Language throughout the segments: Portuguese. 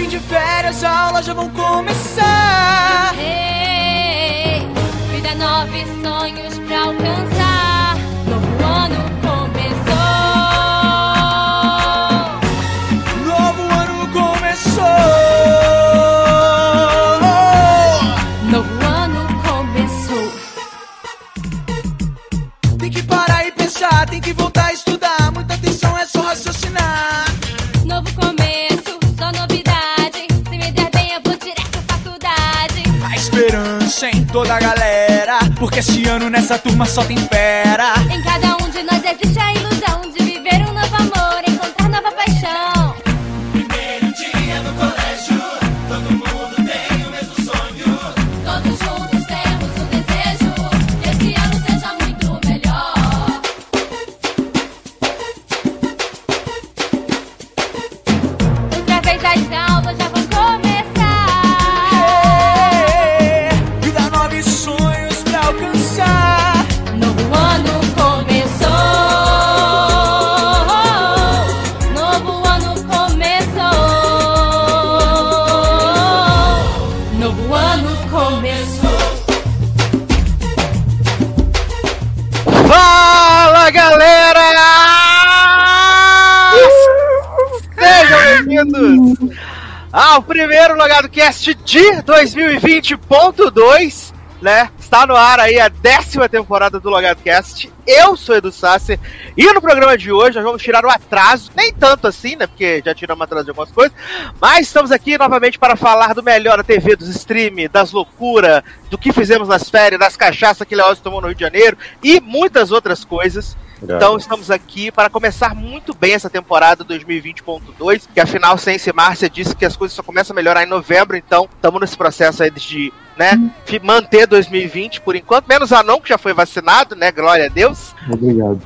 Fim de férias, aulas já vão começar. Ei, vida nova esse ano nessa turma só tem fera. Em cada um de nós existe Logado Cast de 2020.2, né? Está no ar aí a décima temporada do Logado Cast. Eu sou Edu Sasser e no programa de hoje nós vamos tirar o atraso, nem tanto assim, né? Porque já tiramos atraso de algumas coisas, mas estamos aqui novamente para falar do melhor da TV, dos stream, das loucuras, do que fizemos nas férias, das cachaças que Leózio tomou no Rio de Janeiro e muitas outras coisas. Então estamos aqui para começar muito bem essa temporada 2020.2, que afinal Ciência e Márcia disse que as coisas só começam a melhorar em novembro, então estamos nesse processo aí de né, manter 2020 por enquanto, menos a não que já foi vacinado, né? Glória a Deus. Obrigado.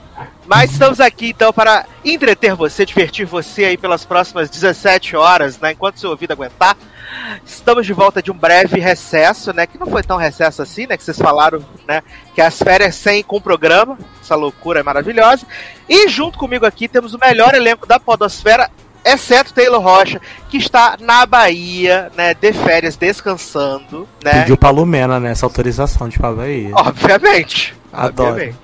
Mas estamos aqui então para entreter você, divertir você aí pelas próximas 17 horas, né? Enquanto seu ouvido aguentar. Estamos de volta de um breve recesso, né? Que não foi tão recesso assim, né? Que vocês falaram, né? Que as férias sem com programa. Essa loucura é maravilhosa. E junto comigo aqui temos o melhor elenco da Podosfera, exceto Taylor Rocha, que está na Bahia, né? De férias, descansando, né? Pediu pra Lumena, né? Essa autorização de pra Bahia. Obviamente. Adoro.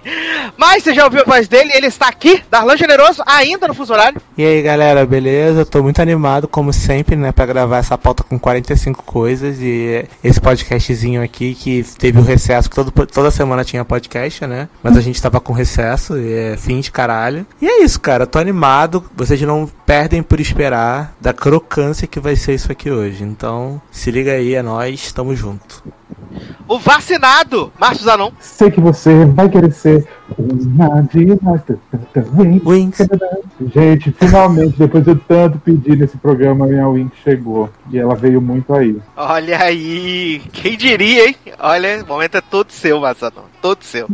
Mas você já ouviu a voz dele? Ele está aqui, Darlan Generoso, ainda no fuso horário. E aí, galera, beleza? Tô muito animado, como sempre, né, pra gravar essa pauta com 45 coisas e esse podcastzinho aqui que teve o recesso, que todo, toda semana tinha podcast, né? Mas a gente tava com recesso, e é fim de caralho. E é isso, cara, tô animado. Vocês não perdem por esperar da crocância que vai ser isso aqui hoje. Então, se liga aí, é nóis, tamo junto. O vacinado, Márcio Zanon. Sei que você vai querer ser uma de nós também. Wings. Gente, finalmente, depois de eu tanto pedir nesse programa, a minha Wink chegou. E ela veio muito aí. Olha aí, quem diria, hein? Olha, o momento é todo seu, Márcio Zanon, todo seu.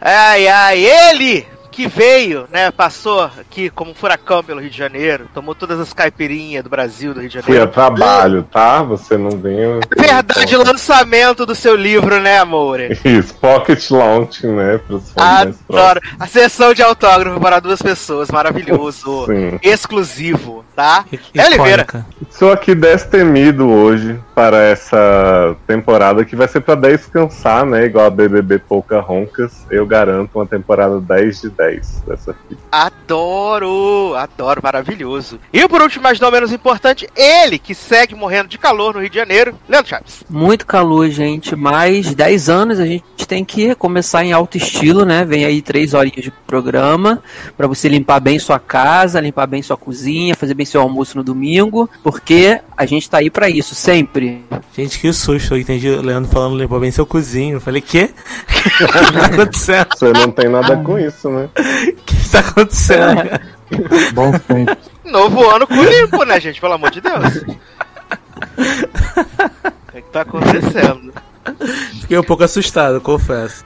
Ai, ai, ele que veio, né, passou aqui como um furacão pelo Rio de Janeiro, tomou todas as caipirinhas do Brasil, do Rio de Fui a Janeiro. trabalho, tá? Você não veio. É verdade, lançamento do seu livro, né, amor? Isso, pocket launch, né? Adoro. A sessão de autógrafo para duas pessoas, maravilhoso. Sim. Exclusivo, tá? É Oliveira. Estou aqui destemido hoje para essa temporada que vai ser para descansar, né? Igual a BBB Pouca Roncas. Eu garanto uma temporada 10 de 10 dessa aqui. Adoro, adoro, maravilhoso. E por último, mas não menos importante, ele que segue morrendo de calor no Rio de Janeiro, Leandro Chaves. Muito calor, gente. Mais 10 anos a gente tem que começar em alto estilo, né? Vem aí três horinhas de programa para você limpar bem sua casa, limpar bem sua cozinha, fazer bem seu almoço no domingo, porque a gente tá aí para isso sempre. Gente, que susto. Eu entendi o Leandro falando limpou bem seu cozinho. Eu falei? O que tá acontecendo? Você não tem nada com isso, né? O que tá acontecendo? Bons tempos. Novo ano com limpo, né, gente? Pelo amor de Deus. O que que tá acontecendo? Fiquei um pouco assustado, confesso.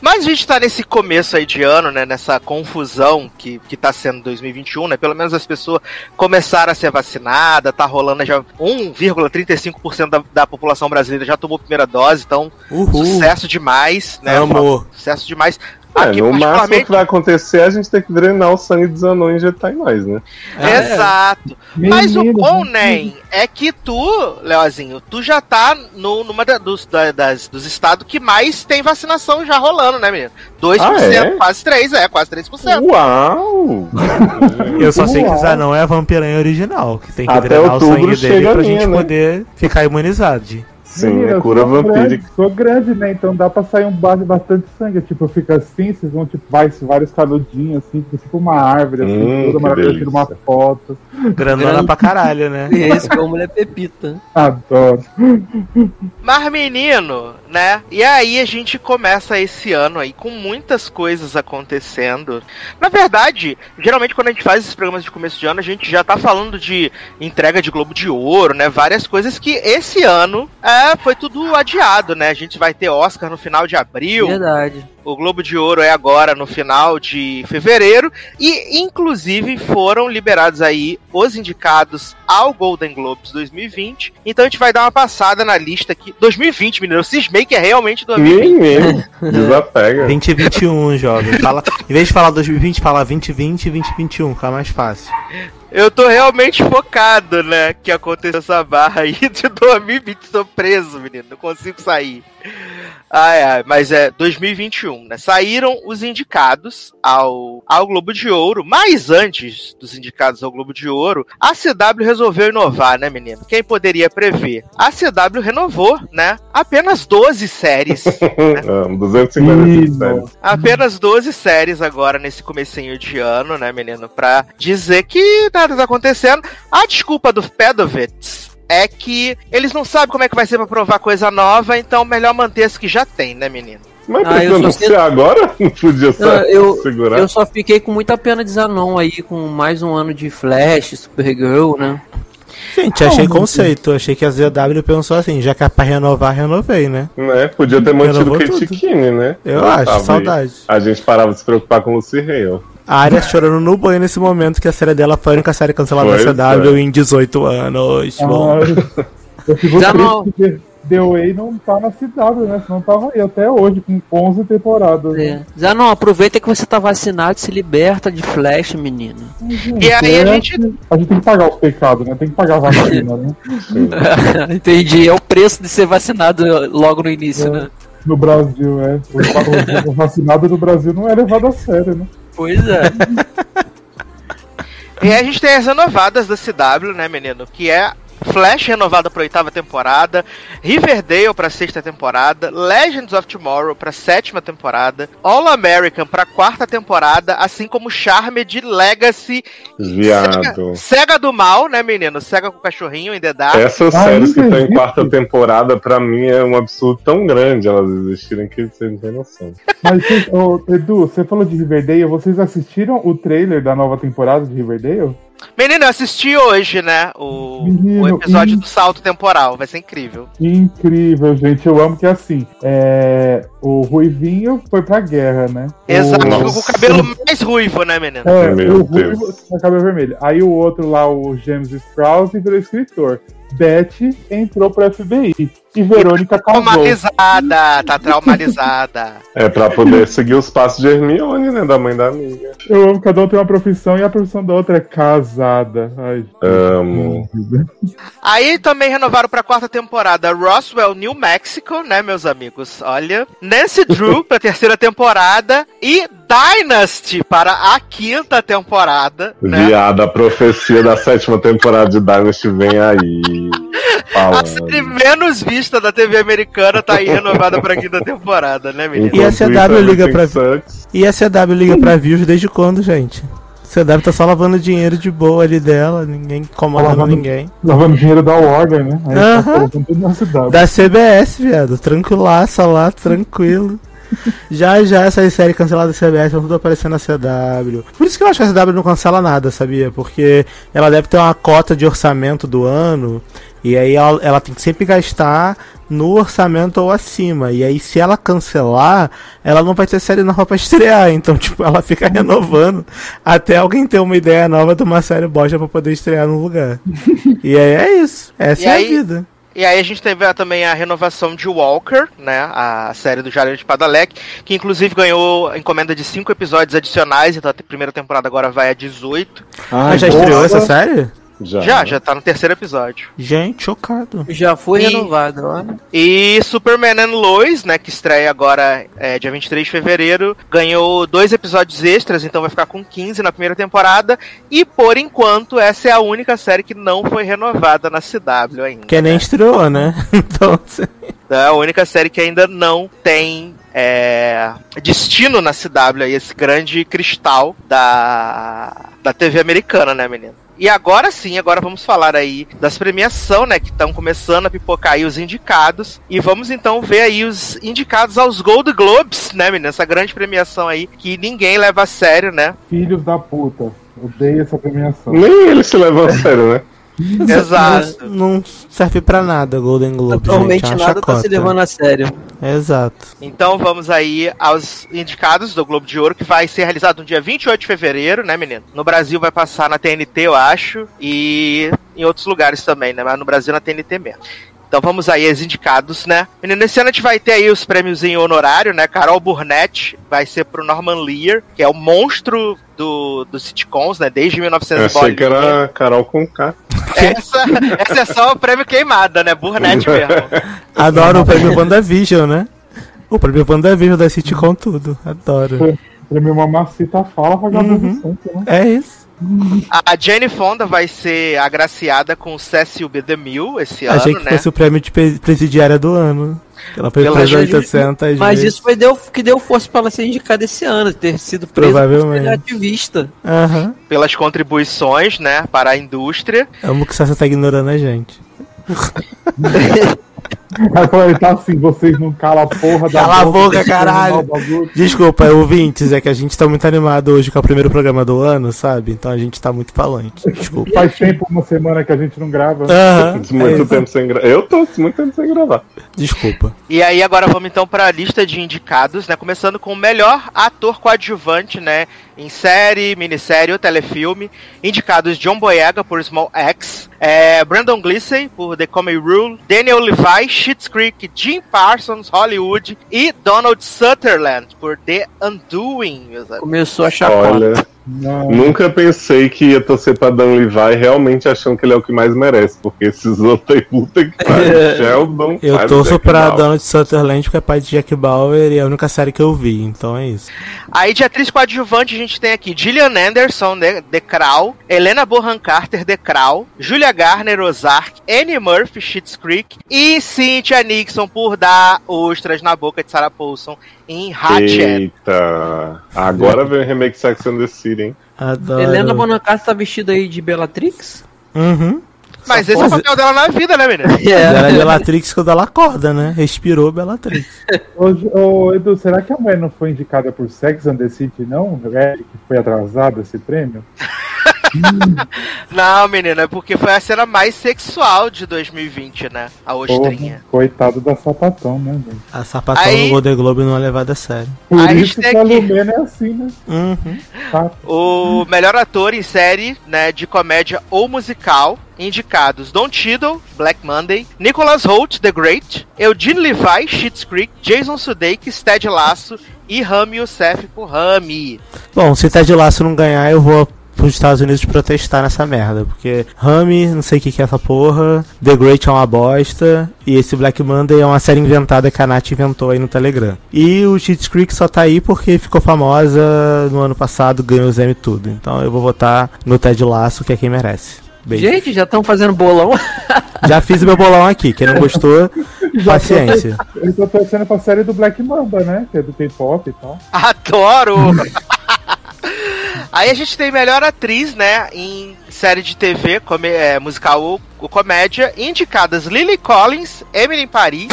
Mas a gente tá nesse começo aí de ano, né? Nessa confusão que, que tá sendo 2021, né? Pelo menos as pessoas começaram a ser vacinadas, tá rolando já 1,35% da, da população brasileira já tomou a primeira dose, então Uhul. sucesso demais, né? Amor. Sucesso demais. É, Aqui, no máximo particularmente- que vai acontecer é a gente ter que drenar o sangue dos anões e injetar em nós, né? Exato. Mas o bom, menino. Nen, é que tu, Leozinho, tu já tá no, numa da- dos, da- das, dos estados que mais tem vacinação já rolando, né, menino? 2%, Ah, é? quase 3%, é, quase 3%. Uau! Eu só sei que o Uau. Zanon é a vampiranha original, que tem que Até drenar o sangue dele pra a minha, gente né? poder ficar imunizado. Sim, Menina, é cura sou vampírica. grande, sou grande, né? Então dá pra sair um bar de bastante sangue. Tipo, fica assim, vocês vão, tipo, vai vários canudinhos, assim, tipo uma árvore, assim, Hum, toda maravilhosa, tira uma foto. Grandona Grande. pra caralho, né? Esse que é uma mulher pepita. Adoro. Mas, menino, né? E aí a gente começa esse ano aí com muitas coisas acontecendo. Na verdade, geralmente quando a gente faz esses programas de começo de ano, a gente já tá falando de entrega de Globo de Ouro, né? Várias coisas que esse ano é, foi tudo adiado, né? A gente vai ter Oscar no final de abril. Verdade. O Globo de Ouro é agora no final de fevereiro e inclusive foram liberados aí os indicados ao Golden Globes 2020. Então a gente vai dar uma passada na lista aqui. 2020, menino, eu cismei que é realmente 2020. Menino, desapega. 2021, jovem. Fala, em vez de falar 2020, fala 2020 e 2021, fica mais fácil. Eu tô realmente focado, né, que aconteceu essa barra aí de 2020. Tô preso, menino, não consigo sair. Ai, ai, mas é 2021, né? Saíram os indicados ao, ao Globo de Ouro, mas antes dos indicados ao Globo de Ouro, a CW resolveu inovar, né, menino? Quem poderia prever? A CW renovou, né? Apenas 12 séries. Ah, 250 Menino. séries. Apenas 12 séries agora nesse comecinho de ano, né, menino? Pra dizer que nada tá acontecendo. A desculpa do Pedovitz é que eles não sabem como é que vai ser pra provar coisa nova, então melhor manter as que já tem, né, menino? Mas Ah, precisa eu só anunciar agora? Não podia só Eu- eu- segurar? Eu só fiquei com muita pena de Zanon aí, com mais um ano de Flash, Supergirl, né? Gente, achei conceito. Achei que a ZW pensou assim, já que é pra renovar, renovei, né? Né? Podia ter mantido Renovou Kate. Kinney, né? Eu Ela acho, saudade. A gente parava de se preocupar com Lucy Hale. A área chorando no banho nesse momento que a série dela foi a única série cancelada Pois da CW é. em 18 anos. Bom, Ah, eu fico Já não- porque The Way não tá na cidade, né? Senão tava aí até hoje, com 11 temporadas. né? É. Zanon, aproveita que você tá vacinado e se liberta de Flash, menino. E aí a É, gente. A gente tem que pagar os pecados, né? Tem que pagar a vacina, né? Entendi, é o preço de ser vacinado logo no início, né? No Brasil, é. O, o vacinado no Brasil não é levado a sério, né? Pois é. E a gente tem as renovadas da CW, né, menino? Que é Flash renovada pra oitava temporada, Riverdale pra sexta temporada, Legends of Tomorrow pra sétima temporada, All American pra quarta temporada, assim como Charmed Legacy Viado. Cega, Cega do Mal, né, menino? Cega com o cachorrinho em The Dark. Essas Ah, séries que estão em existe. quarta temporada, pra mim, é um absurdo tão grande elas existirem que vocês não têm noção. Mas, ô, Edu, você falou de Riverdale, vocês assistiram o trailer da nova temporada de Riverdale? Menino, eu assisti hoje, né? O, Menino, o episódio do salto temporal. Vai ser incrível. Incrível, gente. Eu amo que é assim. É, o Ruivinho foi pra guerra, né? Exato, O, com o cabelo mais ruivo, né, menino? é, Meu o Ruivo com cabelo vermelho. Aí o outro lá, o James Sprouse, virou escritor. Beth entrou pro FBI. E Verônica casou. Traumatizada, tá traumatizada. É pra poder seguir os passos de Hermione, né? Da mãe da amiga. Eu amo cada um tem uma profissão e a profissão da outra é casada. Ai, Amo. Aí também renovaram pra quarta temporada Roswell, New Mexico, né, meus amigos? Olha. Nancy Drew pra terceira temporada e Dynasty para a quinta temporada, né? Viado, a profecia da sétima temporada de Dynasty vem aí. A série Falando. menos vista da TV americana tá aí renovada pra quinta temporada, né, menino? E a Enquanto CW isso, liga pra- sucks. E a CW liga pra views desde quando, gente? A CW tá só lavando dinheiro de boa ali dela, ninguém Lavando- ninguém. Lavando dinheiro da Warner, né? Aí Aham. tá colocando tudo na cidade. Da CBS, viado. Tranquilaça lá, tranquilo. Já já essas séries canceladas da CBS vão tudo aparecer na CW. Por isso que eu acho que a CW não cancela nada, sabia? Porque ela deve ter uma cota de orçamento do ano. E aí ela, ela tem que sempre gastar no orçamento ou acima. E aí se ela cancelar, ela não vai ter série nova pra estrear. Então, tipo, ela fica renovando até alguém ter uma ideia nova de uma série bosta pra poder estrear no lugar. E aí é isso. Essa E é aí- a vida. E aí a gente teve ah, também a renovação de Walker, né? A série do Jared Padalec, que inclusive ganhou a encomenda de cinco episódios adicionais, então a primeira temporada agora vai a 18. Ai, Mas já boa. estreou essa série? Já, Já, já tá no terceiro episódio. Gente, chocado. Já foi E- renovado, ó. E Superman and Lois, né, que estreia agora é, dia 23 de fevereiro, ganhou dois episódios extras, então vai ficar com 15 na primeira temporada. E por enquanto, essa é a única série que não foi renovada na CW ainda. Que nem estreou, né? Então, assim, É a única série que ainda não tem é, destino na CW, aí, esse grande cristal da, da TV americana, né, menino? E agora sim, agora vamos falar aí das premiação, né, que estão começando a pipocar aí os indicados. E vamos então ver aí os indicados aos Gold Globes, né, menino? Essa grande premiação aí que ninguém leva a sério, né? Filhos da puta. Odeio essa premiação. Nem ele se leva a sério, né? Exato. não, não serve pra nada Golden Globe. Atualmente gente, é nada tá se chacota. levando a sério. Exato. Então vamos aí aos indicados do Globo de Ouro, que vai ser realizado no dia 28 de fevereiro, né, menino? No Brasil vai passar na TNT, eu acho, e em outros lugares também, né? Mas no Brasil na TNT mesmo. Então vamos aí aos indicados, né? Menino, esse ano a gente vai ter aí os prêmios em honorário, né? Carol Burnett vai ser pro Norman Lear, que é o monstro do, dos sitcoms, né? Desde Eu 1900 achei que era Carol com K. Essa, essa é só o prêmio queimada, né? Burnett mesmo. Adoro o prêmio WandaVision, né? O prêmio WandaVision da sitcom tudo. Adoro. Prêmio Mamacita fala pra Gabriel Uhum. Vicente, né? É isso. A Jane Fonda vai ser agraciada com o Cecil B. DeMille esse Achei ano, que né? fosse o prêmio de pre- presidiária do ano. Ela foi presa gente- 800 Mas vezes. isso foi deu, que deu força pra ela ser indicada esse ano, ter sido presa por Provavelmente. ser ativista. Aham. pelas contribuições, né, para a indústria. Amo que você tá ignorando a gente. Falou, ele tá assim, vocês não calam a porra da Cala a boca, caralho. Desculpa, ouvintes, é que a gente tá muito animado hoje com o primeiro programa do ano, sabe? Então a gente tá muito falante. Desculpa. Faz tempo, uma semana que a gente não grava. Aham. é Muito isso. tempo sem gravar. Eu tô muito tempo sem gravar. Desculpa. E aí agora vamos então para a lista de indicados, né, começando com o melhor ator coadjuvante, né, em série, minissérie ou telefilme. Indicados John Boyega por Small X, é, Brandon Gleeson por The Comedy Rule, Daniel Levi, Schitt's Creek, Jim Parsons, Hollywood e Donald Sutherland por The Undoing, meus amigos. Começou a chacota. Não. nunca pensei que ia torcer pra Dan Levi realmente achando que ele é o que mais merece, porque esses outros aí, puta que pariu. Sheldon. Eu torço Jack pra. Donald Sutherland, que é pai de Jack Bauer e é a única série que eu vi, então é isso. Aí de atriz coadjuvante a gente tem aqui Gillian Anderson, The, The Crow, Helena Bonham Carter, The Crow, Julia Garner, Ozark, Annie Murphy, Schitt's Creek e Cynthia Nixon por dar ostras na boca de Sarah Paulson em Hatchet. Eita. Agora vem o remake de Sex and the City, hein? Adoro. Helena Bonacassa tá vestida aí de Bellatrix? Uhum. Mas esse é o papel dela na vida, né, menina? Ela é Bellatrix quando ela acorda, né? Respirou Bellatrix. Ô, ô, Edu, será que a mulher não foi indicada por Sex and the City, não? É, que foi atrasado esse prêmio? Não, menina, é porque foi a cena mais sexual de 2020, né? A ostrinha. Porra, coitado da sapatão, né, gente? A sapatão Aí- no Golden Globe não é levada a sério. Por A isso tem que a aqui- Lumena é assim, né? Uhum. Tá. O melhor ator em série, né, de comédia ou musical, indicados Don Cheadle, Black Monday, Nicholas Holt, The Great, Eugene Levi, Schitt's Creek, Jason Sudeikis, Ted Lasso e Rami Youssef por Rami. Bom, se Ted Lasso não ganhar, eu vou pros Estados Unidos protestar nessa merda. Porque Rami, não sei o que, que é essa porra. The Great é uma bosta. E esse Black Monday é uma série inventada que a Nath inventou aí no Telegram. E o Cheats Creek só tá aí porque ficou famosa no ano passado, ganhou o Emmy tudo. Então eu vou votar no Ted Lasso, que é quem merece. Beijo. Gente, já estão fazendo bolão. Já fiz o meu bolão aqui. Quem não gostou, paciência. Eu tô torcendo pra série do Black Mamba, né? Que é do K-pop e tal. Adoro! Aí a gente tem melhor atriz, né, em série de TV, come- é, musical ou, ou comédia, indicadas Lily Collins, Emily em Paris,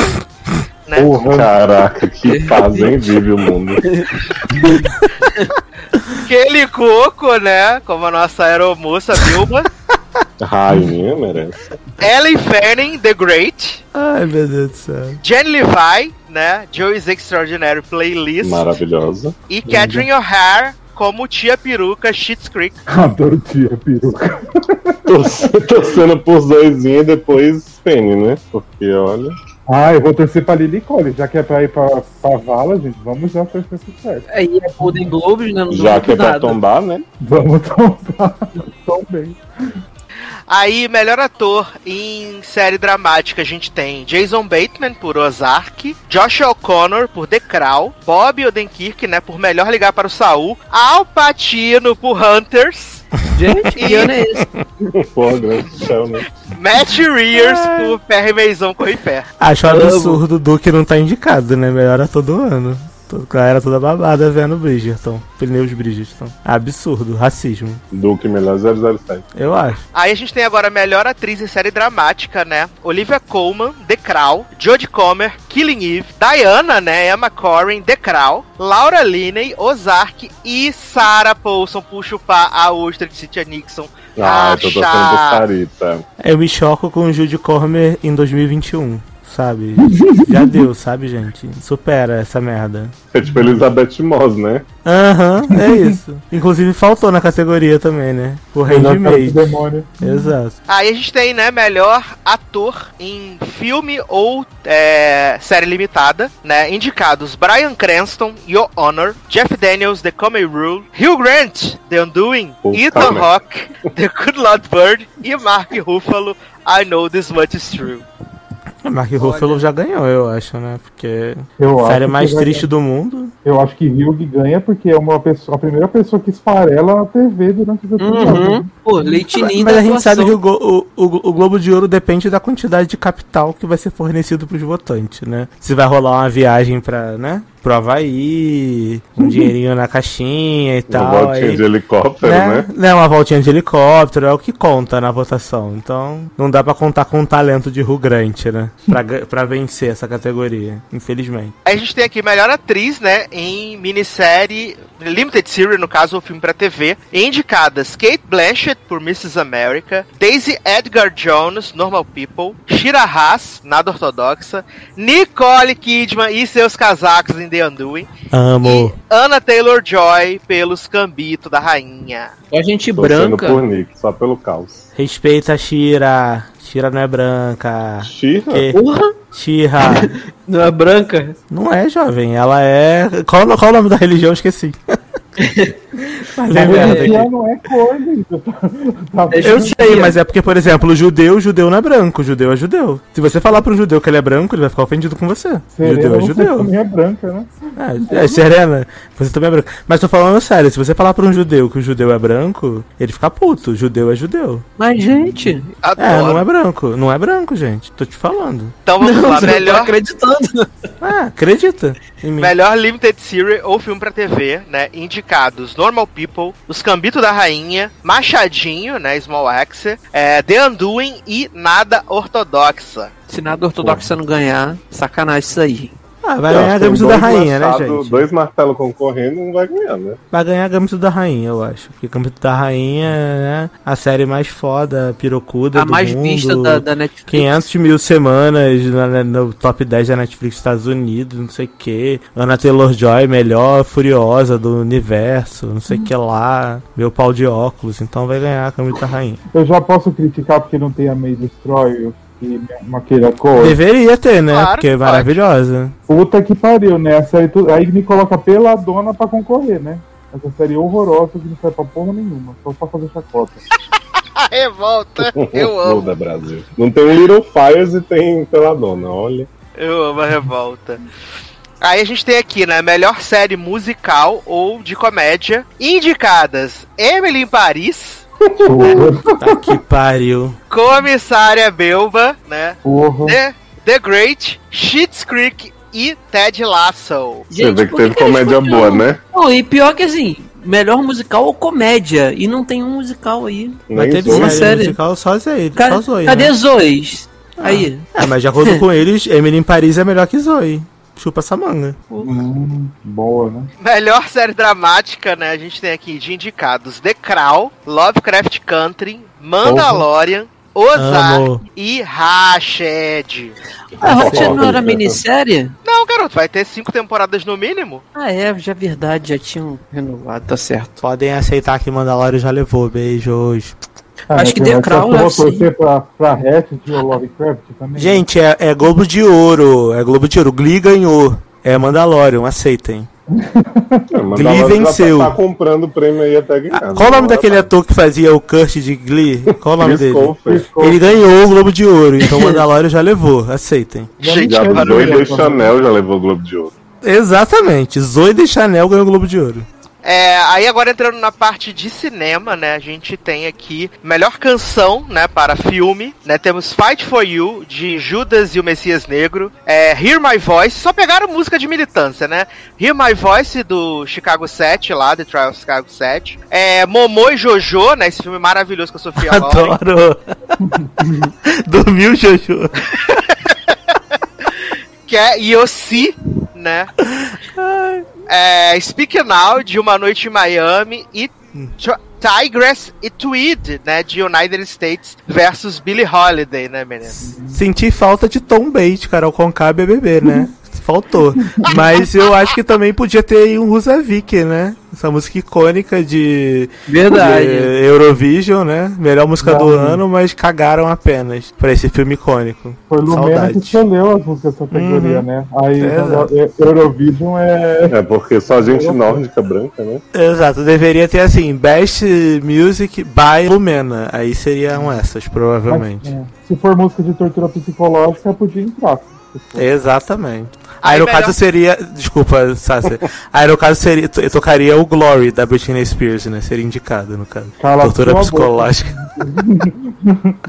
né? Porra. Caraca, que fazem vive o mundo. Kelly Coco, né, como a nossa aeromoça Vilma, Rainha merece. Ellen Fanning, The Great, Ai, meu Deus do céu. Jen Levi, né, Joey's Extraordinary Playlist, Maravilhosa. e Catherine O'Hara como Tia Peruca Schitt's Creek. Adoro tia peruca. Torce- Torcendo por zoizinho e depois Penny, né? Porque olha. Ah, eu vou torcer pra Lily Collins, já que é pra ir pra, pra vala, gente. Vamos já torcer certo. Aí é Golden Globes, né? Não Já que é pra nada. tombar, né? Vamos tomar. Tão bem. Aí, melhor ator em série dramática, a gente tem Jason Bateman por Ozark, Josh O'Connor por The Crown, Bob Odenkirk, né, por Melhor Ligar para o Saul, Al Pacino por Hunters, Gente, que ano é esse? Céu, né? Matt Reers por Perry Maison Corre Ferro. Acho absurdo o Duque não tá indicado, né? Melhor a todo ano. Tô- A galera toda babada vendo Bridgerton. Pneus Bridgerton. Absurdo, racismo. Duque melhor 007. Eu acho. Aí a gente tem agora melhor atriz em série dramática, né? Olivia Colman, The Crown, Jodie Comer, Killing Eve, Diana, né? Emma Corrin, The Crown, Laura Linney, Ozark e Sarah Paulson por chupar a ostra de Cynthia Nixon. Ah, eu tô torcendo Sarita. Eu me choco com o Judy Cormer em 2021, sabe? Já deu, sabe, gente? Supera essa merda. É tipo Elizabeth Moss, né? Aham, é isso. Inclusive faltou na categoria também, né? O Handmaid. demônio. Exato. Aí a gente tem, né, melhor ator em filme ou é, série limitada, né? Indicados Brian Cranston, Your Honor, Jeff Daniels, The Comey Rule, Hugh Grant, The Undoing, Ethan. Hawke, The Good Lord Bird e Mark Ruffalo, I Know This Much Is True. O Mark Ruffalo já ganhou, eu acho, né? Porque Eu série acho mais triste do mundo. Eu acho que Hugh ganha porque é uma pessoa, a primeira pessoa que esfarela na TV durante o episódio. Uhum. Pô, leitinho Mas a gente sabe que o, o, o- o Globo de Ouro depende da quantidade de capital que vai ser fornecido pros votantes, né? Se vai rolar uma viagem pra, né? Pro Havaí, um dinheirinho na caixinha e Uma tal. voltinha aí- de helicóptero, né? né? né, uma voltinha de helicóptero é o que conta na votação. Então, não dá pra contar com o talento de Ru Grant, né? Pra, pra vencer essa categoria, infelizmente. A gente tem aqui melhor atriz, né, em minissérie, limited series, no caso, o filme pra TV, indicadas Kate Blanchett por Mrs. America, Daisy Edgar Jones, Normal People, Shira Haas, Nada Ortodoxa, Nicole Kidman e seus casacos em The Undoing, Amo. e Anna Taylor-Joy pelos Cambito da Rainha. Só gente Torcendo branca. por Nick, só pelo caos. Respeita a Shira. Shira não é branca. Xirra? Que? Porra, Shira. não é branca? Não é, jovem. Ela é. Qual, qual o nome da religião? Esqueci. A merda aqui. religião não é cor, gente. Tá- tá Eu sei, mas é porque, por exemplo, o judeu, o judeu não é branco, judeu é judeu. Se você falar pro judeu que ele é branco, ele vai ficar ofendido com você. Serena, judeu é você judeu. também é branca, né? É, é, Serena, você também é branco. Mas tô falando sério, se você falar pra um judeu que o judeu é branco, ele fica puto. Judeu é judeu. Mas, gente, É, Adoro. não é branco. Não é branco, gente. Tô te falando. Então vamos lá, você não tá melhor, acreditando. Ah, acredita em mim. melhor limited series ou filme pra TV, né, indicados Normal People, Os Cambito da Rainha, Machadinho, né, Small Axe, é, The Undoing e Nada Ortodoxa. Se nada ortodoxa não ganhar, sacanagem isso aí. Ah, vai Eu ganhar a Gambito da Rainha, né, machados- gente? Dois martelos concorrendo, não vai ganhar, né? Vai ganhar a Gambito da Rainha, eu acho. Porque Gambito da Rainha é a série mais foda, pirocuda A do mais mundo. vista da, da Netflix. 500 mil semanas na- no top 10 da Netflix dos Estados Unidos, não sei o que. Ana Taylor-Joy, melhor furiosa do universo, não sei o que lá. Meu pau de óculos, então vai ganhar a Gambito da Rainha. Eu já posso criticar porque não tem a May Destroyer aquela cor. Deveria ter, né? Claro porque é maravilhosa. Puta que pariu, né? A série tu- Aí me coloca peladona pra concorrer, né? Essa série horrorosa que não serve pra porra nenhuma, só pra fazer chacota. A revolta, eu amo. Muda, Brasil. Não tem Little Fires e tem Peladona, olha. Eu amo a revolta. Aí a gente tem aqui, né, melhor série musical ou de comédia, indicadas Emily em Paris, Porra, Tá que pariu. Comissária Belva, né, porra. The, The Great, Schitt's Creek e Ted Lasso. Você Gente, vê que teve que comédia boa, né? Não, e pior que assim, melhor musical ou comédia. E não tem um musical aí. Mas Nem teve Zoe. uma série musical só Zoe. Ca- Só Zoe, cadê né? Zoes? Aí. É, mas de acordo com eles, Emily em Paris é melhor que Zoe. Chupa essa manga. Hum, boa, né? Melhor série dramática, né, a gente tem aqui de indicados The Crown, Lovecraft Country, Mandalorian, Ozark Amo. e Rached. A Foda, não era minissérie? Não, garoto, vai ter cinco temporadas no mínimo. Ah, é, já é verdade, já tinham renovado, tá certo. Podem aceitar que Mandalorian já levou. Beijos. Ah, Acho que The Crown ser. torcer pra, pra Hatchet Lovecraft também. Gente, é, é Globo de Ouro. É Globo de Ouro. Glee ganhou. É Mandalorian, aceitem. É, Glee venceu. Tá, tá comprando o prêmio aí até ganhar. Ah, Qual o nome daquele ator que fazia o Kurt de Glee? Qual o nome Chris dele? Colfer. Ele ganhou o Globo de Ouro, então Mandalorian já levou. Aceitem. Gente, Já Zoe de Chanel já levou o Globo de Ouro. Exatamente. Zoe de Chanel ganhou o Globo de Ouro. É, aí agora entrando na parte de cinema, né, a gente tem aqui melhor canção, né, para filme, né, temos Fight For You, de Judas e o Messias Negro, é, Hear My Voice, só pegaram música de militância, né, Hear My Voice, do Chicago 7, lá, The Trial of Chicago 7, é, Momô e Jojo, né, esse filme maravilhoso com a Sofia Adoro. Dormiu, Jojo. que é Yossi, né, é, Speak Now, de Uma Noite em Miami, e Tr- Tigress e Tweed, né, de United States versus Billie Holiday, né, menino? Senti falta de Tom Bates, Carol Conká BBB, né? Faltou. Mas eu acho que também podia ter aí um Rusavik, né? Essa música icônica de, Verdade. de Eurovision, né? Melhor música do Verdade. ano, mas cagaram apenas pra esse filme icônico. Foi Lumena que escolheu as músicas dessa categoria, Uhum. né? Aí Exato. é- Eurovision é. É porque só gente nórdica branca, né? Exato, deveria ter assim, Best Music by Lumena. Aí seriam essas, provavelmente. é. Se for música de tortura psicológica, podia entrar. Exatamente. Aí Aí no melhor- caso seria. Desculpa, Sassi. Aí no caso seria. Eu tocaria o Glory da Britney Spears, né? Seria indicado, no caso. Cala Tortura psicológica.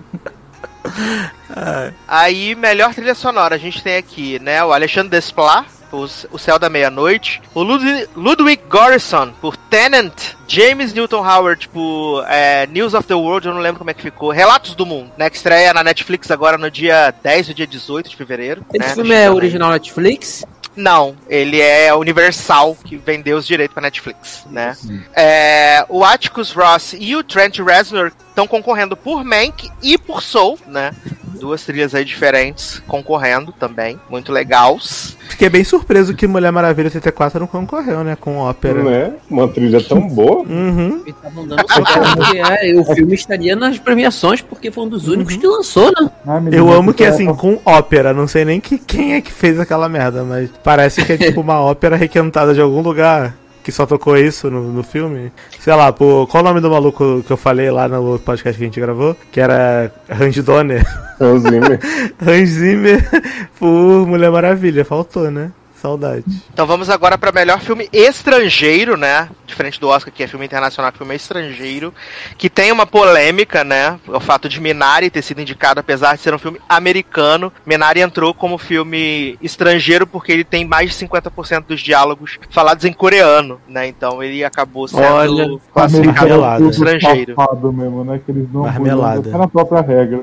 Aí, melhor trilha sonora, a gente tem aqui, né, o Alexandre Desplat, por O Céu da Meia-Noite, o Lud Ludwig Göransson, por Tenant, James Newton Howard, por é, News of the World, eu não lembro como é que ficou, Relatos do Mundo, né, que estreia na Netflix agora no dia 10 ou dia 18 de fevereiro. Esse né, filme é original Netflix? Não, ele é Universal, que vendeu os direitos pra Netflix, né? É, o Atticus Ross e o Trent Reznor estão concorrendo por Mank e por Soul, né? Duas trilhas aí diferentes concorrendo também, muito legais. Fiquei bem surpreso que Mulher Maravilha 84 não concorreu, né? Com ópera. Né? Uma trilha tão boa. Uhum. Estavam dando sorte porque é, o filme estaria nas premiações porque foi um dos únicos que lançou, né? Ah, Eu amo que é- assim, com ópera, não sei nem que, quem é que fez aquela merda, mas parece que é tipo uma ópera requentada de algum lugar que só tocou isso no, no filme. Sei lá, pô, qual o nome do maluco que eu falei lá no podcast que a gente gravou? Que era Hans Donner. Hans Zimmer. Hans Zimmer por Mulher Maravilha, faltou, né? Saudade. Então vamos agora para melhor filme estrangeiro, né? Diferente do Oscar, que é filme internacional, que filme é estrangeiro, que tem uma polêmica, né? O fato de Minari ter sido indicado, apesar de ser um filme americano. Minari entrou como filme estrangeiro porque ele tem mais de 50% dos diálogos falados em coreano, né? Então ele acabou sendo Olha, classificado como estrangeiro. Mesmo, né? Que eles não Marmelada. na própria regra.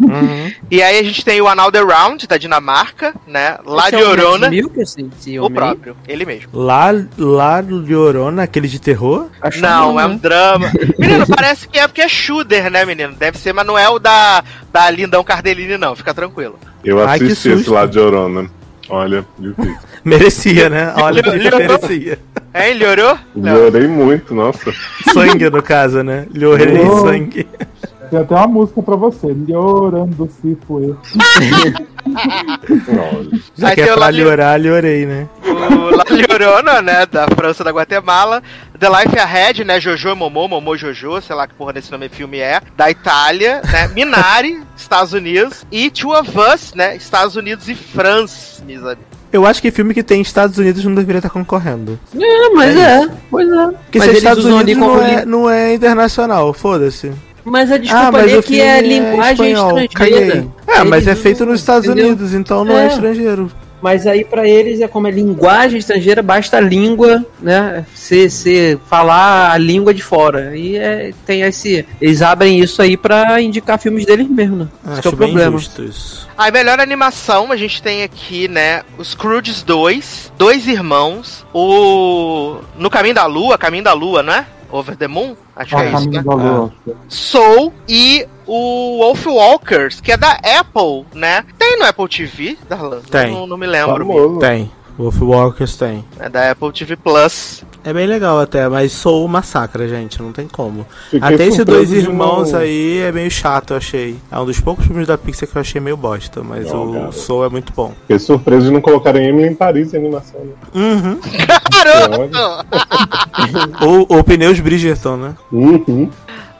Uhum. E aí a gente tem o Another Round, da Dinamarca, né? Lá de Esse é Orona. Mikkelsen, esse O homem aí? próprio, ele mesmo. Lá, lá Llorona, aquele de terror? Acho Não, que é um drama. Menino, parece que é porque é shooter, né, menino? Deve ser, mas não é o da, da Lindão Cardellini, não. Fica tranquilo. Eu Ai, assisti esse lá de Orona. Olha, difícil. Merecia, né? Olha, Llorou. merecia. Hein, Llorou? Não. Llorei muito, nossa. Sangue, no caso, né? Llorei Oh. sangue. Tem até uma música pra você. Llorando se foi. Já que é o pra Lali- llorar, llorei, né? O La Llorona, né, da França da Guatemala. The Life Ahead, né, Jojo e Momô, Momô Jojo, sei lá que porra desse nome filme é. Da Itália, né, Minari, Estados Unidos. E Two of Us, né, Estados Unidos e França, meus amigos. Eu acho que filme que tem Estados Unidos não deveria estar concorrendo. É, mas é, pois é. Porque mas se é Estados Unidos como não é, não é internacional, foda-se. Mas a desculpa Ah, mas ali é que é é linguagem espanhol, estrangeira. caguei. É, mas é Eles feito nos Estados entendeu? Unidos, então não é, É. estrangeiro. Mas aí pra eles é como é linguagem estrangeira, basta a língua, né? Se, se falar a língua de fora. E é, tem esse. Eles abrem isso aí pra indicar filmes deles mesmo, né? Esse que é Acho o problema. A melhor animação, a gente tem aqui, né, os Croods 2, Dois Irmãos, o No Caminho da Lua, Caminho da Lua, não é? Over the Moon, acho A que é isso, né? da Lua. Soul e o Wolf Walkers, que é da Apple, né? Tem no Apple TV, Darlan? Tem. Não, não me lembro. Tem. Wolf Walkers tem. É da Apple TV Plus. É bem legal até, mas sou massacre, gente, não tem como. Fiquei até esses dois irmãos aí é meio chato, eu achei. É um dos poucos filmes da Pixar que eu achei meio bosta, mas Não, o cara. Soul é muito bom. Fiquei surpreso de não colocarem Emily em Paris em animação. Né? Uhum. Caramba! ou, ou Pneus Bridgerton, né? Uhum.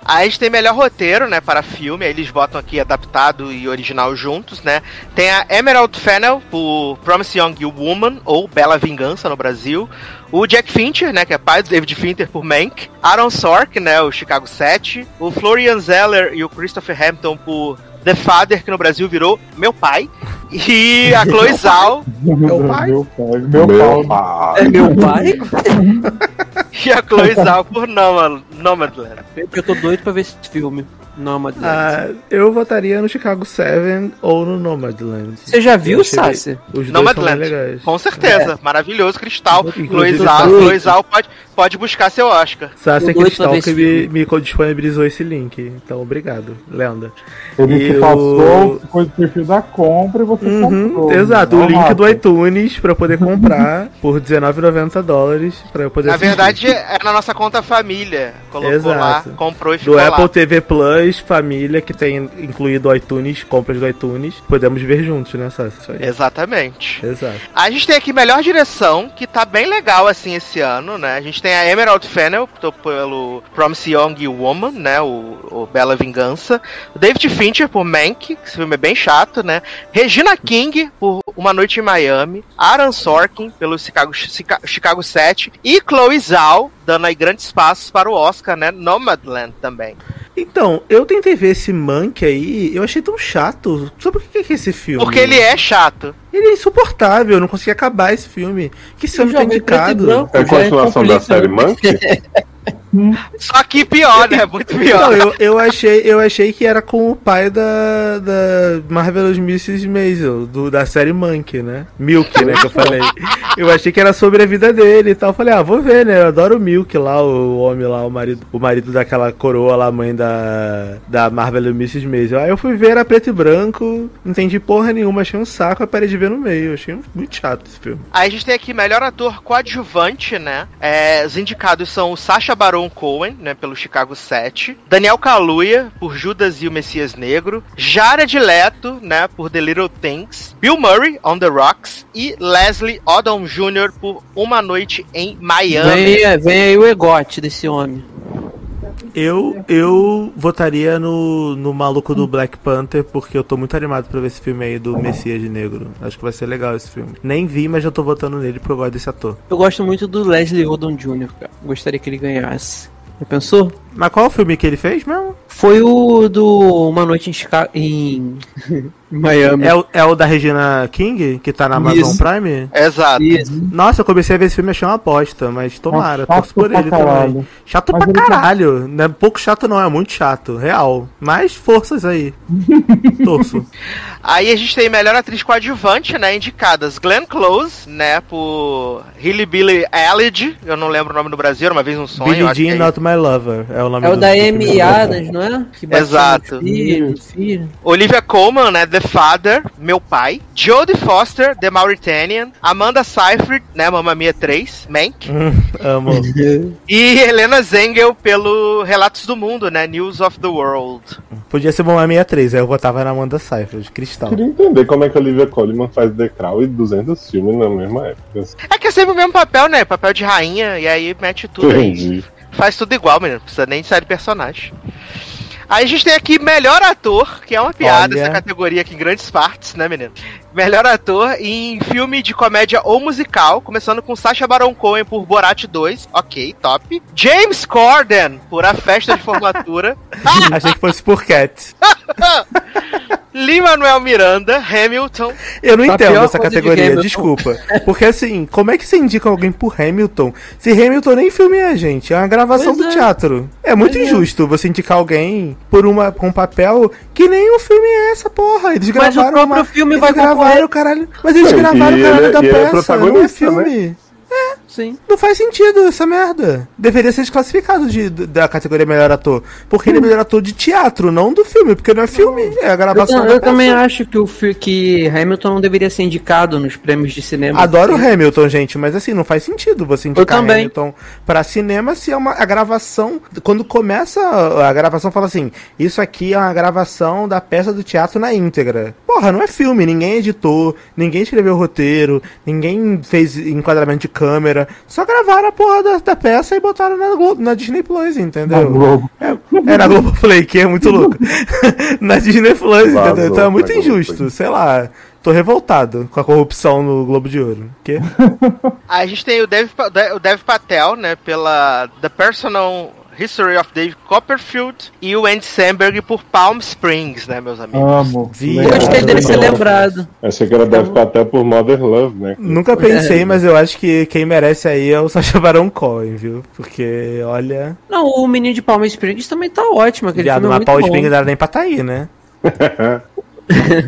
Aí a gente tem melhor roteiro, né, para filme. Aí eles botam aqui adaptado e original juntos, né? Tem a Emerald Fennel por Promise Young Woman, ou Bela Vingança no Brasil. O Jack Fincher, né, que é pai do David Fincher por Mank. Aaron Sorkin, né, o Chicago 7. O Florian Zeller e o Christopher Hampton por The Father, que no Brasil virou Meu Pai. E a Chloe Zhao Meu pai? Meu pai. Meu, Meu pai. É meu pai? e a Chloe Zhao por Nomad- Nomadland. Eu tô doido pra ver esse filme. Nomadland. Ah, eu votaria no Chicago 7 ou no Nomadland. Você já viu, Sassi? Os dois são Nomadland. legais. Com certeza. Maravilhoso. Cristal. Doido. Chloe Zhao pode, pode buscar seu Oscar. Sassi é Cristal que me, me disponibilizou esse link. Então, obrigado, Lenda. Ele E te o- passou, foi do perfil da compra e você Uhum, comprou. exato, o link do iTunes pra eu poder comprar por R$19,90 dólares pra eu poder Na assistir. verdade, é na nossa conta família. Colocou lá, Exato. comprou e ficou do lá. Apple TV Plus, família, que tem incluído iTunes, compras do iTunes, podemos ver juntos, né, Sassi? Exatamente. Exato. A gente tem aqui melhor direção, que tá bem legal assim esse ano, né? A gente tem a Emerald Fennel pelo Promise Young Woman, né? O, o Bela Vingança. O David Fincher por Mank, que esse filme é bem chato, né? Regina King por Uma Noite em Miami. Aaron Sorkin pelo Chicago, Chica- Chicago 7. E Chloe Zhao, dando aí grandes passos para o Oscar, né? Nomadland também. Então, eu tentei ver esse Monk aí, eu achei tão chato. Sabe por que que é esse filme? Porque ele é chato. Ele é insuportável, eu não consegui acabar esse filme. Que esse filme tá indicado. É a é continuação da série Monkey? Só que pior, né? Muito pior. Não, eu, eu, achei, eu achei que era com o pai da, da Marvelous Mrs. Maisel, do, da série Monkey, né? Milk, né, que eu falei. Eu achei que era sobre a vida dele e tal. Eu falei, ah, vou ver, né? Eu adoro o Milk lá, o homem lá, o marido, o marido daquela coroa lá, mãe da, da Marvelous Mrs. Maisel. Aí eu fui ver, era preto e branco, não entendi porra nenhuma, achei um saco, aí parei de ver no meio. Achei muito chato esse filme. Aí a gente tem aqui melhor ator coadjuvante, né? É, os indicados são o Sacha Baron Cohen, né, pelo Chicago 7, Daniel Kaluuya por Judas e o Messias Negro, Jared Leto, né, por The Little Things, Bill Murray on the Rocks e Leslie Odom Jr. por Uma Noite em Miami. Vem, vem aí o egote desse homem. Eu, eu votaria no, no maluco do Black Panther, porque eu tô muito animado pra ver esse filme aí do Messias Negro. Acho que vai ser legal esse filme. Nem vi, mas já tô votando nele porque eu gosto desse ator. Eu gosto muito do Leslie Odom Jr., cara. Gostaria que ele ganhasse. Já pensou? Mas qual o filme que ele fez mesmo? Foi o do Uma Noite em, Chica... em... Miami. É o, é o da Regina King, que tá na Amazon Isso. Prime? Exato. Isso. Nossa, eu comecei a ver esse filme e achei uma aposta, mas tomara, Chato torço por ele caralho. também. Chato Mas pra tá- caralho. Não é pouco chato não, é muito chato, real. Mas forças aí. Torço. Aí a gente tem melhor atriz coadjuvante, né? Indicadas Glenn Close, né? Por Hilly Billy Elliot. Eu não lembro o nome no Brasil, uma vez um sonho. Que Jean é Not My Lover é o nome É o do da. Amy Adams, não é? Que Exato. Filho, filho. Olivia Colman, né? The Father, Meu Pai. Jodie Foster, The Mauritanian. Amanda Seyfried, né? Mamma Mia 3, Mank. Hum, amo. E Helena Zengel pelo Relatos do Mundo, né? News of the World. Podia ser uma 63, aí eu votava na Amanda Seyfried, Cristal. Queria entender como é que a Olivia Colman faz The Crown e 200 filmes na mesma época. É que é sempre o mesmo papel, né? Papel de rainha, e aí mete tudo aí. Entendi. Faz tudo igual, menino. Não precisa nem de série de personagem. Aí a gente tem aqui melhor ator, que é uma piada Olha. essa categoria aqui em grandes partes, né, menino? Melhor ator em filme de comédia ou musical, começando com Sacha Baron Cohen por Borat 2, ok, top. James Corden por A Festa de Formatura. Achei que fosse por Cat. Lin-Manuel Miranda, Hamilton. Eu não Tá entendo essa coisa de categoria, Hamilton. desculpa. Porque assim, como é que você indica alguém por Hamilton? Se Hamilton nem filme é, gente, é uma gravação Pois do é. teatro. É muito Pois é. injusto você indicar alguém por uma com um papel que nem o filme é essa porra. Eles Mas o gravaram próprio uma, filme vai gravaram o caralho, mas eles gravaram o caralho é- da é peça, não é protagonista, filme. Sim. Não faz sentido essa merda. Deveria ser desclassificado de, da categoria melhor ator. Porque ele é melhor ator de teatro, não do filme. Porque não é filme, é a Eu, gravação da eu também acho que o que Hamilton não deveria ser indicado nos prêmios de cinema. Adoro o Hamilton, gente, mas assim, não faz sentido você indicar também. Hamilton pra cinema se é uma a gravação. Quando começa a gravação, fala assim: Isso aqui é uma gravação da peça do teatro na íntegra. Porra, não é filme, ninguém editou, ninguém escreveu o roteiro, ninguém fez enquadramento de câmera. Só gravaram a porra da, da peça e botaram na, Glo- na Disney Plus, entendeu? Na Globo. É, é na Globoplay, que é muito louco. na Disney Plus, Vazou entendeu? Então é muito injusto, sei lá. Tô revoltado com a corrupção no Globo de Ouro. Que? A gente tem o Dev, o Dev Patel, né, pela The Personal History of Dave Copperfield e o Andy Samberg por Palm Springs, né, meus amigos. Amo. Eu Legal. gostei dele ser lembrado. Achei que era deve ficar até por Mother Love, né? Nunca pensei, mas eu acho que quem merece aí é o Sacha Baron Cohen, viu? Porque, olha, Não, o menino de Palm Springs também tá ótimo. Aquele viado, filme é uma muito pau bom. Spring não era nem pra tá aí, né?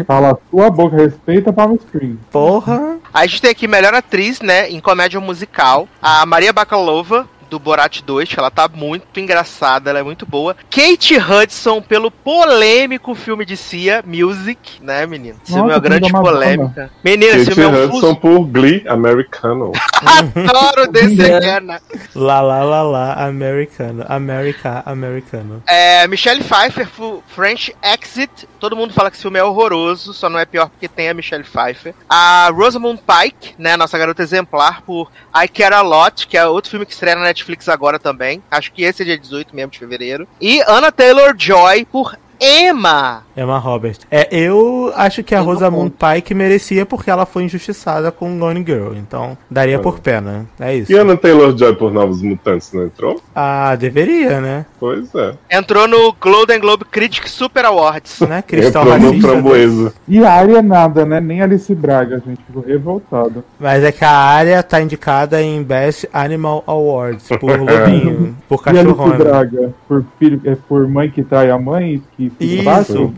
Fala a sua boca, respeita Palm Springs. Porra. A gente tem aqui melhor atriz, né, em comédia musical, a Maria Bakalova, do Borat 2, que ela tá muito engraçada, ela é muito boa. Kate Hudson, pelo polêmico filme de Cia, Music, né, menino? Esse filme é uma Nossa, grande filme da Madonna. polêmica. Menina, esse Kate filme é um Hudson fuso. por Glee Americano. Adoro desse É. Gana. Lá, lá, lá, lá, americano. America, americano. É, Michelle Pfeiffer por French Exit. Todo mundo fala que esse filme é horroroso, só não é pior porque tem a Michelle Pfeiffer. A Rosamund Pike, né, nossa garota exemplar, por I Care A Lot, que é outro filme que estreia na Netflix agora também. Acho que esse é dia 18 mesmo de fevereiro. E Anna Taylor-Joy por Emma. Emma Robert. É, eu acho que a Rosamund Pike merecia porque ela foi injustiçada com Gone Girl. Então, daria por pena. É isso. E Anna Taylor-Joy por Novos Mutantes não entrou? Ah, deveria, né? Pois é. Entrou no Golden Globe Critic Super Awards. Né? Cristal Entrou no racista. framboesa. E a área nada, né? Nem Alice Braga, gente. Ficou revoltado. Mas é que a área tá indicada em Best Animal Awards por lobinho, por E Alice. Braga, por, filho, é, por mãe que trai a mãe que Isso.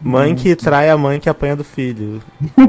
Mãe que trai a mãe que apanha do filho.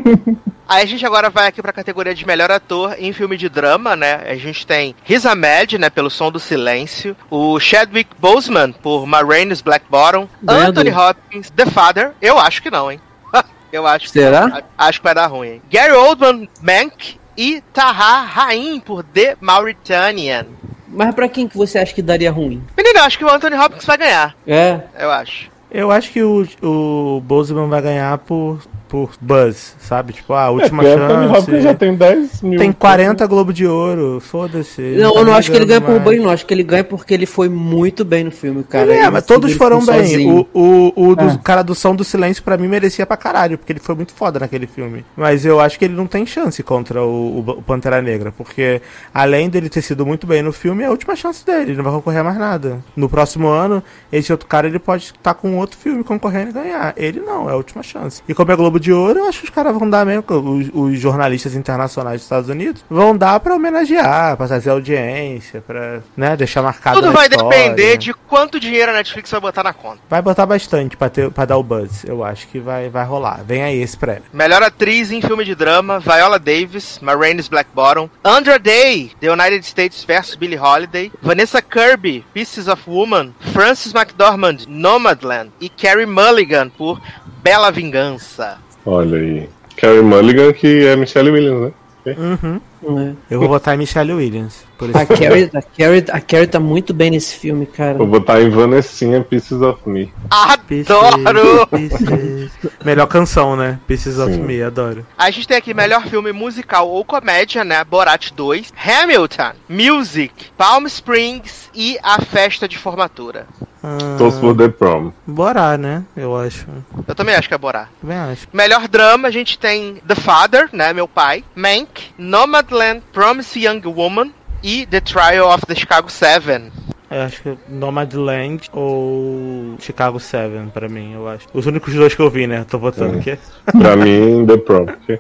Aí a gente agora vai aqui pra categoria de melhor ator em filme de drama, né? A gente tem Riz Ahmed, né, pelo Som do Silêncio, o Chadwick Boseman por Ma Rainey's Black Bottom, Ganhador. Anthony Hopkins, The Father, eu acho que não, hein? eu acho que Será? Acho que vai dar ruim, hein? Gary Oldman, Mank e Taha Rain por The Mauritanian. Mas pra quem que você acha que daria ruim? Menino, eu acho que o Anthony Hopkins vai ganhar, É. eu acho. Eu acho que o, o Bozeman vai ganhar por, por Buzz, sabe? Tipo, a É, última Anthony Hopkins já chance. tem 10 mil. Tem 40 Globo de Ouro, foda-se. Não, tá eu não acho que ele ganha ligando por mais. bem, não. Acho que ele ganha porque ele foi muito bem no filme, cara. Ele é, Ele mas todos foram bem. sozinho. O, o, o do É. cara do Som do Silêncio, pra mim, merecia pra caralho, porque ele foi muito foda naquele filme. Mas eu acho que ele não tem chance contra o, o- Pantera Negra, porque além dele ter sido muito bem no filme, é a última chance dele, ele não vai concorrer a mais nada. No próximo ano, esse outro cara ele pode estar com outro filme concorrendo e ganhar. Ele não, é a última chance. E como é Globo de Ouro, eu acho que os caras vão dar mesmo, os, os jornalistas internacionais dos Estados Unidos, vão dar pra homenagear, pra trazer audiência, pra né, deixar marcado Tudo vai história. depender de quanto dinheiro a Netflix vai botar na conta. Vai botar bastante pra dar o buzz. Eu acho que vai, vai rolar. Vem aí esse prêmio. Melhor atriz em filme de drama, Viola Davis, Ma Rainey's Black Bottom, Andra Day, The United States vs Billie Holiday, Vanessa Kirby, Pieces of Woman, Frances McDormand, Nomadland e Carrie Mulligan por Bela Vingança. Olha aí. Carrie Mulligan, que é Michelle Williams, né? Uhum. É. Eu vou votar em Michelle Williams. Por A. Carrie, a, Carrie, a Carrie tá muito bem nesse filme, cara. Vou botar em Vanessinha Pieces of Me. Adoro! Pieces. Melhor canção, né? Pieces of Sim. Me, adoro. A gente tem aqui melhor filme musical ou comédia, né? Borat 2, Hamilton, Music, Palm Springs e A Festa de Formatura. Ah, Toast for the Prom. Bora, né? Eu acho. Eu também acho que é Borat. Também acho. Melhor drama, a gente tem The Father, né, meu pai, Mank, Nomadland, Promise Young Woman e The Trial of the Chicago Seven. Eu acho que Nomadland ou Chicago 7 pra mim, eu acho. Os únicos dois que eu vi, né? Tô votando Hum. aqui. Pra mim, The Prom.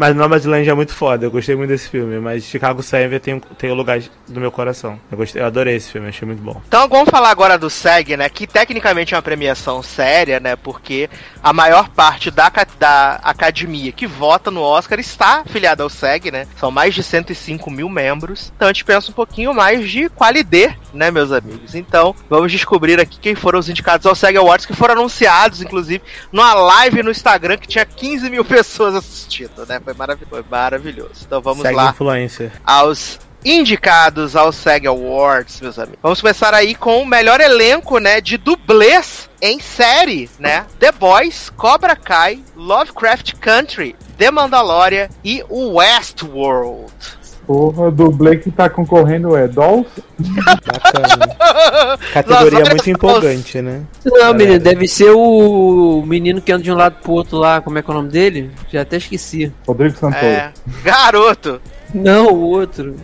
Mas Nomadland é muito foda, eu gostei muito desse filme, mas Chicago 7 tem, tem o lugar do meu coração. Eu, gostei, eu adorei esse filme, achei muito bom. Então vamos falar agora do SEG, né? Que tecnicamente é uma premiação séria, né? Porque a maior parte da, da academia que vota no Oscar está afiliada ao SEG, né? São mais de 105 mil membros. Então a gente pensa um pouquinho mais de qualidade, né, meus amigos? Então vamos descobrir aqui quem foram os indicados ao SEG Awards, que foram anunciados, inclusive, numa live no Instagram que tinha 15 mil pessoas assistindo, né? Foi, marav foi maravilhoso. Então vamos Segue lá influencer. aos indicados ao SEG Awards, meus amigos. Vamos começar aí com o melhor elenco, né, de dublês em série, né? The Boys, Cobra Kai, Lovecraft Country, The Mandalorian e o Westworld. Porra, o dublê que tá concorrendo é Dolph. Bacana. Categoria Nossa, muito empolgante, né? Não, menino, deve ser o menino que anda de um lado pro outro lá, como é que é o nome dele? Já até esqueci. Rodrigo Santoro. É, garoto. Não, o outro.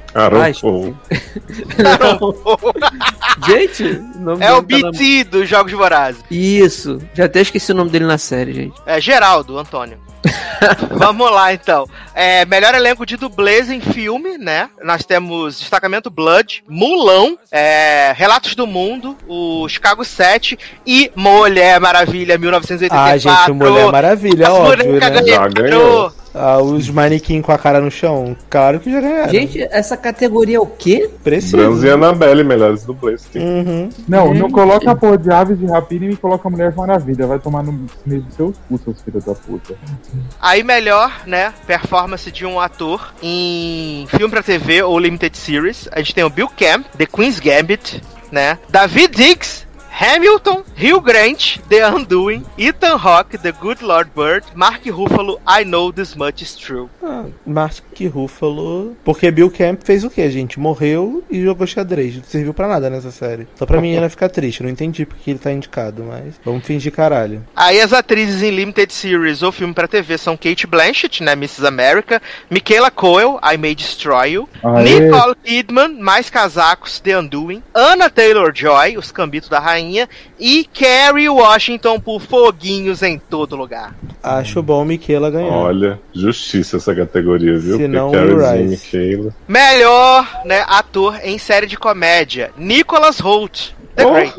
Pô. Gente, o nome É o dele tá na- BT dos Jogos Vorazes. Isso, já até esqueci o nome dele na série, gente. É Geraldo, Antônio. Vamos lá, então. É, melhor elenco de dublês em filme, né? Nós temos Destacamento Blood, Mulão, é, Relatos do Mundo, o Chicago 7 e Mulher Maravilha 1984. Ah, gente, Mulher Maravilha, As óbvio, né? Já ganhou. Ah, os manequim com a cara no chão, claro que já ganharam. Gente, essa categoria é o quê? precisa. Bronze e Annabelle, melhores dublês. Sim. Uhum. Não, não coloca a porra de aves de rapina e me coloca a Mulher Maravilha. Vai tomar no meio dos seus cu, seus filhos da puta. Aí, melhor, né? Performance de um ator em filme pra TV ou limited series. A gente tem o Bill Camp, The Queen's Gambit, né? David Diggs, Hamilton, Hugh Grant, The Undoing, Ethan Hawke, The Good Lord Bird, Mark Ruffalo, I Know This Much Is True. Ah, Mark Ruffalo. Porque Bill Camp fez o quê, gente? Morreu e jogou xadrez. Não serviu pra nada nessa série. Só pra menina ficar triste. Não entendi porque ele tá indicado, mas vamos fingir caralho. Aí as atrizes em limited series ou filme pra TV são Kate Blanchett, né, Mrs. America, Michaela Coel, I May Destroy You, Aê. Nicole Kidman, Mais Casacos, The Undoing, Anna Taylor-Joy, Os Cambitos da Rainha e Kerry Washington por Foguinhos em Todo Lugar. Acho bom Miquela ganhar. Olha, justiça essa categoria, viu? Se não. Michaela. Melhor, né, ator em série de comédia, Nicholas Holt, The Great.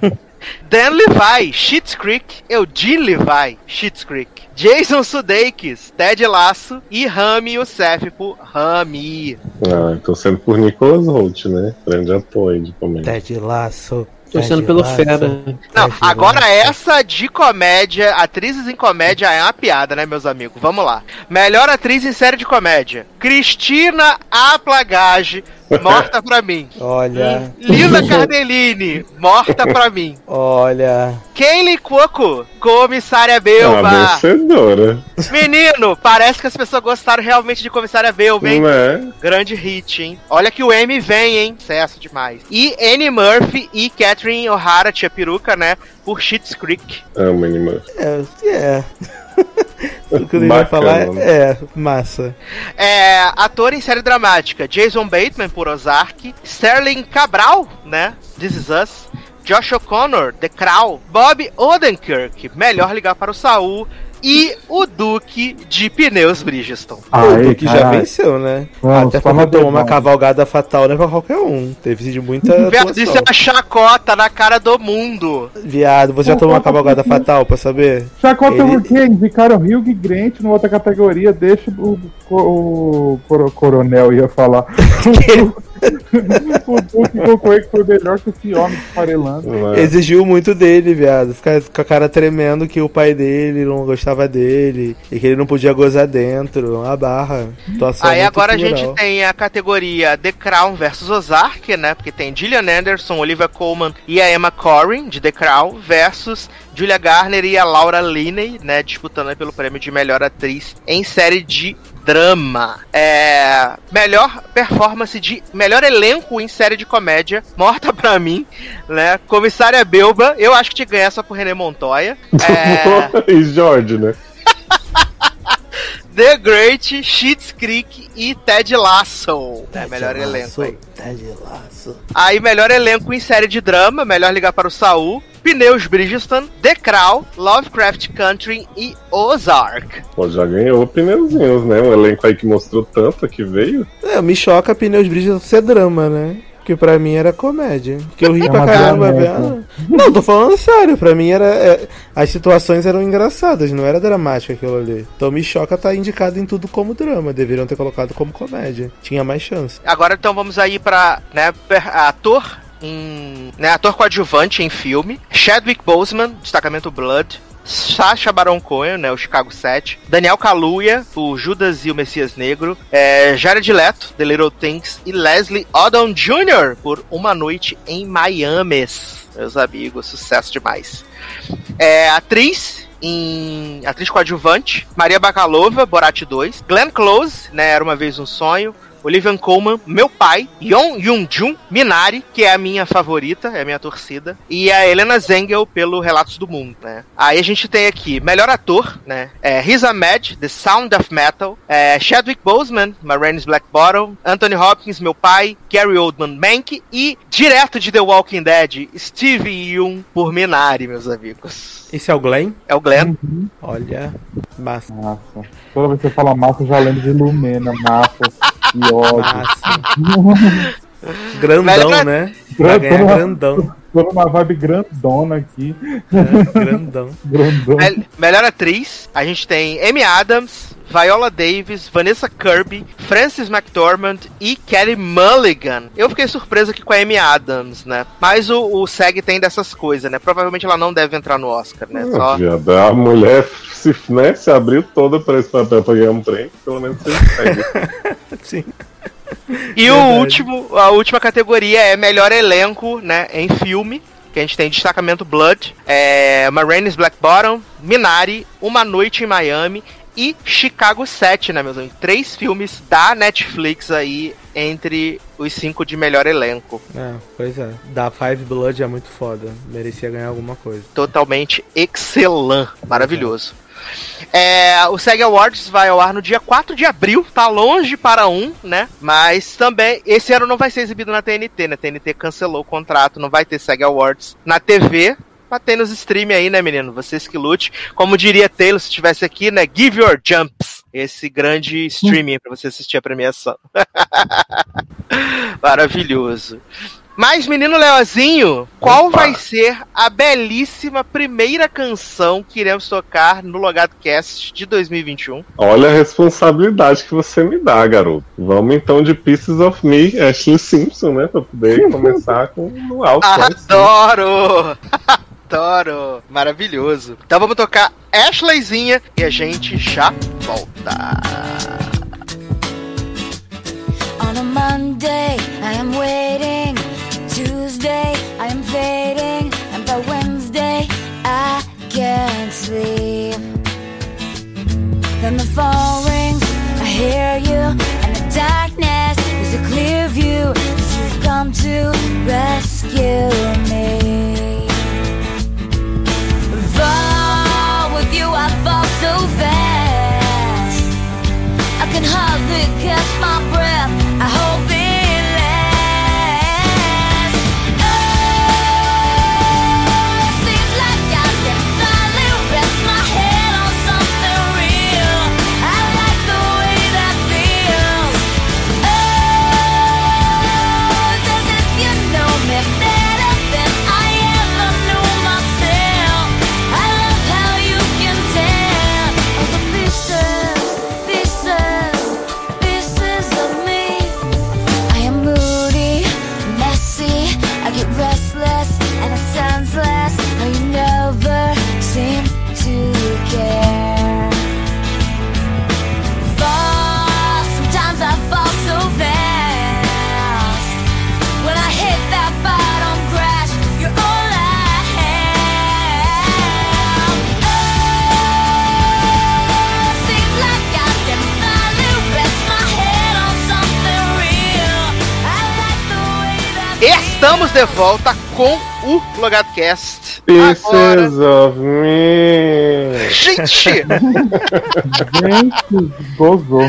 Dan Levi, Schitt's Creek, Eugene Levi, Schitt's Creek, Jason Sudeikis, Ted Lasso e Rami Youssef por Rami. Ah, tô sendo por Nicholas Holt, né? Grande apoio de comédia. Ted Laço. Torcendo pelo Lasso, Fera. Não, Ted agora Lasso. essa de comédia, atrizes em comédia é uma piada, né, meus amigos? Vamos lá. Melhor atriz em série de comédia: Cristina Aplagage, morta pra mim. Olha, Lila Cardellini, morta pra mim. olha. Kaylee Cuoco, comissária Ah, Belba. vencedora. Menino, parece que as pessoas gostaram realmente de comissária Belba, hein? Né? Grande hit, hein? Olha que o M vem, hein? Sucesso demais. E Annie Murphy e Catherine O'Hara, tia peruca, né? Por Schitt's Creek. Amo Anima. É, é. o que eu ia Bacana, falar é, é massa. É, ator em série dramática: Jason Bateman por Ozark, Sterling Cabral, né? This Is Us. Josh O'Connor, The Crow, Bob Odenkirk, melhor ligar para o Saul, e o Duque de Pneus Bridgestone. o que já caralho. venceu, né? Vamos, Até fala porque tomou uma cavalgada fatal, não é pra qualquer um. Teve de muita Viado, Isso é uma chacota na cara do mundo. Viado, você já tomou uma cavalgada fatal pra saber? Chacota Ele- por quê? Indicaram Hugh Grant numa outra categoria, deixa o, o, o coro- coronel ia falar. o que foi melhor que esse homem esfarelando. Né? Exigiu muito dele, viado. Ficar com a cara tremendo que o pai dele não gostava dele e que ele não podia gozar dentro. Uma barra. Atuação Aí agora a gente tem a categoria The Crown versus Ozark, né? Porque tem Gillian Anderson, Olivia Colman e a Emma Corrin, de The Crown, versus Julia Garner e a Laura Linney, né? Disputando pelo prêmio de melhor atriz em série de drama. É, melhor performance de melhor elenco em série de comédia, morta pra mim, né? Comissária Belba, eu acho que te ganha só por René Montoya. É, e Jorge, né? The Great, Schitt's Creek e Ted Lasso. É, melhor elenco aí. Ted Lasso. Aí, melhor elenco em série de drama, melhor ligar para o Saul. Pneus Bridgestone, The Crow, Lovecraft Country e Ozark. Pô, já ganhou pneuzinhos, né? Um elenco aí que mostrou tanto que veio. É, me choca Pneus Bridgestone ser drama, né? Porque pra mim era comédia. Porque eu ri É pra caramba vendo. Não, tô falando sério. Pra mim era. é, as situações eram engraçadas, não era dramático aquilo ali. Então me choca tá indicado em tudo como drama. Deveriam ter colocado como comédia. Tinha mais chance. Agora então vamos aí pra né, ator em. Né, ator coadjuvante em filme. Chadwick Boseman, destacamento Blood. Sacha Baron Cohen, né, o Chicago 7. Daniel Kaluuya, o Judas e o Messias Negro. É, Jared Leto, The Little Things. E Leslie Odom Jr. por Uma Noite em Miami. Meus amigos, sucesso demais. É, atriz em atriz coadjuvante, Maria Bakalova, Borat 2, Glenn Close, né, Era Uma Vez Um Sonho, Olivia Colman, meu pai, Yon Yoon-jun, Minari, que é a minha favorita, é a minha torcida, e a Helena Zengel pelo Relatos do Mundo, né. Aí a gente tem aqui, melhor ator, né, é Riz Ahmed, The Sound of Metal, é, Chadwick Boseman, Marines Black Bottom, Anthony Hopkins, meu pai, Gary Oldman, Mank, e direto de The Walking Dead, Steve Yeun por Minari, meus amigos. Esse é o Glenn? É o Glenn. Olha. Massa. Massa. Toda vez que você fala massa, eu já lembro de Lumena, massa. Que ódio. Massa. Grandão, né? Ganhar grandão. Tô numa vibe grandona aqui. É, grandão. Grandão. Mel- melhor atriz, a gente tem Amy Adams, Viola Davis, Vanessa Kirby, Frances McDormand e Kelly Mulligan. Eu fiquei surpreso aqui com a Amy Adams, né? Mas o, o SEG tem dessas coisas, né? Provavelmente ela não deve entrar no Oscar, né? Ah, Só... a mulher se, né, se abriu toda pra esse papel pra ganhar um prêmio, pelo menos você. Sim. E o último, a última categoria é melhor elenco, né? Em filme. Que a gente tem destacamento Blood, é, Marines Black Bottom, Minari, Uma Noite em Miami e Chicago 7, né, meus amigos? Três filmes da Netflix aí entre os cinco de melhor elenco. É, pois é. Da Five Blood é muito foda. Merecia ganhar alguma coisa. Totalmente excelente, maravilhoso. É, o SEG Awards vai ao ar no dia 4 de abril, tá longe para um, né? Mas também, esse ano não vai ser exibido na TNT, né? TNT cancelou o contrato, não vai ter SEG Awards na TV. Mas tem nos stream aí, né, menino? Vocês que lute. Como diria Taylor se estivesse aqui, né? Give your jumps. Esse grande streaming pra você assistir a premiação. Maravilhoso. Mas, menino Leozinho, qual Opa. vai ser a belíssima primeira canção que iremos tocar no Logado Cast de 2021? Olha a responsabilidade que você me dá, garoto. Vamos então de Pieces of Me, Ashley Simpson, né? Pra poder começar com no alto. Adoro! Adoro! Maravilhoso. Então vamos tocar Ashleyzinha e a gente já volta. On a Monday, I am waiting. Tuesday, I am fading. And by Wednesday, I can't sleep. Then the phone rings, I hear you. And the darkness is a clear view. You've come to rescue me. Estamos de volta com o Logado Cast. Agora, Pieces of Me. gente, Gente, gozou.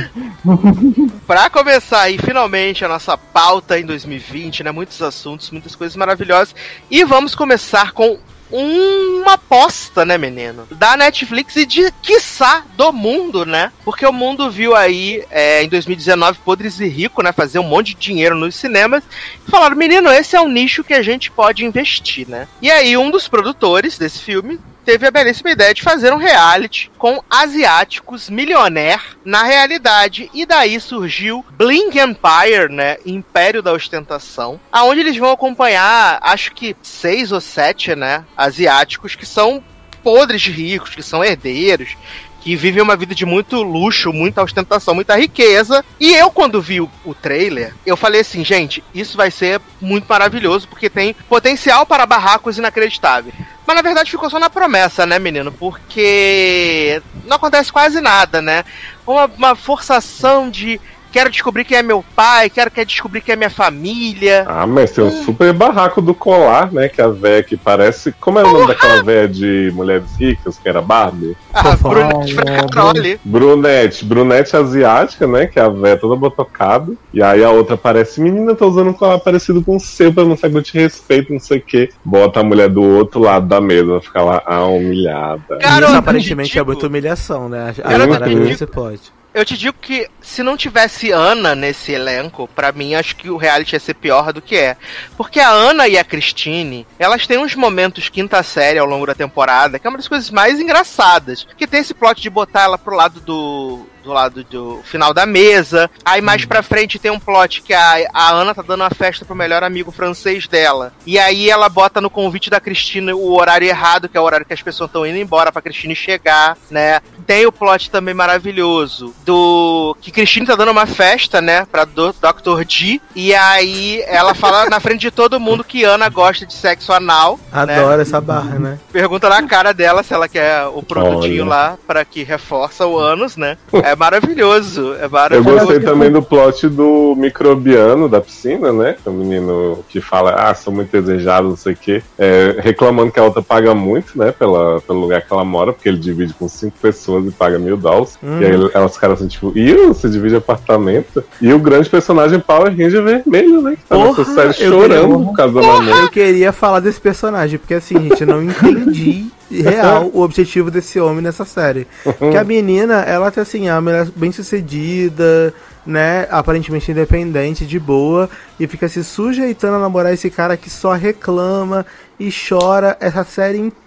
Pra começar aí, finalmente, a nossa pauta em 2020, né? Muitos assuntos, muitas coisas maravilhosas. E vamos começar com uma aposta, né, menino? Da Netflix e de, quiçá, do mundo, né? Porque o mundo viu aí, é, em 2019, Podres e Rico, né, fazer um monte de dinheiro nos cinemas. E falaram, menino, esse é um nicho que a gente pode investir, né? E aí, um dos produtores desse filme teve a belíssima ideia de fazer um reality com asiáticos milionaire na realidade. E daí surgiu Blink Empire, né? Império da Ostentação, aonde eles vão acompanhar, acho que seis ou sete, né? Asiáticos que são podres de ricos, que são herdeiros, que vivem uma vida de muito luxo, muita ostentação, muita riqueza. E eu, quando vi o, trailer, eu falei assim, gente, isso vai ser muito maravilhoso, porque tem potencial para barracos inacreditáveis. Mas na verdade ficou só na promessa, né, menino? Porque não acontece quase nada, né? Uma, uma forçação de quero descobrir quem é meu pai, quero, quero descobrir quem é minha família. Ah, mas tem um super barraco do colar, né? Que a véia que parece. Como é o nome daquela véia de Mulheres Ricas, que era Barbie? Ah. Brunette Francaroli. Brunette, brunette asiática, né? Que é a véia toda botocada. E aí a outra parece, menina, tá usando um colar parecido com o seu pra mostrar que eu te respeito, não sei o quê. Bota a mulher do outro lado da mesa, fica lá, ah, humilhada. Cara, Isso aparentemente é muita humilhação, né? A parada digo- desse pode. Eu te digo que se não tivesse Ana nesse elenco, pra mim acho que o reality ia ser pior do que é. Porque a Ana e a Christine, elas têm uns momentos quinta série ao longo da temporada, que é uma das coisas mais engraçadas. Que tem esse plot de botar ela pro lado do. Do lado do final da mesa. Aí mais pra frente tem um plot que a, a Ana tá dando uma festa pro melhor amigo francês dela. E aí ela bota no convite da Cristina o horário errado, que é o horário que as pessoas estão indo embora pra Cristina chegar, né? Tem o plot também maravilhoso do que Cristina tá dando uma festa, né, pra do, Dr. G, e aí ela fala na frente de todo mundo que Ana gosta de sexo anal, né? Adoro essa barra, né? Pergunta na cara dela se ela quer o produtinho Olha. lá pra que reforça o ânus, né? É maravilhoso, é Eu maravilhoso. gostei também do plot do microbiano da piscina, né? O menino que fala, ah, sou muito desejado, não sei o quê. É, reclamando que a outra paga muito, né? Pela, pelo lugar que ela mora, porque ele divide com cinco pessoas e paga mil dólares. E aí elas caras assim, tipo, e você divide apartamento? E o grande personagem Power Ranger vermelho, né? Que tá Porra, nessa série eu chorando queria- por causa namoro. Eu queria falar desse personagem, porque assim, gente, eu não entendi real o objetivo desse homem nessa série. Que a menina, ela tá assim, uma mulher bem sucedida, né? Aparentemente independente, de boa, e fica se sujeitando a namorar esse cara que só reclama e chora essa série inteira.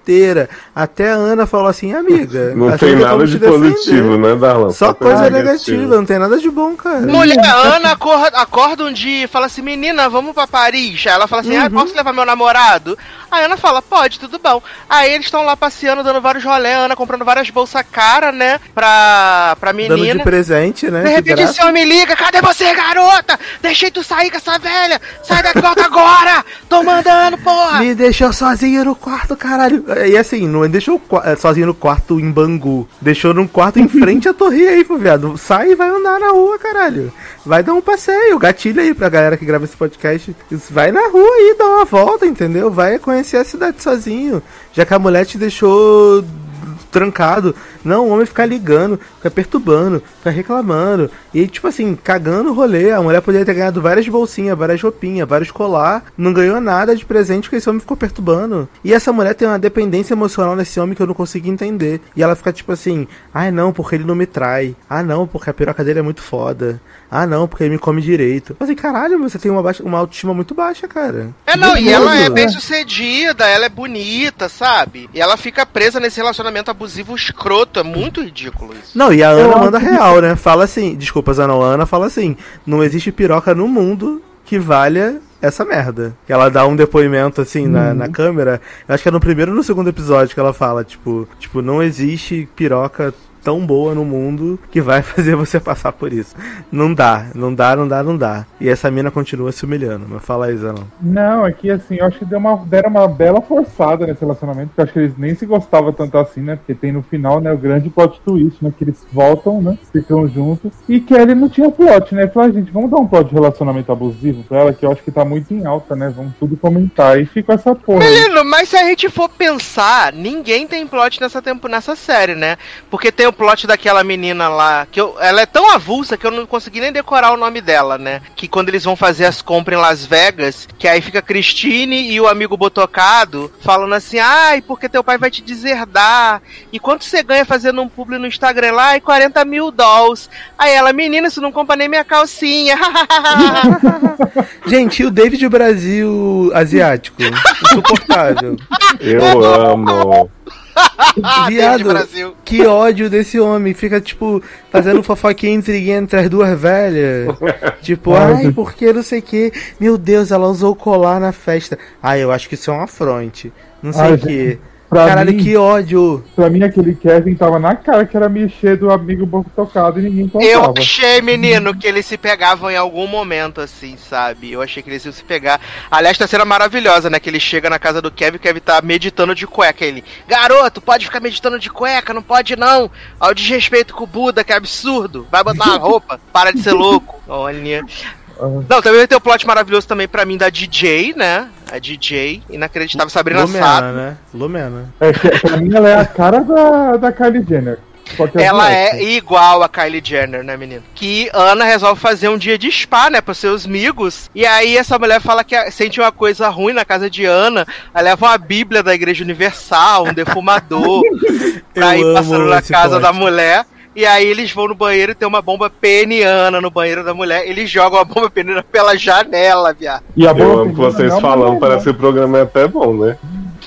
Até a Ana falou assim, amiga. Não tem nada de positivo, né, Darlan? Só coisa negativa, não tem nada de bom, cara. Mulher, a Ana acorda, acorda um dia e fala assim, menina, vamos pra Paris. Aí ela fala assim, ah, posso levar meu namorado? Aí a Ana fala, pode, tudo bom. Aí eles estão lá passeando, dando vários rolê, a Ana comprando várias bolsas cara, né, pra, pra Dando de menina. presente, né? De repente esse homem me liga, cadê você, garota? Deixei tu sair com essa velha! Sai daqui, volta agora! Tô mandando, porra! Me deixou sozinho no quarto, caralho. E assim, não deixou eh, sozinho no quarto em Bangu. Deixou num quarto em frente à torre aí, viado. Sai e vai andar na rua, caralho. Vai dar um passeio. Gatilho aí pra galera que grava esse podcast. Vai na rua aí, dá uma volta, entendeu? Vai conhecer a cidade sozinho. Já que a mulher te deixou trancado. Não, o homem fica ligando, fica perturbando, fica reclamando. E, tipo assim, cagando o rolê. A mulher poderia ter ganhado várias bolsinhas, várias roupinhas, vários colar. Não ganhou nada de presente porque esse homem ficou perturbando. E essa mulher tem uma dependência emocional nesse homem que eu não consigo entender. E ela fica tipo assim: ai não, porque ele não me trai. Ah não, porque a piroca dele é muito foda. Ah não, porque ele me come direito. Mas assim, caralho, você tem uma, baixa, uma autoestima muito baixa, cara. É, não, e ela é bem sucedida, ela é bonita, sabe? E ela fica presa nesse relacionamento abusivo escroto, é muito ridículo isso. Não, e a Ana manda real, né? Fala assim, desculpa, Zana, a Ana fala assim: não existe piroca no mundo que valha essa merda. Que ela dá um depoimento assim na, na câmera. Eu acho que é no primeiro ou no segundo episódio que ela fala, tipo, tipo, não existe piroca tão boa no mundo que vai fazer você passar por isso. Não dá, não dá, não dá, não dá. E essa mina continua se humilhando. Mas fala aí, Zana. Não, é que assim, eu acho que deu uma, deram uma bela forçada nesse relacionamento, porque eu acho que eles nem se gostavam tanto assim, né? Porque tem no final, né, o grande plot twist, né? Que eles voltam, né? Ficam juntos. E Kelly não tinha plot, né? Falei, ah, gente, vamos dar um plot de relacionamento abusivo pra ela, que eu acho que tá muito em alta, né? Vamos tudo comentar. E ficou essa porra. Menino, mas se a gente for pensar, ninguém tem plot nessa tempo nessa série, né? Porque tem o plot daquela menina lá, que eu, ela é tão avulsa que eu não consegui nem decorar o nome dela, né? Que quando eles vão fazer as compras em Las Vegas, que aí fica Christine e o amigo botocado falando assim, ai, porque teu pai vai te deserdar. E quanto você ganha fazendo um publi no Instagram lá? Ai, 40 mil dólares. Aí ela, menina, você não compra nem minha calcinha. Gente, e o David Brasil asiático? Insuportável. Eu amo. Viado, Brasil. que ódio desse homem. Fica, tipo, fazendo fofoquinha intriguinha entre as duas velhas. Tipo, ai, porque não sei o que. Meu Deus, ela usou o colar na festa. Ai, eu acho que isso é um afronte. Não sei o que. Pra Caralho, mim, que ódio. pra mim, aquele Kevin tava na cara que era mexer do amigo pouco tocado e ninguém Eu contava. achei, menino, que eles se pegavam em algum momento, assim, sabe? Eu achei que eles iam se pegar. Aliás, tá cena maravilhosa, né? Que ele chega na casa do Kevin, o Kevin tá meditando de cueca. Ele, garoto, pode ficar meditando de cueca, não pode não. Ao desrespeito com o Buda, que absurdo. Vai botar uma roupa, para de ser louco. Olha. Não, também tem o plot maravilhoso também pra mim da DJ, né? A DJ, inacreditável, Sabrina Lumena, Sato. né? Lumena. É, pra mim, ela é a cara da, da Kylie Jenner. Ela é igual a Kylie Jenner, né, menino? Que Ana resolve fazer um dia de spa, né, pros seus amigos. E aí essa mulher fala que sente uma coisa ruim na casa de Ana. Ela leva uma bíblia da Igreja Universal, um defumador, pra ir passando na casa plot. da mulher. E aí eles vão no banheiro e tem uma bomba peniana no banheiro da mulher. Eles jogam a bomba peniana pela janela, viado. E a Eu boa amo vocês não, falando, parece que o programa é até bom, né?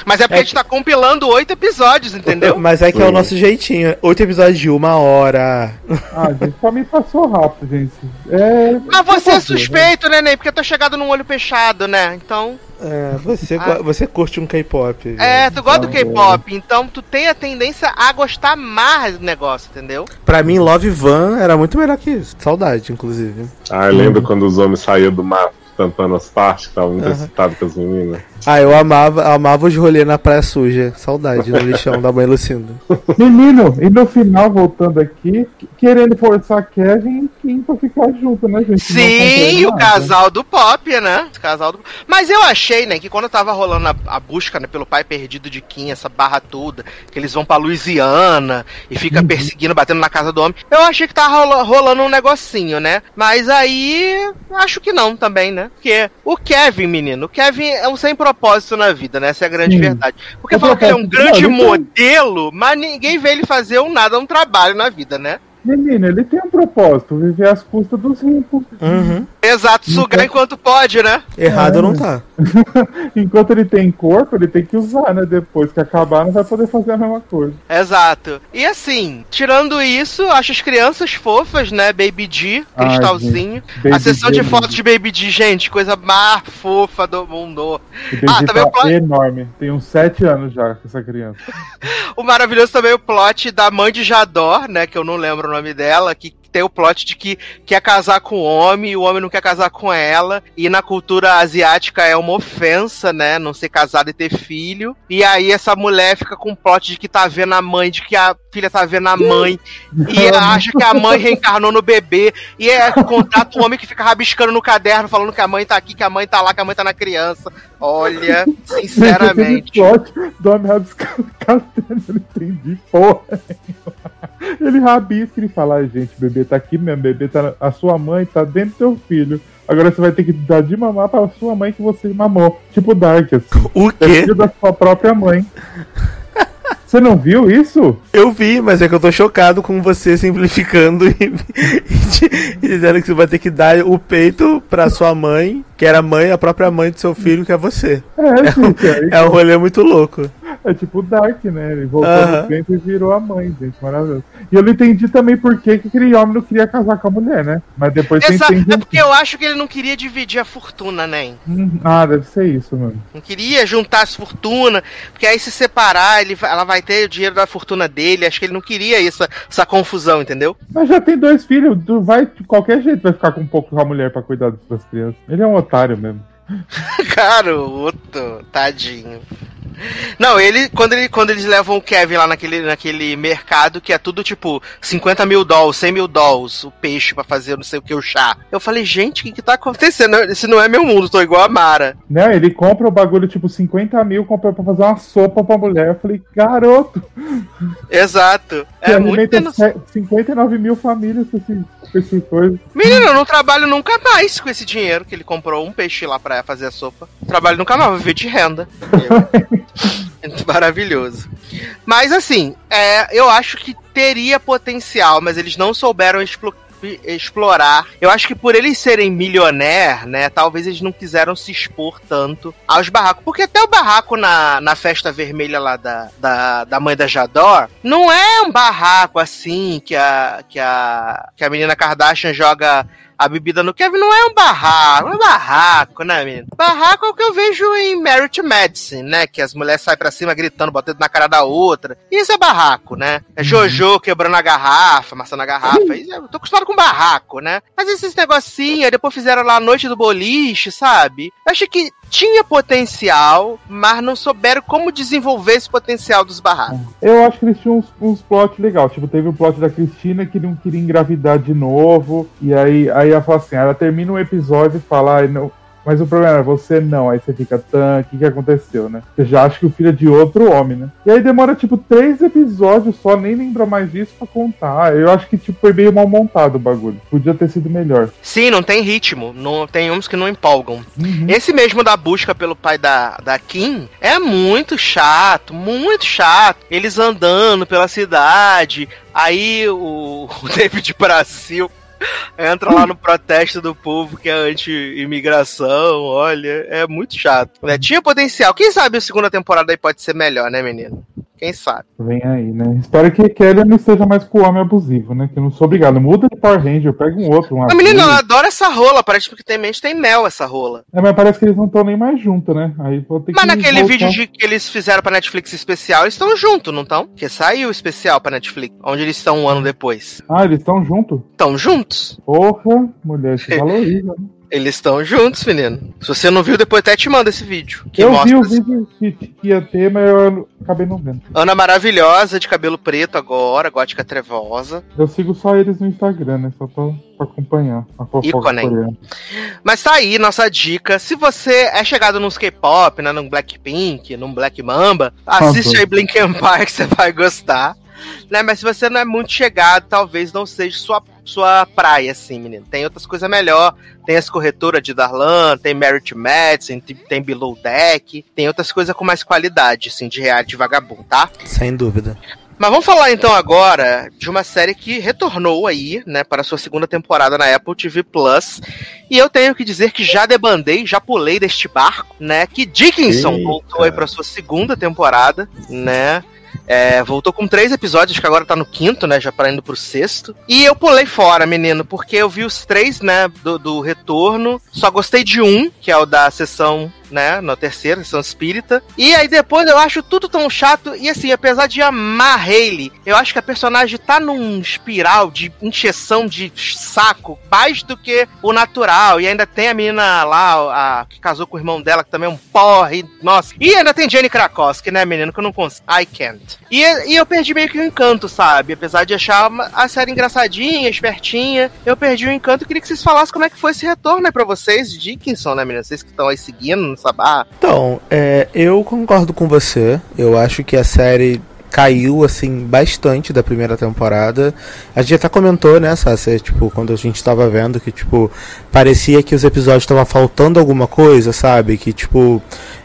Mas é porque a gente tá compilando oito episódios, entendeu? Mas é que é o nosso jeitinho. Oito episódios de uma hora. Ah, gente, pra mim passou rápido, gente. É. Mas você é né? suspeito, né, Ney? Porque eu tô chegado num olho fechado, né? Então. É, você, Ah. você curte um K-pop. É, tu gosta do Ah, K-pop, então tu tem a tendência a gostar mais do negócio, entendeu? Pra mim, Love Van era muito melhor que isso. Saudade, inclusive. Ah, eu lembro quando os homens saíam do mato tampando as partes, que estavam muito excitados com as meninas. Ah, eu amava, amava os rolês na praia suja. Saudade no lixão da mãe Lucinda. Menino, e no final, voltando aqui, que- querendo forçar Kevin e Kim pra ficar junto, né, gente? Sim, o nada. casal do pop, né? O casal do... Mas eu achei, né, que quando tava rolando a, a busca né, pelo pai perdido de Kim, essa barra toda, que eles vão pra Louisiana e fica perseguindo, batendo na casa do homem, eu achei que tava rola- rolando um negocinho, né? Mas aí, acho que não também, né? Porque o Kevin, menino, o Kevin é um sem propósito na vida, né? Essa é a grande Sim. verdade. Porque fala que ele é um grande não, ele tem- modelo, mas ninguém vê ele fazer um nada, um trabalho na vida, né? Menino, ele tem um propósito, viver às custas dos ricos. Uhum. Exato, sugar enquanto pode, né? Errado não tá. Enquanto ele tem corpo, ele tem que usar, né? Depois que acabar, não vai poder fazer a mesma coisa. Exato. E assim, tirando isso, acho as crianças fofas, né? Baby D, Ai, cristalzinho. gente. a sessão Baby de D, fotos de Baby D, gente, coisa mais fofa do mundo. Ah, também tá o plot- enorme. Tem uns sete anos já com essa criança. O maravilhoso também é o plot da mãe de Jador, né? Que eu não lembro o nome dela, que tem o plot de que quer casar com o homem e o homem não quer casar com ela. E na cultura asiática é uma ofensa, né? Não ser casado e ter filho. E aí essa mulher fica com o plot de que tá vendo a mãe, de que a filha tá vendo a mãe. e acha que a mãe reencarnou no bebê. E é contrata um homem que fica rabiscando no caderno, falando que a mãe tá aqui, que a mãe tá lá, que a mãe tá na criança. Olha, sinceramente. Plot do homem rabiscando o caderno, eu não entendi porra. Ele rabisca e fala, gente, o bebê tá aqui mesmo, bebê tá. A sua mãe tá dentro do teu filho. Agora você vai ter que dar de mamar pra sua mãe que você mamou. Tipo Dark, assim. O É quê? filho da sua própria mãe. Você não viu isso? Eu vi, mas é que eu tô chocado com você simplificando e, e dizendo que você vai ter que dar o peito pra sua mãe, que era a mãe, a própria mãe do seu filho, que é você. É, gente. É, É um rolê muito louco. é tipo Dark, né? Ele voltou Aham. no tempo e virou a mãe, gente. Maravilhoso. E eu não entendi também por que, que aquele homem não queria casar com a mulher, né? Mas depois você Exato, entende. é porque eu acho que ele não queria dividir a fortuna, né? Hum, Ah, deve ser isso, mano. Não queria juntar as fortunas, porque aí se separar, ele, vai- ela vai ter o dinheiro da fortuna dele. Acho que ele não queria essa, essa confusão, entendeu? Mas já tem dois filhos, tu vai, de qualquer jeito vai ficar com um pouco com a mulher pra cuidar das crianças. Ele é um otário mesmo. Garoto, tadinho. Não, ele quando, ele, quando eles levam o Kevin lá naquele, naquele mercado que é tudo tipo 50 mil dólares, 100 mil dólares, o peixe pra fazer não sei o que, o chá. Eu falei, gente, o que que tá acontecendo? Esse não é meu mundo, tô igual a Mara. Né, ele compra o bagulho tipo 50 mil, compra pra fazer uma sopa pra mulher. Eu falei, garoto, Exato. É muito. alimenta se- 59 mil famílias com esse, com esse coisa. Menino, eu não trabalho nunca mais com esse dinheiro que ele comprou um peixe lá pra fazer a sopa. Trabalho nunca mais, vou viver de renda. Eu- Maravilhoso. Mas assim, é, eu acho que teria potencial, mas eles não souberam explo- explorar. Eu acho que por eles serem milionaire, né, talvez eles não quiseram se expor tanto aos barracos. Porque até o barraco na, na festa vermelha lá da, da, da mãe da Jador não é um barraco assim que a, que a, que a menina Kardashian joga a bebida no Kevin não é um barraco, não é barraco, né, menino? Barraco é o que eu vejo em Merit Medicine, né? Que as mulheres saem pra cima gritando, botando na cara da outra. Isso é barraco, né? É Jojo quebrando a garrafa, amassando a garrafa. Isso é- Eu tô acostumado com barraco, né? Mas esses negocinhos, depois fizeram lá a noite do boliche, sabe? Eu achei que tinha potencial, mas não souberam como desenvolver esse potencial dos barracos. Eu acho que eles tinham uns, uns plots legais. Tipo, teve o plot da Cristina que não queria engravidar de novo. E aí, aí ela fala assim: ela termina um episódio e fala, "Ai, não. Mas o problema é você não. Aí você fica, tan, o que, que aconteceu, né? Você já acha que o filho é de outro homem, né? E aí demora, tipo, três episódios só, nem lembra mais disso pra contar. Eu acho que, tipo, foi meio mal montado o bagulho. Podia ter sido melhor. Sim, não tem ritmo. Não, tem uns que não empolgam. Uhum. Esse mesmo da busca pelo pai da, da Kim é muito chato, muito chato. Eles andando pela cidade, aí o, o David Brasil entra lá no protesto do povo que é anti-imigração. Olha, é muito chato. né? Tinha potencial. Quem sabe a segunda temporada aí pode ser melhor, né, menino? Quem sabe? Vem aí, né? Espero que Kelly não esteja mais com o homem abusivo, né? Que eu não sou obrigado. Muda de Power Ranger, pega um outro. Um A menina, azul. ela adora essa rola. Parece que tem mente tem mel essa rola. É, mas parece que eles não estão nem mais juntos, né? Aí vou ter Mas que naquele voltar. vídeo de, que eles fizeram pra Netflix especial, eles estão juntos, não estão? Porque saiu o especial pra Netflix, onde eles estão um ano depois. Ah, eles estão juntos? Estão juntos? Porra, mulher, se valoriza. Eles estão juntos, menino. Se você não viu, depois até te mando esse vídeo. Eu vi o vídeo que, que ia ter, mas eu acabei não vendo. Ana maravilhosa, de cabelo preto agora, gótica trevosa. Eu sigo só eles no Instagram, né? Só pra, pra acompanhar a fofoca coreana. Mas tá aí, nossa dica. Se você é chegado nos K-pop, né, num Blackpink, num Black Mamba, assiste Ah, aí Blink Empire que você vai gostar. Né, mas se você não é muito chegado, talvez não seja sua, sua praia, assim, menino. Tem outras coisas melhor. Tem as corretoras de Darlan, tem Merit Medicine, tem, tem Below Deck, tem outras coisas com mais qualidade, assim, de reality vagabundo, tá? Sem dúvida. Mas vamos falar então agora de uma série que retornou aí, né, para a sua segunda temporada na Apple TV Plus. E eu tenho que dizer que já debandei, já pulei deste barco, né? Que Dickinson Eita. voltou aí para sua segunda temporada, né? É, voltou com três episódios, que agora tá no quinto, né? Já para indo pro sexto. E eu pulei fora, menino, porque eu vi os três, né? Do, do retorno. Só gostei de um, que é o da sessão né, na terceira, sessão espírita. E aí depois eu acho tudo tão chato. E assim, apesar de amar Hayley, eu acho que a personagem tá num espiral de encheção de saco mais do que o natural. E ainda tem a menina lá, a, que casou com o irmão dela, que também é um porre. Nossa. E ainda tem Jenny Krakowski, né, menino, que eu não consigo. I can't. E, e eu perdi meio que o encanto, sabe? Apesar de achar a série engraçadinha, espertinha, eu perdi o encanto. Queria que vocês falassem como é que foi esse retorno aí pra vocês, Dickinson, né, menino? Vocês que estão aí seguindo nessa barra. Então, é, eu concordo com você. Eu acho que a série caiu, assim, bastante da primeira temporada. A gente até comentou, né, Sassi, tipo, quando a gente tava vendo que, tipo, parecia que os episódios estavam faltando alguma coisa, sabe? Que, tipo,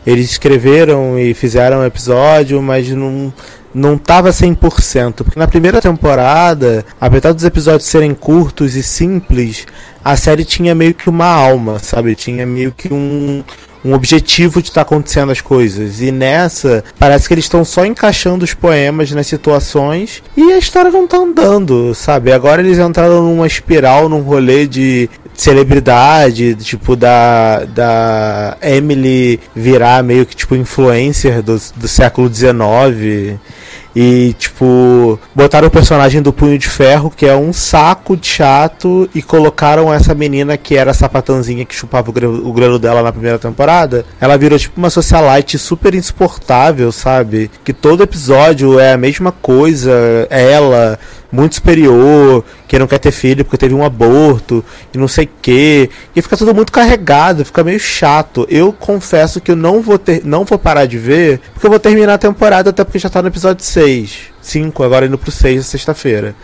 eles escreveram e fizeram o episódio, mas não não tava 100%, porque na primeira temporada, apesar dos episódios serem curtos e simples, a série tinha meio que uma alma, sabe? Tinha meio que um um objetivo de estar acontecendo as coisas. E nessa, parece que eles estão só encaixando os poemas nas situações e a história não tá andando, sabe? Agora eles entraram numa espiral, num rolê de celebridade, tipo da, da Emily virar meio que tipo influencer do, do século XIX. E, tipo, botaram o personagem do Punho de Ferro, que é um saco de chato, e colocaram essa menina que era a sapatãozinha que chupava o grelo, o grelo dela na primeira temporada. Ela virou, tipo, uma socialite super insuportável, sabe? Que todo episódio é a mesma coisa, é ela muito superior, que não quer ter filho porque teve um aborto e não sei o que. E fica tudo muito carregado, fica meio chato. Eu confesso que eu não vou ter, não vou parar de ver, porque eu vou terminar a temporada até porque já tá no episódio 6. 5, agora indo pro 6 na sexta-feira.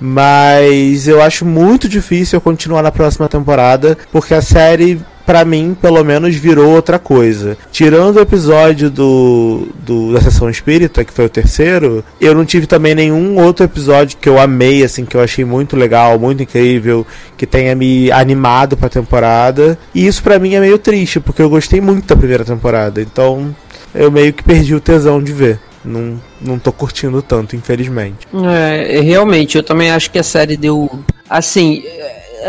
Mas eu acho muito difícil eu continuar na próxima temporada, porque a série pra mim, pelo menos, virou outra coisa. Tirando o episódio do, do da sessão espírita, que foi o terceiro, eu não tive também nenhum outro episódio que eu amei, assim, que eu achei muito legal, muito incrível, que tenha me animado pra temporada. E isso pra mim é meio triste, porque eu gostei muito da primeira temporada. Então, eu meio que perdi o tesão de ver. Não, não tô curtindo tanto, infelizmente. É, realmente, eu também acho que a série deu. Assim,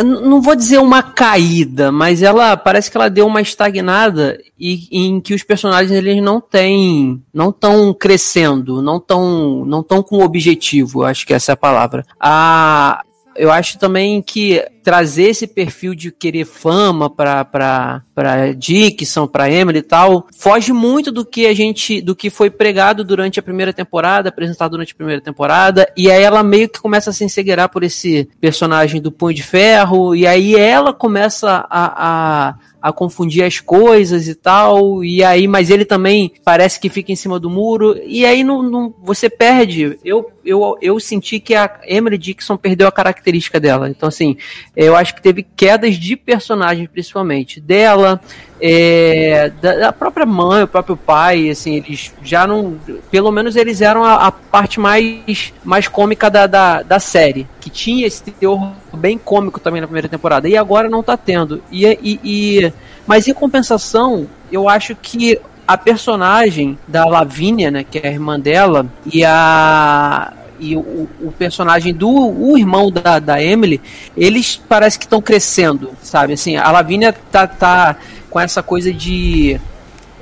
não vou dizer uma caída, mas ela parece que ela deu uma estagnada e em que os personagens eles não têm, não estão crescendo, não estão, não estão com objetivo. Acho que essa é a palavra. A eu acho também que trazer esse perfil de querer fama para para para Dixon, para Emily e tal, foge muito do que a gente, do que foi pregado durante a primeira temporada, apresentado durante a primeira temporada, e aí ela meio que começa a se ensegueirar por esse personagem do Punho de Ferro, e aí ela começa a, a a confundir as coisas e tal, e aí, mas ele também parece que fica em cima do muro, e aí não, não, você perde. Eu, eu, eu senti que a Emily Dixon perdeu a característica dela. Então, assim, eu acho que teve quedas de personagem, principalmente. Dela, é, da, da própria mãe, o próprio pai, assim, eles já não. Pelo menos eles eram a, a parte mais, mais cômica da, da, da série. Que tinha esse teor bem cômico também na primeira temporada. E agora não tá tendo. E, e, e mas em compensação, eu acho que a personagem da Lavínia, né, que é a irmã dela, e a e o, o personagem do o irmão da, da Emily, eles parece que estão crescendo, sabe? Assim, a Lavínia tá, tá com essa coisa de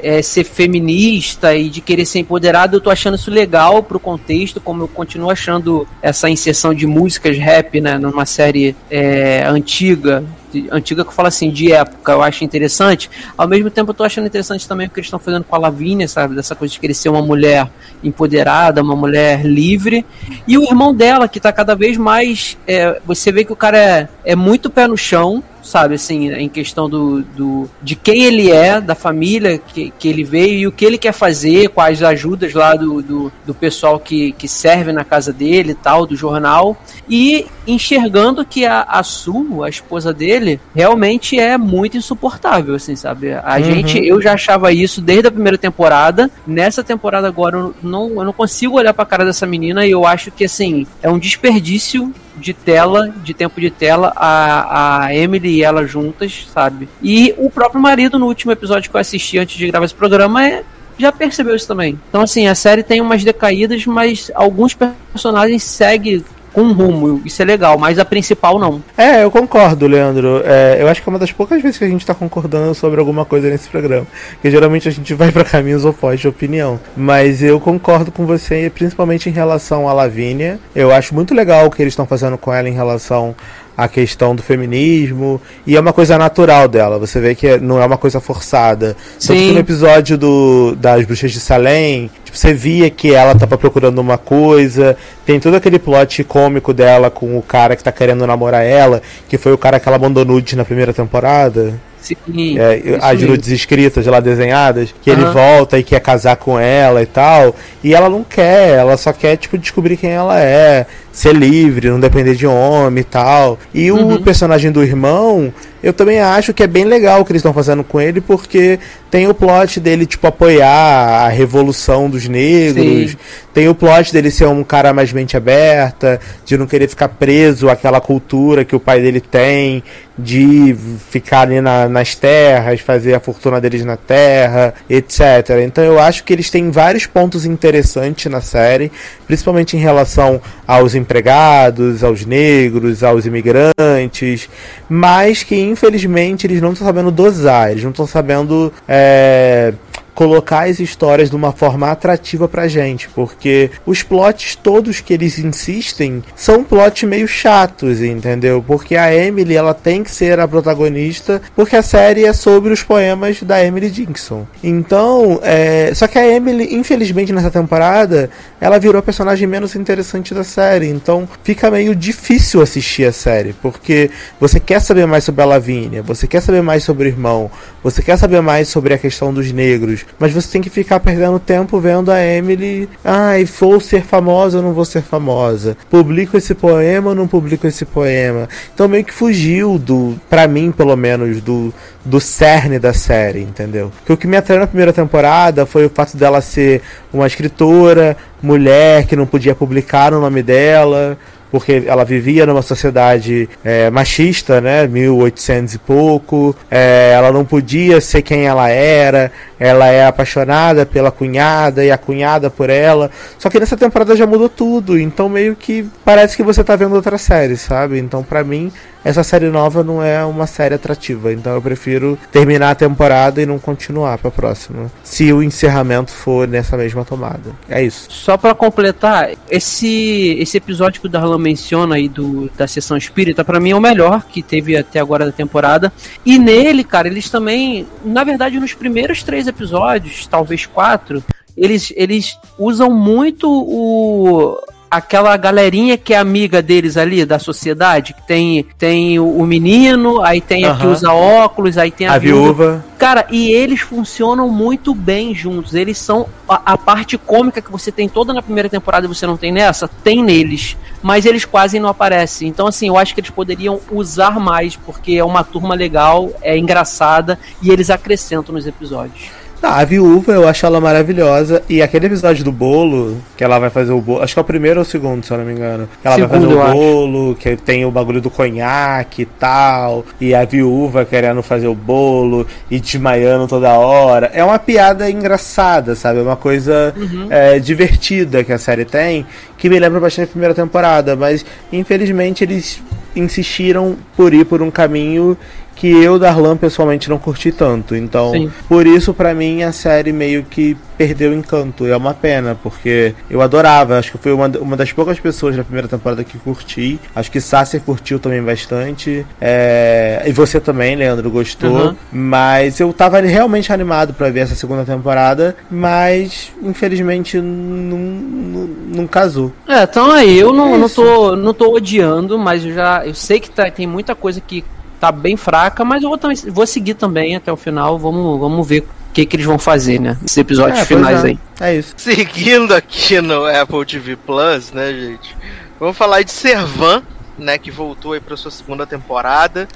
é, ser feminista e de querer ser empoderada, eu tô achando isso legal pro contexto, como eu continuo achando essa inserção de músicas rap, né, numa série é, antiga, antiga que eu falo assim, de época, eu acho interessante. Ao mesmo tempo, eu tô achando interessante também o que eles estão fazendo com a Lavínia, sabe, dessa coisa de querer ser uma mulher empoderada, uma mulher livre. E o irmão dela, que tá cada vez mais. é, você vê que o cara é, é muito pé no chão, sabe, assim, em questão do, do de quem ele é, da família que, que ele veio e o que ele quer fazer, as ajudas lá do, do, do pessoal que, que serve na casa dele e tal, do jornal, e enxergando que a, a Su, a esposa dele, realmente é muito insuportável, assim, sabe? A gente, eu já achava isso desde a primeira temporada, nessa temporada agora eu não, eu não consigo olhar pra cara dessa menina e eu acho que, assim, é um desperdício de tela, de tempo de tela, a, a Emily e ela juntas, sabe? E o próprio marido, no último episódio que eu assisti antes de gravar esse programa, é, já percebeu isso também. Então, assim, a série tem umas decaídas, mas alguns personagens seguem com um rumo. Isso é legal, mas a principal não. É, eu concordo, Leandro. É, eu acho que é uma das poucas vezes que a gente tá concordando sobre alguma coisa nesse programa. Porque geralmente a gente vai pra caminhos opostos de opinião. Mas eu concordo com você, principalmente em relação à Lavínia. Eu acho muito legal o que eles estão fazendo com ela em relação à questão do feminismo. E é uma coisa natural dela. Você vê que não é uma coisa forçada. Tanto Sim. que no episódio do, das Bruxas de Salem, tipo, você via que ela tava procurando uma coisa. Tem todo aquele plot cômico dela com o cara que tá querendo namorar ela, que foi o cara que ela mandou nudes na primeira temporada. Sim, É, as nudes escritas lá desenhadas, que ele volta e quer casar com ela e tal. E ela não quer, ela só quer, tipo, descobrir quem ela é, ser livre, não depender de homem e tal. E Uhum. o personagem do irmão, eu também acho que é bem legal o que eles estão fazendo com ele, porque tem o plot dele, tipo, apoiar a revolução dos negros. Sim. Tem o plot dele ser um cara mais mente aberta, de não querer ficar preso àquela cultura que o pai dele tem, de ficar ali na- nas terras, fazer a fortuna deles na terra, etc. Então eu acho que eles têm vários pontos interessantes na série, principalmente em relação aos empregados, aos negros, aos imigrantes, mas que infelizmente eles não estão sabendo dosar, eles não estão sabendo. é, colocar as histórias de uma forma atrativa pra gente, porque os plots todos que eles insistem são plots meio chatos, entendeu? Porque a Emily, ela tem que ser a protagonista, porque a série é sobre os poemas da Emily Dickinson. Então, é... só que a Emily, infelizmente, nessa temporada, ela virou a personagem menos interessante da série, então fica meio difícil assistir a série, porque você quer saber mais sobre a Lavínia, você quer saber mais sobre o irmão, você quer saber mais sobre a questão dos negros, mas você tem que ficar perdendo tempo vendo a Emily, ai, vou ser famosa ou não vou ser famosa, publico esse poema ou não publico esse poema. Então meio que fugiu do, pra mim pelo menos, do, do cerne da série, entendeu? Porque o que me atraiu na primeira temporada foi o fato dela ser uma escritora, mulher que não podia publicar o nome dela, porque ela vivia numa sociedade é, machista, né, 1800 e pouco, é, ela não podia ser quem ela era, ela é apaixonada pela cunhada e a cunhada por ela, só que nessa temporada já mudou tudo, então meio que parece que você tá vendo outra série, sabe? Então pra mim, essa série nova não é uma série atrativa, então eu prefiro terminar a temporada e não continuar pra próxima, se o encerramento for nessa mesma tomada. É isso. Só pra completar, esse esse episódio que o Darlan menciona aí do, da sessão espírita, pra mim é o melhor que teve até agora da temporada. E nele, cara, eles também, na verdade, nos primeiros três episódios, talvez quatro, eles, eles usam muito o aquela galerinha que é amiga deles ali da sociedade, que tem tem o, menino, aí tem a que usa óculos, aí tem a, A viúva. Cara, e eles funcionam muito bem juntos. Eles são a, a parte cômica que você tem toda na primeira temporada e você não tem nessa, tem neles. Mas eles quase não aparecem. Então, assim, eu acho que eles poderiam usar mais, porque é uma turma legal, é engraçada e eles acrescentam nos episódios. Tá, a viúva eu acho ela maravilhosa. E aquele episódio do bolo, que ela vai fazer o bolo. Acho que é o primeiro ou o segundo, se eu não me engano. Que ela vai Segundo, fazer eu o acho. bolo, que tem o bagulho do conhaque e tal. E a viúva querendo fazer o bolo e desmaiando toda hora. É uma piada engraçada, sabe? É uma coisa Uhum. é, divertida que a série tem. Que me lembra bastante a primeira temporada. Mas infelizmente eles insistiram por ir por um caminho que eu, Darlan, pessoalmente não curti tanto. Então, Sim. por isso, pra mim, a série meio que perdeu o encanto. É uma pena, porque eu adorava. Acho que fui uma, uma das poucas pessoas na primeira temporada que curti. Acho que Sasser curtiu também bastante. É, E você também, Leandro, gostou. Uhum. Mas eu tava realmente animado pra ver essa segunda temporada. Mas, infelizmente, não, não, não casou. É, então aí, eu não, não, tô, não tô odiando, mas eu já eu sei que tá- tem muita coisa que tá bem fraca, mas eu vou, também, vou seguir também até o final. Vamos, vamos ver o que, que eles vão fazer, né? Nesses episódios É, finais é. aí. É isso. Seguindo aqui no Apple TV Plus, né, gente? Vamos falar de Servan, né, que voltou aí pra sua segunda temporada.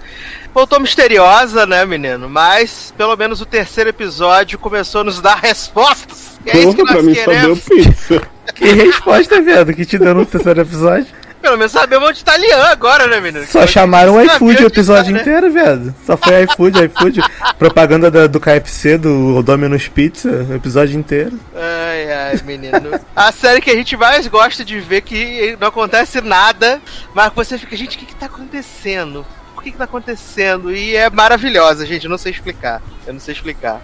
Voltou misteriosa, né, menino? Mas pelo menos o terceiro episódio começou a nos dar respostas. E é isso que Porra, pra nós mim só deu queremos. pizza. Que resposta, viado, que te deu no terceiro episódio? Pelo menos sabemos onde tá Lian agora, né, menino? Só chamaram o iFood o episódio tá, né? inteiro, viado. Só foi iFood, iFood. Propaganda da- do KFC, do Domino's Pizza, o episódio inteiro. Ai, ai, menino. A série que a gente mais gosta de ver que não acontece nada, mas você fica, gente, o que que tá acontecendo? Por que que tá acontecendo? E é maravilhosa, gente, não sei explicar. Eu não sei explicar.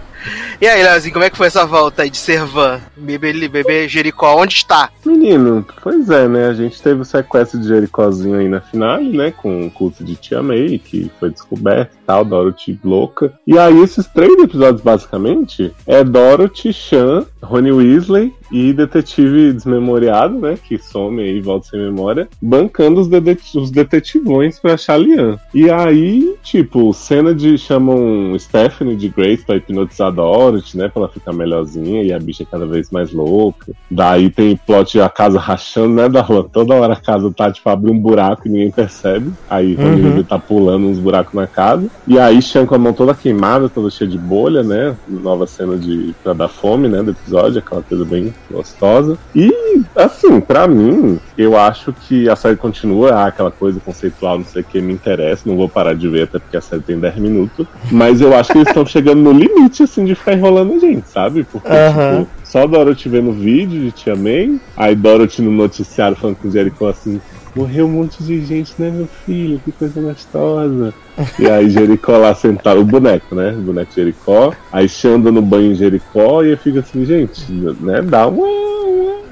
E aí, Leozinho, como é que foi essa volta aí de Servan? Bebê, bebê Jericó, onde está? Menino, pois é, né? A gente teve o sequestro de Jericózinho aí na finale, né? Com o culto de Tia May, que foi descoberto e tal, Dorothy louca. E aí, esses três episódios, basicamente, é Dorothy, Sean, Rony Weasley e detetive desmemoriado, né? Que some e volta sem memória, bancando os, dedet os detetivões pra achar Lian. E aí, tipo, cena de chamam Stephanie de Grace pra hipnotizar a Dorothy, né? Pra ela ficar melhorzinha e a bicha cada vez mais louca. Daí tem plot de a casa rachando, né, Darlan? Toda hora a casa tá, tipo, abre um buraco e ninguém percebe. Aí o Uhum. Weasley tá pulando uns buracos na casa. E aí Sean com a mão toda queimada, toda cheia de bolha, né? Nova cena de pra dar fome, né? Do episódio, aquela coisa bem gostosa. E, assim, pra mim, eu acho que a série continua ah, aquela coisa conceitual, não sei o que, me interessa. Não vou parar de ver, até porque a série tem 10 minutos. Mas eu acho que eles estão chegando no limite, assim, de ficar enrolando a gente, sabe? Porque, Aham. tipo, só Dorothy vendo vídeo de Tia May, aí Dorothy no noticiário falando com o Jericho assim. morreu um monte de gente, né, meu filho? Que coisa gostosa. E aí Jericó lá sentado, o boneco, né? O boneco Jericó. Aí Xanda no banho em Jericó e fica assim, gente, né? Dá uma.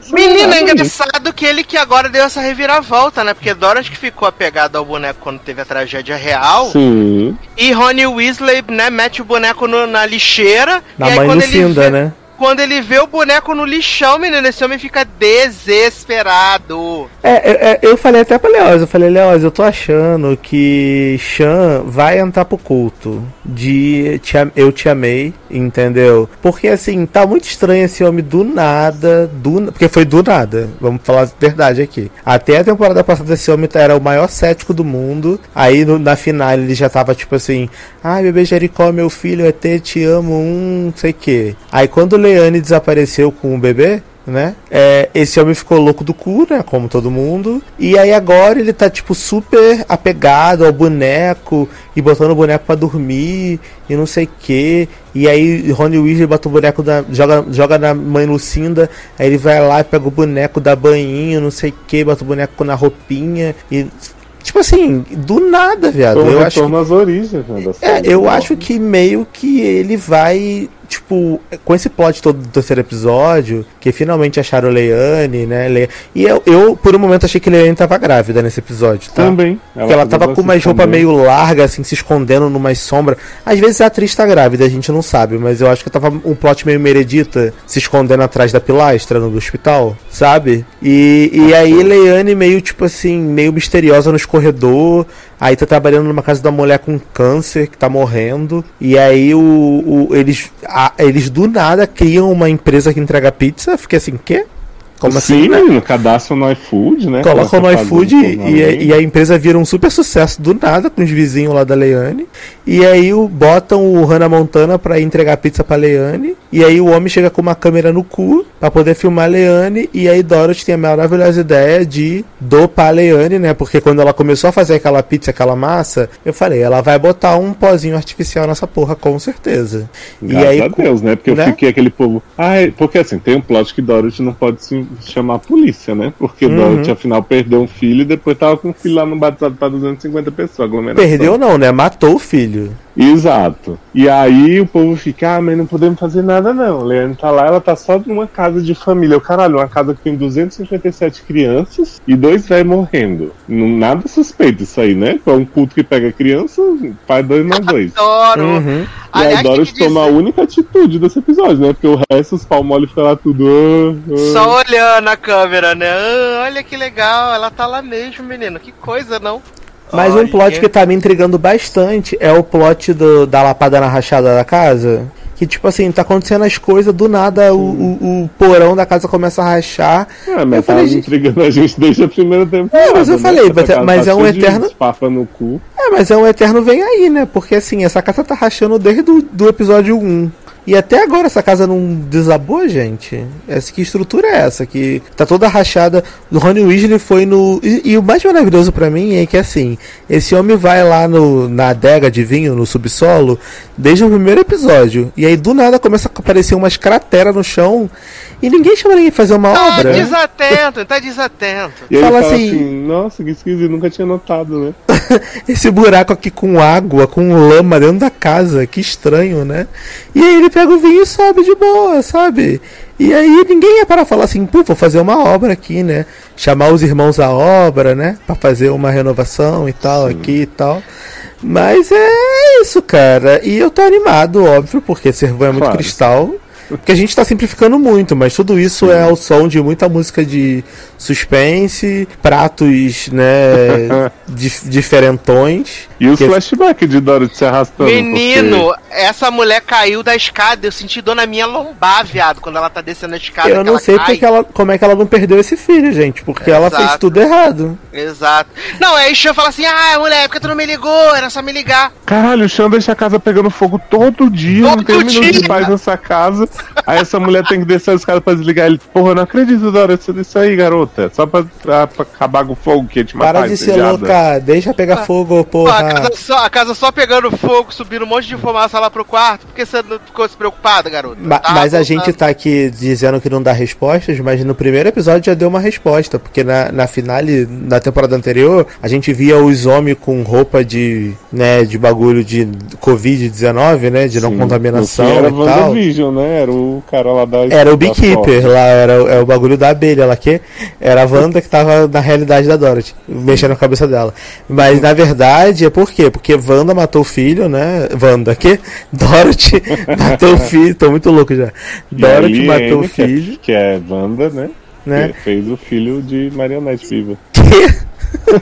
Uma Menino, é aí. engraçado que ele que agora deu essa reviravolta, né? Porque Dorothy que ficou apegada ao boneco quando teve a tragédia real. Sim. E Ronnie Weasley, né, mete o boneco no- na lixeira. Na e aí mãe quando ele Lucinda, vê, né? Quando ele vê o boneco no lixão, menino, esse homem fica desesperado. É, é, é, eu falei até pra Leoz, eu falei, Leoz, eu tô achando que Chan vai entrar pro culto de te Eu Te Amei, entendeu? Porque assim, tá muito estranho esse homem do nada, do, porque foi do nada, vamos falar a verdade aqui. Até a temporada passada esse homem era o maior cético do mundo, aí no- na final ele já tava tipo assim, ai bebê Jericó, meu filho, ET, te amo, um, sei que. Aí quando Leane desapareceu com o bebê, né? É, esse homem ficou louco do cu, né? Como todo mundo. E aí agora ele tá, tipo, super apegado ao boneco e botando o boneco pra dormir e não sei o que. E aí Rony Weasley bota o boneco da. joga, joga na mãe Lucinda. Aí ele vai lá e pega o boneco da banhinho, não sei o que, bota o boneco na roupinha e. Tipo assim, do nada, viado. Eu acho que às origens, né? é, eu acho que meio que ele vai, tipo, com esse plot todo do terceiro episódio, que finalmente acharam Leiane, né? Le... E eu, eu, por um momento, achei que Leiane tava grávida nesse episódio, tá? Também. Porque ela tava com roupas escondendo. meio larga, assim, se escondendo numas sombras. Às vezes a atriz tá grávida, a gente não sabe, mas eu acho que tava um plot meio meredita, se escondendo atrás da pilastra no hospital, sabe? E, e aí Leiane meio, tipo assim, meio misteriosa nos corredor. Aí tá trabalhando numa casa da mulher com câncer que tá morrendo. E aí o, o- eles, a- eles do nada criam uma empresa que entrega pizza. Fiquei assim, quê? Como assim? Sim, né? menino, cadastro no iFood, né? Colocam no a iFood e, formalmente. e a empresa vira um super sucesso do nada com os vizinhos lá da Leiane. E aí o, botam o Hannah Montana pra entregar pizza pra Leiane. E aí o homem chega com uma câmera no cu pra poder filmar a Leiane. E aí Dorothy tem a maravilhosa ideia de dopar a Leiane, né? Porque quando ela começou a fazer aquela pizza, aquela massa, eu falei, ela vai botar um pozinho artificial nessa porra, com certeza. Graças e aí, a Deus, né? Porque né? eu fiquei aquele povo. Ai, porque assim, tem um plot que Dorothy não pode se chamar a polícia, né? Porque Uhum. Dorothy, afinal, perdeu um filho e depois tava com um filho lá no batizado pra 250 pessoas, aglomeração. Perdeu não, né? Matou o filho. Exato. E aí o povo fica, ah, mas não podemos fazer nada não. Leane tá lá, ela tá só numa casa de família. O caralho, uma casa que tem 257 crianças e dois velhos morrendo. Não, nada suspeito isso aí, né? É um culto que pega criança, pai dois mais dois. Adoro. Uhum. E Aliás, dizer- toma a única atitude desse episódio, né? Porque o resto, os palmole ficam lá tudo. ah, ah. Só olhando a câmera, né? Ah, olha que legal, ela tá lá mesmo, menino. Que coisa, não? Mas um plot que tá me intrigando bastante é o plot do, da lapada na rachada da casa. Que, tipo assim, tá acontecendo as coisas, do nada o, o, o porão da casa começa a rachar. É, Eu mas falei, tava gente- intrigando a gente desde a primeira temporada. É, mas eu né? falei, Essa mas é- mas tá é um eterno- Papa no cu. É, mas é um eterno vem aí, né? Porque assim, essa casa tá rachando desde o do episódio 1. E até agora essa casa não desabou, gente. Essa, que estrutura é essa? Que tá toda rachada. O Rony Weasley foi no. E, e o mais maravilhoso pra mim é que assim, esse homem vai lá no, na adega de vinho, no subsolo, desde o primeiro episódio. E aí do nada começa a aparecer umas crateras no chão. E ninguém chama ninguém pra fazer uma Tá obra. desatento, tá desatento. E Fala ele fala assim- assim, nossa, que esquisito, nunca tinha notado, né? Esse buraco aqui com água, com lama dentro da casa, que estranho, né? E aí ele pega o vinho e sobe de boa, sabe? E aí ninguém ia parar falar assim, pô, vou fazer uma obra aqui, né? Chamar os irmãos à obra, né? Pra fazer uma renovação e tal, aqui e tal. Mas é isso, cara. E eu tô animado, óbvio, porque Servão é muito Claro. cristal. Porque a gente tá simplificando muito, mas tudo isso é ao som de muita música de suspense, pratos, né, dif- diferentões. E os Que- flashbacks de Dorothy se arrastando. Menino, essa mulher caiu da escada. Eu senti dor na minha lombar, viado, quando ela tá descendo a escada. Eu não sei cai. porque ela, como é que ela não perdeu esse filho, gente, porque ela Exato. fez tudo errado. Exato. Não, aí o Xan fala assim: ah, mulher, por que tu não me ligou? Era só me ligar. Caralho, o Xan deixa a casa pegando fogo todo dia, não Todo tem um minuto dia. de paz nessa casa. Aí essa mulher tem que descer os caras pra desligar ele. Porra, eu não acredito, Dora, disso aí, garota. Só pra, pra, pra acabar com o fogo que ia te matar. Para de ser louca, deixa pegar fogo, Pô, a, porra. casa só, a casa só pegando fogo, subindo um monte de fumaça lá pro quarto. Por que você não ficou se preocupada, garota? Ma- Tá mas a gente tá aqui dizendo que não dá respostas, mas no primeiro episódio já deu uma resposta, porque na, na finale, na temporada anterior, a gente via os homens com roupa de, né, de bagulho de Covid-19, né, de não Sim, contaminação e tal. WandaVision, né? Era o cara lá da. Era o Beekeeper lá, era, o- é o bagulho da abelha lá que era a Wanda que tava na realidade da Dorothy, mexendo na cabeça dela. Mas na verdade é por quê? Porque Wanda matou o filho, né? Wanda, que? Dorothy matou o filho, tô muito louco já. Dorothy Liane, matou o que é- filho, Que é Wanda, né? né? Que fez o filho de Marionete Viva. Que?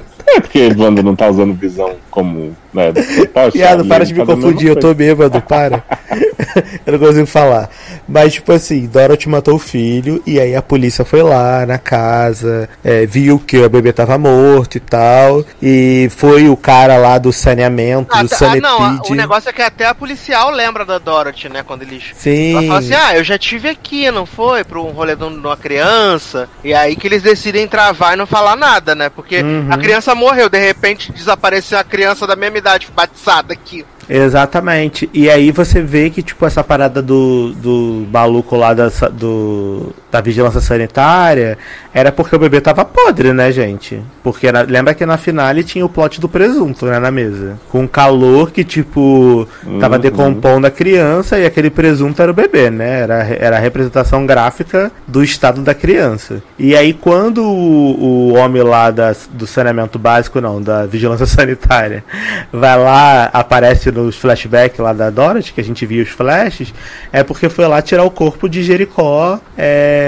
É porque Wanda não tá usando visão como. Né, total, Piada, para de me tá confundir, eu tô bêbado, para. eu não consigo falar. Mas, tipo assim, Dorothy matou o filho, e aí a polícia foi lá na casa, é, viu que o bebê tava morto e tal, e foi o cara lá do saneamento, Ah, do tá- ah, Sanepid. não, a- o negócio é que até a policial lembra da Dorothy, né? Quando eles. Sim. Ela fala assim: ah, eu já tive aqui, não foi? Pra um rolê de uma criança. E aí que eles decidem travar e não falar nada, né? Porque Uhum. a criança morreu, de repente desapareceu a criança da mesma idade batizada aqui. Exatamente. E aí você vê que, tipo, essa parada do, do maluco lá da, do, da vigilância sanitária era porque o bebê tava podre, né, gente? Porque na- lembra que na finale tinha o plot do presunto, né, na mesa. Com calor que, tipo, tava Uhum. decompondo a criança e aquele presunto era o bebê, né? Era, era a representação gráfica do estado da criança. E aí, quando o, o homem lá da, do saneamento básico, não, da vigilância sanitária, vai lá, aparece nos flashbacks lá da Dorothy, que a gente viu os flashes, é porque foi lá tirar o corpo de Jericó é,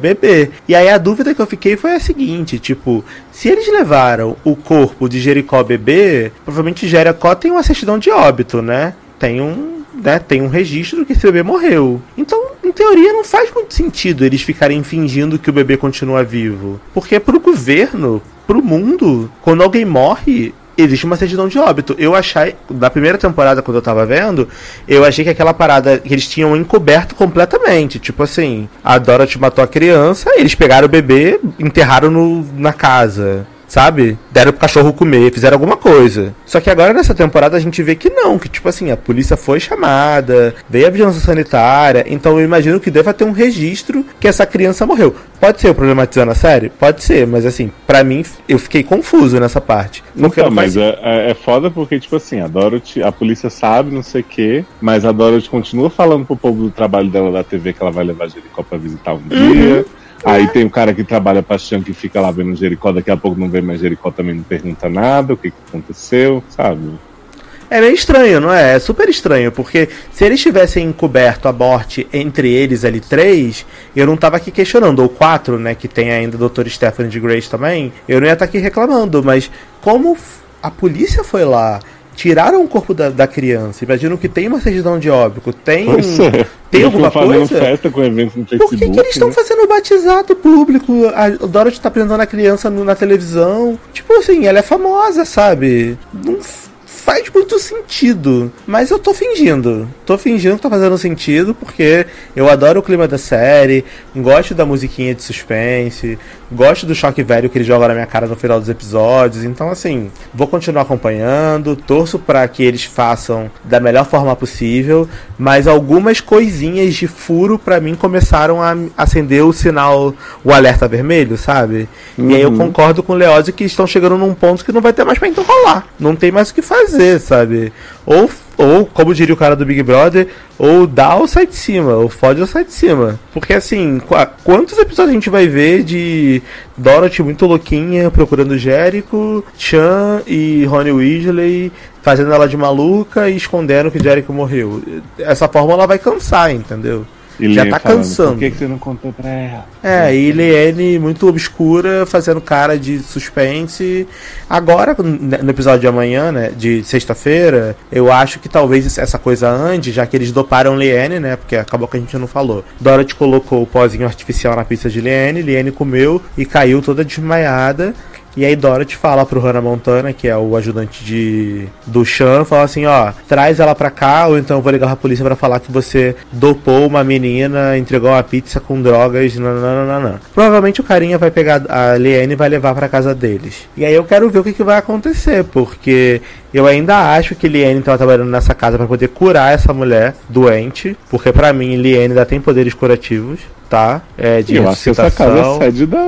bebê. E aí a dúvida que eu fiquei foi a seguinte, tipo, se eles levaram o corpo de Jericó bebê, provavelmente Jericó tem uma certidão de óbito, né? Tem um, né, tem um registro que esse bebê morreu. Então, em teoria, não faz muito sentido eles ficarem fingindo que o bebê continua vivo. Porque pro governo, pro mundo, quando alguém morre, existe uma certidão de óbito. Eu achei, na primeira temporada, quando eu tava vendo, eu achei que aquela parada que eles tinham encoberto completamente. Tipo assim, a Dorothy matou a criança, eles pegaram o bebê, enterraram no, na casa. Sabe? Deram pro cachorro comer, fizeram alguma coisa. Só que agora nessa temporada a gente vê que não, que tipo assim, a polícia foi chamada, veio a vigilância sanitária, então eu imagino que deva ter um registro que essa criança morreu. Pode ser eu problematizando a série? Pode ser, mas assim, pra mim eu fiquei confuso nessa parte. Então, não faz mas é, é, é foda porque, tipo assim, a Dorothy, a polícia sabe, não sei o quê, mas a Dorothy continua falando pro povo do trabalho dela da TV que ela vai levar Jericó pra visitar um dia. Aí tem o cara que trabalha pra Chan que fica lá vendo Jericó, daqui a pouco não vê mais Jericó, também não pergunta nada, o que, que aconteceu, sabe? É meio estranho, não é? É super estranho, porque se eles tivessem encoberto a morte entre eles ali três, eu não tava aqui questionando, ou quatro, né, que tem ainda o Dr. Stephanie de Grace também, eu não ia estar aqui reclamando, mas como a polícia foi lá, tiraram o corpo da, da criança, imagino que tem uma certidão de óbito, tem, um- é. tem alguma coisa? festa com eventos no Por Facebook. que, que eles estão né? fazendo o batizado público? A Dorothy tá apresentando a criança no- na televisão. Tipo assim, ela é famosa, sabe? Não faz muito sentido. Mas eu tô fingindo. Tô fingindo que tá fazendo sentido porque eu adoro o clima da série, gosto da musiquinha de suspense, gosto do choque velho que ele joga na minha cara no final dos episódios. Então, assim, vou continuar acompanhando, torço pra que eles façam da melhor forma possível, mas algumas coisinhas de furo pra mim começaram a acender o sinal, o alerta vermelho, sabe? E aí eu concordo com o Leozio que estão chegando num ponto que não vai ter mais pra enrolar. Não tem mais o que fazer, sabe? Ou, ou como diria o cara do Big Brother, ou dá ou sai de cima, ou fode ou sai de cima. Porque assim, qua- quantos episódios a gente vai ver de Dorothy muito louquinha procurando Jericho, Chan e Ronnie Weasley fazendo ela de maluca e escondendo que Jericho morreu? Essa forma ela vai cansar, entendeu? E Já tá falando, cansando. Por que, que você não contou pra ela? É, e Liane muito obscura, fazendo cara de suspense. Agora, no episódio de amanhã, né, de sexta-feira, eu acho que talvez essa coisa ande, já que eles doparam Liane, né, porque acabou que a gente não falou. Dorothy colocou o pozinho artificial na pizza de Liane, Liane comeu e caiu toda desmaiada. E aí Dorothy fala pro Hannah Montana, que é o ajudante de do Sean, fala assim, ó, traz ela pra cá, ou então eu vou ligar pra polícia pra falar que você dopou uma menina, entregou uma pizza com drogas, nananana. Provavelmente o carinha vai pegar a Liane e vai levar pra casa deles. E aí eu quero ver o que, que vai acontecer, porque eu ainda acho que Liane estava trabalhando nessa casa pra poder curar essa mulher doente, porque pra mim Liane ainda tem poderes curativos, tá? É, de eu acho que essa casa é sede da,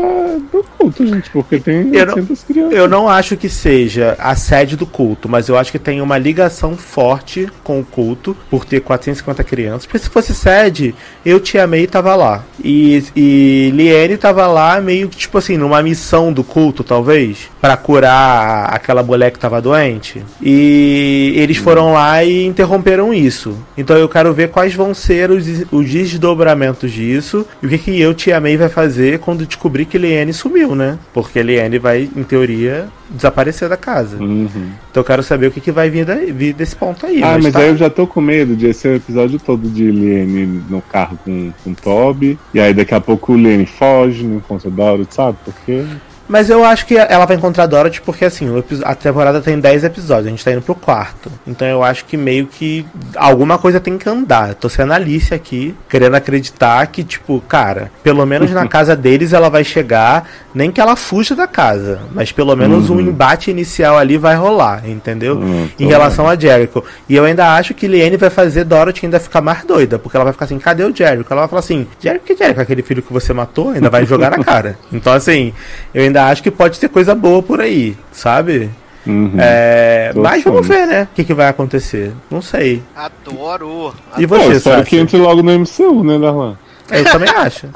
do culto, gente, porque tem Eu não- 800 crianças. Eu não acho que seja a sede do culto, mas eu acho que tem uma ligação forte com o culto por ter 450 crianças. Porque se fosse sede, eu te amei e tava lá. E, e Liene tava lá meio que, tipo assim, numa missão do culto, talvez, pra curar aquela mulher que tava doente. E eles foram lá e interromperam isso. Então eu quero ver quais vão ser os, os desdobramentos disso e o que, que eu te amei vai fazer quando descobrir que Liene sumiu, né? Porque Liene vai, em teoria, desaparecer da casa. Uhum. Então eu quero saber o que, que vai vir, daí- vir desse ponto aí. Ah, mas tá- aí eu já tô com medo de ser o episódio todo de Liane no carro com, com Toby. E aí daqui a pouco o Liane foge, não encontra Dorothy, sabe? Porque. Mas eu acho que ela vai encontrar Dorothy porque assim, a temporada tem 10 episódios, a gente tá indo pro quarto. Então eu acho que meio que alguma coisa tem que andar. Eu tô sendo Alice aqui, querendo acreditar que, tipo, cara, pelo menos na casa deles ela vai chegar, nem que ela fuja da casa, mas pelo menos um embate inicial ali vai rolar, entendeu? Hum, em relação a Jericho. E eu ainda acho que Liane vai fazer Dorothy ainda ficar mais doida, porque ela vai ficar assim, cadê o Jericho? Ela vai falar assim, Jericho, que Jericho? Aquele filho que você matou, ainda vai jogar na cara. Então assim, eu ainda acho que pode ter coisa boa por aí, sabe? Uhum. É, mas vamos ver, né? O que, que vai acontecer. Não sei. Adoro. E Pô, você, eu espero que entre logo no MCU, né, Darlan? Eu também acho.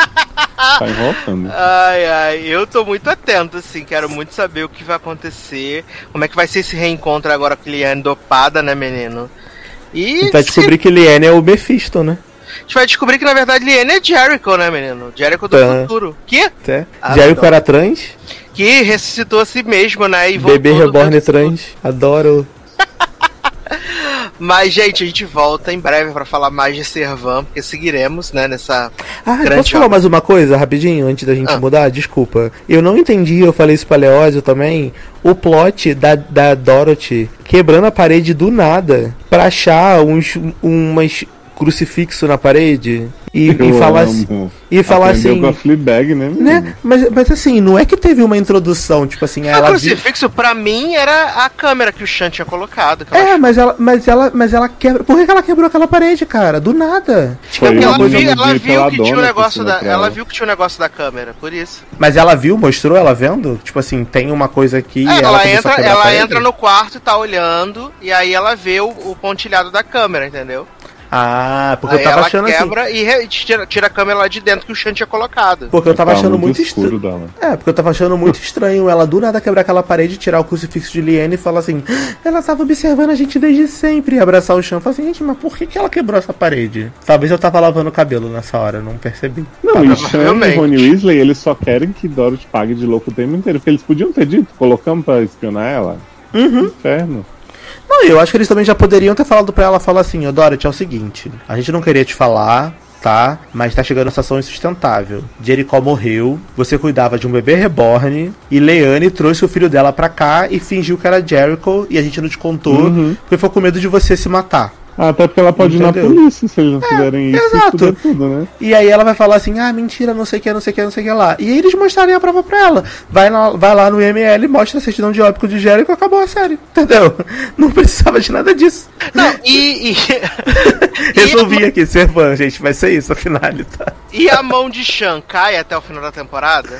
Tá enrolando. Ai, ai, eu tô muito atento, assim, quero muito saber o que vai acontecer, como é que vai ser esse reencontro agora com Liane dopada, né, menino? E se- descobrir que Liane é o Mephisto, né? A gente vai descobrir que na verdade Liane é Jericho, né, menino? Jericho do Tá. futuro. Que? Até. Ah, Jericho era trans, Que ressuscitou a si mesmo, né? E bebê reborn trans. Adoro. Mas, gente, a gente volta em breve pra falar mais de Servan, porque seguiremos, né, nessa. Ah, Grande posso falar obra. mais uma coisa rapidinho antes da gente Ah. mudar? Desculpa. Eu não entendi, eu falei isso pra Leózio também, o plot da, da Dorothy quebrando a parede do nada pra achar uns umas crucifixo na parede e, e falar assim, e falar assim, com a Fleabag, né? menino? né? Mas, mas assim, não é que teve uma introdução, tipo assim, O ela viu- crucifixo, pra mim, era a câmera que o Chan tinha colocado. É, mas ela, mas ela, mas ela quebra. Por que ela quebrou aquela parede, cara? Do nada. Foi Porque uma ela, viu, ela viu que tinha o peladona negócio da. Ela ela. viu que tinha o negócio da câmera, por isso. Mas ela viu, mostrou ela vendo? Tipo assim, tem uma coisa aqui e É, ela, ela entra, ela entra no quarto e tá olhando, e aí ela vê o, o pontilhado da câmera, entendeu? Ah, porque aí eu tava ela achando assim. quebra e tira, tira a câmera lá de dentro que o Chan tinha colocado. Porque eu tava Tá achando muito escuro estranho. É, porque eu tava achando muito estranho ela do nada quebrar aquela parede, tirar o crucifixo de Liane e falar assim: "Ah, ela tava observando a gente desde sempre e abraçar o chão. Falar assim, gente, mas por que, que ela quebrou essa parede? Talvez eu tava lavando o cabelo nessa hora, não percebi. Não, e Sean Provavelmente. e Rony Weasley, eles só querem que Dorothy pague de louco o tempo inteiro. Porque eles podiam ter dito, colocamos pra espionar ela. Uhum. Inferno. Não, eu acho que eles também já poderiam ter falado pra ela, falar assim, ô Dorothy, é o seguinte, a gente não queria te falar, tá? Mas tá chegando a situação insustentável. Jericho morreu, você cuidava de um bebê reborn, e Leane trouxe o filho dela pra cá e fingiu que era Jericho, e a gente não te contou, Uhum. porque foi com medo de você se matar. Até porque ela pode ir na Entendeu? polícia se eles não fizerem isso. exato. É tudo, né? E aí ela vai falar assim, ah, mentira, não sei o que, não sei o que, não sei o que lá. E aí eles mostrarem a prova pra ela. Vai, na- vai lá no ML, mostra a certidão de óbito de Jericho e acabou a série. Entendeu? Não precisava de nada disso. Não, e. e... Resolvi aqui, ser fã, gente. Vai ser isso a finale, tá? E a mão de Chan cai até o final da temporada?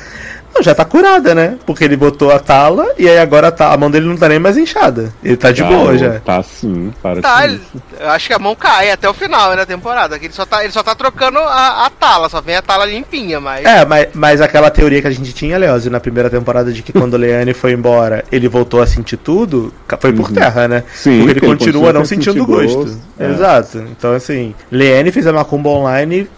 Não, já tá curada, né? Porque ele botou a tala e aí agora tá, a mão dele não tá nem mais inchada. Ele tá de Tá, boa já. Tá sim, para Tá, ele- eu acho que a mão cai até o final né, da temporada. Que ele, só tá, ele só tá trocando a, a tala, só vem a tala limpinha, mas. É, mas, mas aquela teoria que a gente tinha, Leozio, na primeira temporada de que quando o Leane foi embora, ele voltou a sentir tudo, foi por terra, né? Uhum. Sim, Porque ele continua não sentindo gosto. gosto. É. Exato. Então, assim, Leane fez a macumba online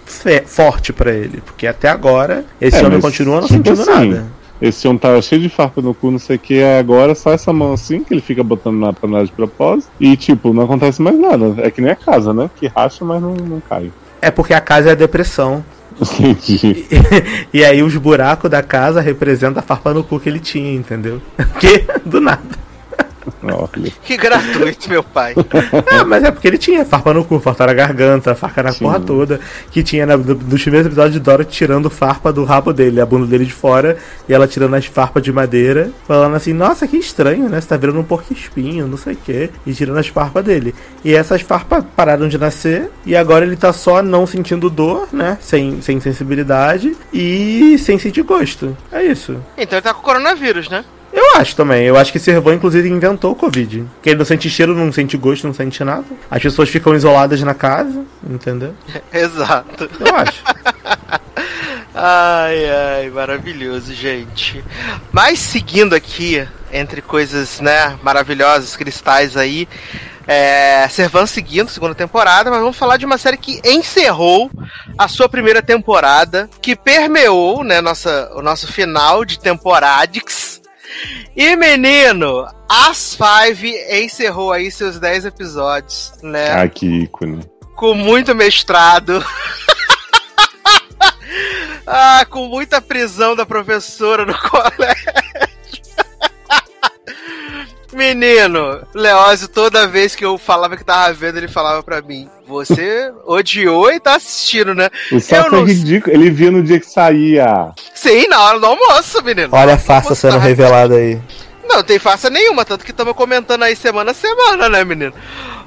forte pra ele. Porque até agora, esse É, homem continua não tipo sentindo assim, nada. Esse homem tava cheio de farpa no cu, não sei o que, agora só essa mão assim, que ele fica botando na panela de propósito, e tipo, não acontece mais nada. É que nem a casa, né? Que racha, mas não, não cai. É porque a casa é a depressão. Entendi. E aí os buracos da casa representam a farpa no cu que ele tinha, entendeu? Que do nada. Olha. Que gratuito, meu pai. É, mas é porque ele tinha farpa no cu, farpa na garganta, farpa na Sim. porra toda. Que tinha na, do, dos primeiros episódios de Dora tirando farpa do rabo dele, a bunda dele de fora, e ela tirando as farpas de madeira, falando assim: Nossa, que estranho, né? Você tá virando um porco espinho, não sei o quê. E tirando as farpas dele. E essas farpas pararam de nascer, e agora ele tá só não sentindo dor, né? Sem, sem sensibilidade e sem sentir gosto. É isso. Então ele tá com coronavírus, né? Eu acho também. Eu acho que Servão, inclusive, inventou o Covid. Que ele não sente cheiro, não sente gosto, não sente nada. As pessoas ficam isoladas na casa, entendeu? Exato. Eu acho. Ai, ai, maravilhoso, gente. Mas seguindo aqui, entre coisas, né, maravilhosas, cristais aí, é, Servan seguindo, segunda temporada, mas vamos falar de uma série que encerrou a sua primeira temporada, que permeou, né, nossa, o nosso final de temporadix. E menino, As Five encerrou aí seus 10 episódios, né? Ah, que ícone. com muito mestrado. ah, com muita prisão da professora no colégio. Menino, Leózio, toda vez que eu falava que tava vendo, ele falava pra mim: Você odiou e tá assistindo, né? O Sato é não- ridículo. Ele via no dia que saía. Sim, na hora do almoço, menino. Olha a farsa sendo revelada aí. Não, tem farsa nenhuma, tanto que estamos comentando aí semana a semana, né, menino?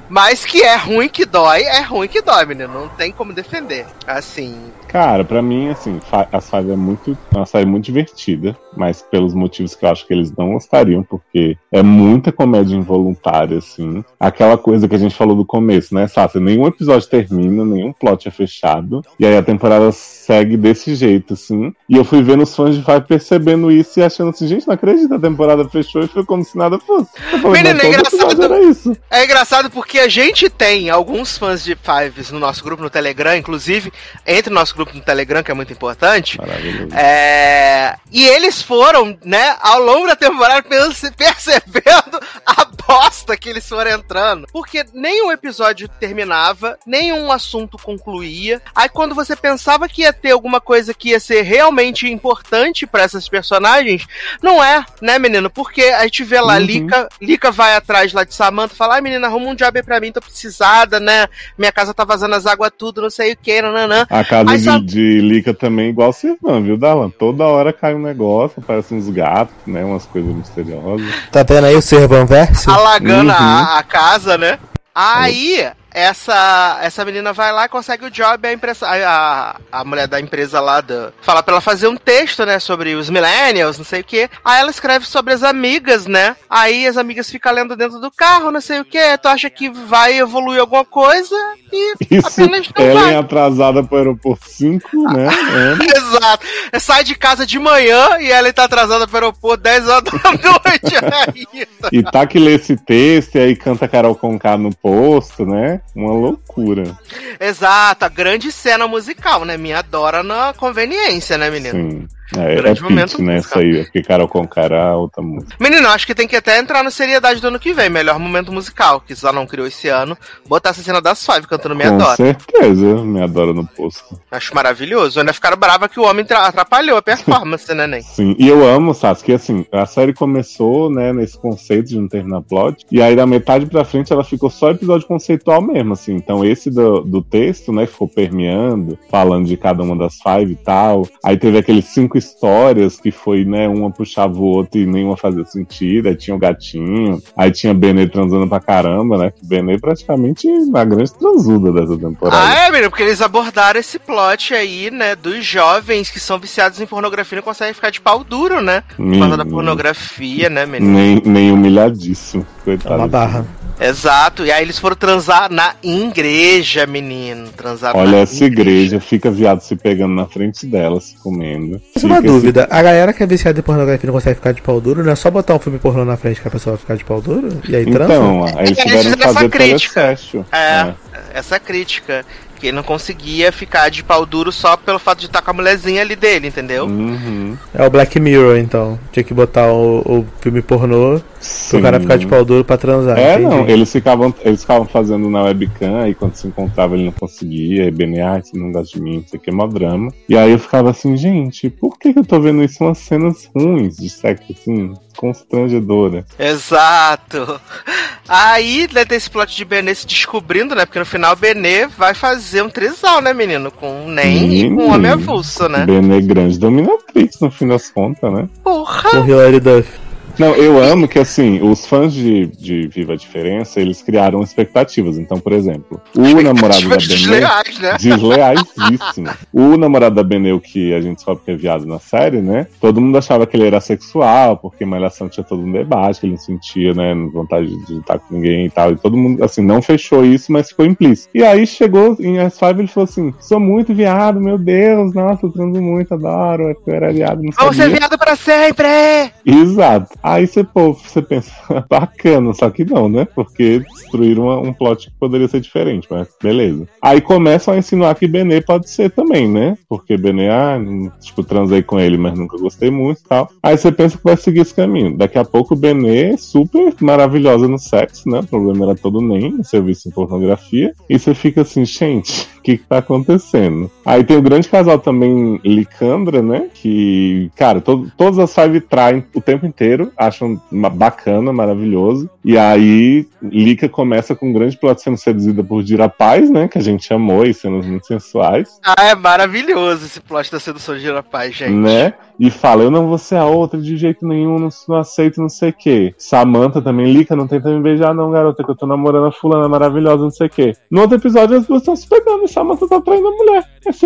Mas que é ruim que dói, é ruim que dói, menino. Não tem como defender. Assim, Cara, pra mim, assim, a Five é muito, é uma série muito divertida, mas pelos motivos que eu acho que eles não gostariam, porque é muita comédia involuntária, assim. Aquela coisa que a gente falou do começo, né, Sasha? Nenhum episódio termina, nenhum plot é fechado, e aí a temporada segue desse jeito, assim. E eu fui vendo os fãs de Five percebendo isso e achando assim, gente, não acredito, a temporada fechou e foi como se nada fosse. Falei, Menino, "Mas é engraçado. isso. É engraçado porque a gente tem alguns fãs de Fives no nosso grupo no Telegram, inclusive, entre o nosso grupo no Telegram, que é muito importante. Maravilhoso. É, E eles foram, né, ao longo da temporada perce- percebendo a bosta que eles foram entrando. Porque nenhum episódio terminava, nenhum assunto concluía. Aí quando você pensava que ia ter alguma coisa que ia ser realmente importante pra essas personagens, não é, né, menino? Porque a gente vê lá, Uhum. Lika, Lika vai atrás lá de Samantha, fala, ai menina, arruma um job aí pra mim, tô precisada, né? Minha casa tá vazando as águas tudo, não sei o que, nananã. A casa Aí de, só- de Lica também é igual Servan, viu, Dalan? Toda hora cai um negócio, aparecem uns gatos, né? Umas coisas misteriosas. Tá vendo aí o Servan Verso? alagando Uhum. a, a casa, né? Aí, essa, essa menina vai lá consegue o job, a, empresa, a, a, a mulher da empresa lá da, fala pra ela fazer um texto, né, sobre os millennials, não sei o que. Aí ela escreve sobre as amigas, né? Aí as amigas ficam lendo dentro do carro, não sei o que. Tu acha que vai evoluir alguma coisa e Isso, apenas não ela vai. é atrasada pro aeroporto 5, né? anos. Exato. Sai de casa de manhã e ela tá atrasada pro aeroporto 10 horas da noite ainda. E tá que lê esse texto e aí canta Carol Conká no posto, né? Uma loucura. Exato, a grande cena musical, né? Minha adora na conveniência, né, menino? Sim. É, é Grande momento pitch, né? musical. Essa aí, é Carol Conká era outra música. Menino, acho que tem que até entrar na seriedade do ano que vem. Melhor momento musical, que só não criou esse ano. Botar essa cena das Five cantando Me Com Adora. certeza, me adora no posto. Acho maravilhoso. Ainda ficaram brava que o homem tra- atrapalhou a performance, né, Nen? Sim, e eu amo, Sasuke, assim, a série começou, né, nesse conceito de não terminar plot, e aí da metade pra frente ela ficou só episódio conceitual mesmo, assim, então esse do, do texto, né, ficou permeando, falando de cada uma das five e tal, aí teve aqueles cinco histórias que foi, né, uma puxava o outro e nenhuma fazia sentido, aí tinha o gatinho, aí tinha Benê transando pra caramba, né, que Benê praticamente a grande transuda dessa temporada. Ah, é, menino, porque eles abordaram esse plot aí, né, dos jovens que são viciados em pornografia e não conseguem ficar de pau duro, né? Por causa da pornografia, né, menino? Nem, nem humilhadíssimo, É coitado. uma barra. Exato. E aí eles foram transar na igreja, menino. Transaram Olha na essa igreja, fica viado se pegando na frente dela, se comendo. Mas uma dúvida, a galera que é viciada em pornografia não consegue ficar de pau duro, não é só botar um filme pornô na frente que a pessoa vai ficar de pau duro? E aí transa? Então, aí eles É, tiveram que fizeram essa fazer crítica. telesexual. É, essa crítica. Que ele não conseguia ficar de pau duro só pelo fato de estar com a mulherzinha ali dele, entendeu? Uhum. É o Black Mirror, então. Tinha que botar o, o filme pornô pro cara ficar de pau duro pra transar. É, entendi. não, eles ficavam, eles ficavam fazendo na webcam, aí quando se encontrava ele não conseguia, e ai, você não gosta de mim, isso aqui é mó drama. E aí eu ficava assim, gente, por que, que eu tô vendo isso? Umas cenas ruins de sexo, assim, constrangedora. Exato. Aí, né, tem esse plot de Benê se descobrindo, né? Porque no final Benê vai fazer um trisal, né, menino? Com o Nen e com o Homem Avulso, né? Benê grande dominatrix, no fim das contas, né? Porra! Com Hilary Duff. Não, eu amo que, assim, os fãs de, de Viva a Diferença, eles criaram expectativas. Então, por exemplo, o namorado da Benê... desleais, né? Desleaisíssimo. O namorado da Beneu, que a gente sabe que é viado na série, né? Todo mundo achava que ele era sexual, porque Malhação tinha todo um debate, que ele não sentia, né, vontade de estar com ninguém e tal. E todo mundo, assim, não fechou isso, mas ficou implícito. E aí chegou em S5 ele falou assim: sou muito viado, meu Deus, nossa, eu transo muito, adoro, eu era viado, não Vamos ser sabia. viado pra sempre! Exato. Aí você, pô, você pensa, bacana, só que não, né? Porque destruíram uma- um plot que poderia ser diferente, mas beleza. Aí começam a insinuar que Benê pode ser também, né? Porque Benê, ah, tipo, transei com ele, mas nunca gostei muito e tal. Aí você pensa que vai seguir esse caminho. Daqui a pouco Benê é super maravilhosa no sexo, né? O problema era todo nem, serviço em pornografia. E você fica assim, gente, o que que tá acontecendo? Aí tem o grande casal também, Licandra, né? Que, cara, to- todas as five traem o tempo inteiro, acham ma- bacana, maravilhoso. E aí, Lica começa com um grande plot sendo seduzida por Dira Paz, né? Que a gente amou e cenas muito sensuais, Ah, é maravilhoso esse plot da sedução de rapaz, gente. né? E fala, eu não vou ser a outra de jeito nenhum, não, não aceito não sei o quê. Samantha também, Lica, não tenta me beijar não, garota, que eu tô namorando a fulana maravilhosa, não sei o quê. No outro episódio, as duas estão se pegando e Samantha tá traindo a mulher.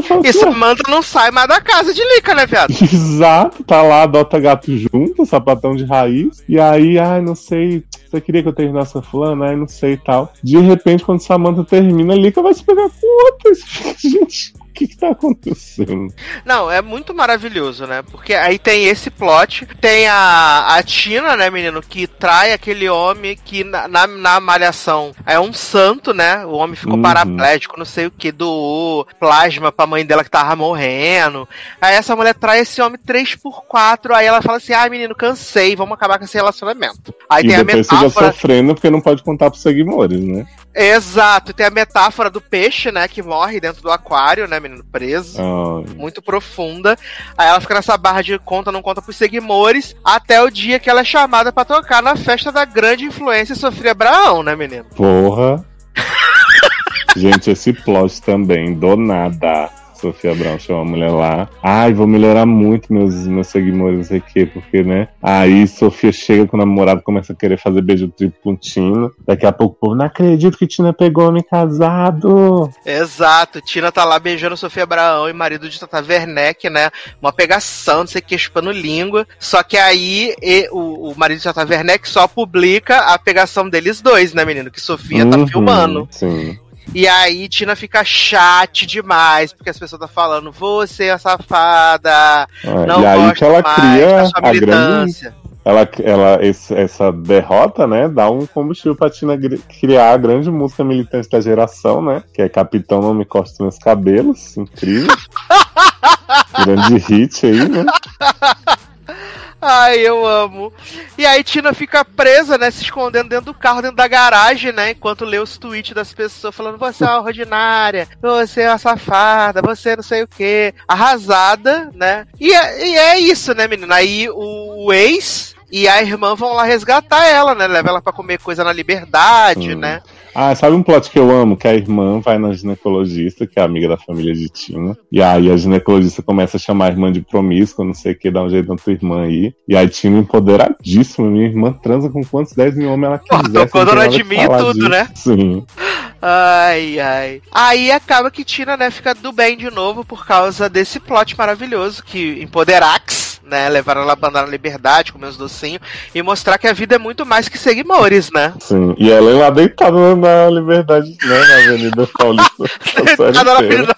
Fala E assim, "Ué, Samantha não sai mais da casa de Lica, né, viado? Exato, tá lá, adota gato junto, sapatão de raiz. E aí, ai, não sei, você queria que eu terminasse com fulana? Ai, não sei e tal. De repente, quando Samantha termina, Lica vai se pegar com outra. Gente, que que tá acontecendo? Não, é muito maravilhoso, né? Porque aí tem esse plot, tem a, a Tina, né, menino, que trai aquele homem que na, na, na malhação é um santo, né? O homem ficou Uhum. paraplégico, não sei o que, doou plasma pra mãe dela que tava morrendo. Aí essa mulher trai esse homem 3x4, aí ela fala assim: ai, menino, cansei, vamos acabar com esse relacionamento. Aí e tem a depois fica metáfora. sofrendo porque não pode contar pros seguidores, né? Exato, tem a metáfora do peixe, né? Que morre dentro do aquário, né, menino, preso. Ai, muito profunda. Aí ela fica nessa barra de conta, não conta pros seguidores, até o dia que ela é chamada pra tocar na festa da grande influência Sofia Abraão, né, menino? porra. Gente, esse plot também, do nada. Sofia Brown chama a mulher lá. Ai, vou melhorar muito meus, meus seguidores, não sei o quê, porque, né? Aí Sofia chega com o namorado, começa a querer fazer beijo triplo com Tina. Daqui a pouco o povo, não acredito que Tina pegou homem casado. Exato, Tina tá lá beijando Sofia Abraão e marido de Tata Werneck, né? Uma pegação, não sei o que, chupando língua. Só que aí e- o, o marido de Tata Werneck só publica a pegação deles dois, né, menino? Que Sofia tá Uhum, filmando. Sim. E aí Tina fica chate demais, porque as pessoas estão falando, você é safada, Ah, não e aí que ela mais cria a grande militância. ela, ela esse- essa derrota, né, dá um combustível pra Tina criar a grande música militante da geração, né, que é Capitão Não Me Corte Meus Cabelos, incrível. grande hit aí, né. Ai, eu amo. E aí Tina fica presa, né, se escondendo dentro do carro, dentro da garagem, né, enquanto lê os tweets das pessoas falando, você é uma ordinária, você é uma safada, você não sei o que, arrasada, né. E é, e é isso, né, menina. Aí o, o ex e a irmã vão lá resgatar ela, né, leva ela pra comer coisa na liberdade, Hum. né. Ah, sabe um plot que eu amo? Que a irmã vai na ginecologista, que é amiga da família de Tina. E aí a ginecologista começa a chamar a irmã de promíscua, não sei o que, dá um jeito na tua irmã aí. E aí Tina empoderadíssima, minha irmã transa com quantos 10 mil homens ela quiser. tem dona nada de mim e tudo, disso. né? Sim. Ai, ai. Aí acaba que Tina, né, fica do bem de novo por causa desse plot maravilhoso que empoderax, né, levaram ela pra andar na liberdade, comer os docinhos e mostrar que a vida é muito mais que seguimores, né? Sim, e ela é lá deitada na Liberdade, né, na Avenida Paulista. Deitada na. Avenida-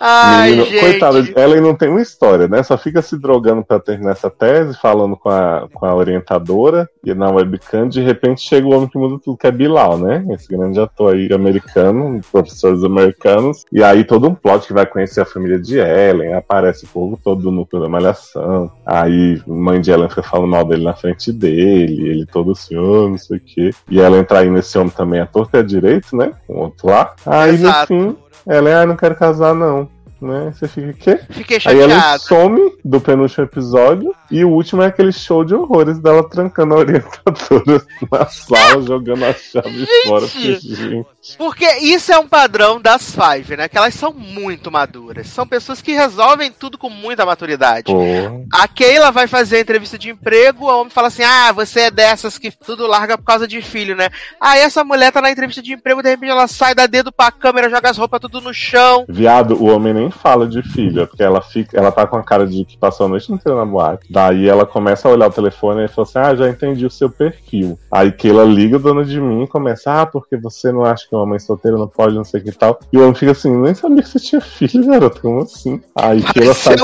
Ai, Menino, gente. coitada, ela não tem uma história, né? Só fica se drogando pra terminar essa tese, falando com a, com a orientadora e na webcam, de repente chega o homem que muda tudo, que é Bilal, né? Esse grande ator aí americano, professores americanos. E aí todo um plot que vai conhecer a família de Ellen, aparece o povo todo do núcleo da malhação. Aí mãe de Ellen fica falando mal dele na frente dele, ele todo assim, oh, não sei o quê. E ela entra aí nesse homem também, ator que é direito, né? Com outro lá. Aí Exato. no fim, ela é, ah, não quero casar não. Né? Você fica o quê? Fiquei Aí ela chateado. some do penúltimo episódio e o último é aquele show de horrores dela trancando a orientadora na sala, jogando a chave fora. Porque, gente, Porque isso é um padrão das Five, né? Que elas são muito maduras. São pessoas que resolvem tudo com muita maturidade. porra. A Keila vai fazer a entrevista de emprego, o homem fala assim: Ah, você é dessas que tudo larga por causa de filho, né? Aí essa mulher tá na entrevista de emprego, de repente ela sai, dá dedo pra câmera, joga as roupas tudo no chão. Viado, o homem nem fala de filho, é porque ela fica, ela tá com a cara de que passou a noite inteira na boate. Daí ela começa a olhar o telefone e fala assim: Ah, já entendi o seu perfil. Aí que ela liga, dona de mim, e começa, ah, porque você não acha que uma mãe solteira não pode, não sei o que tal. E o homem fica assim, nem sabia que você tinha filho, garoto, como assim? Aí que ela sai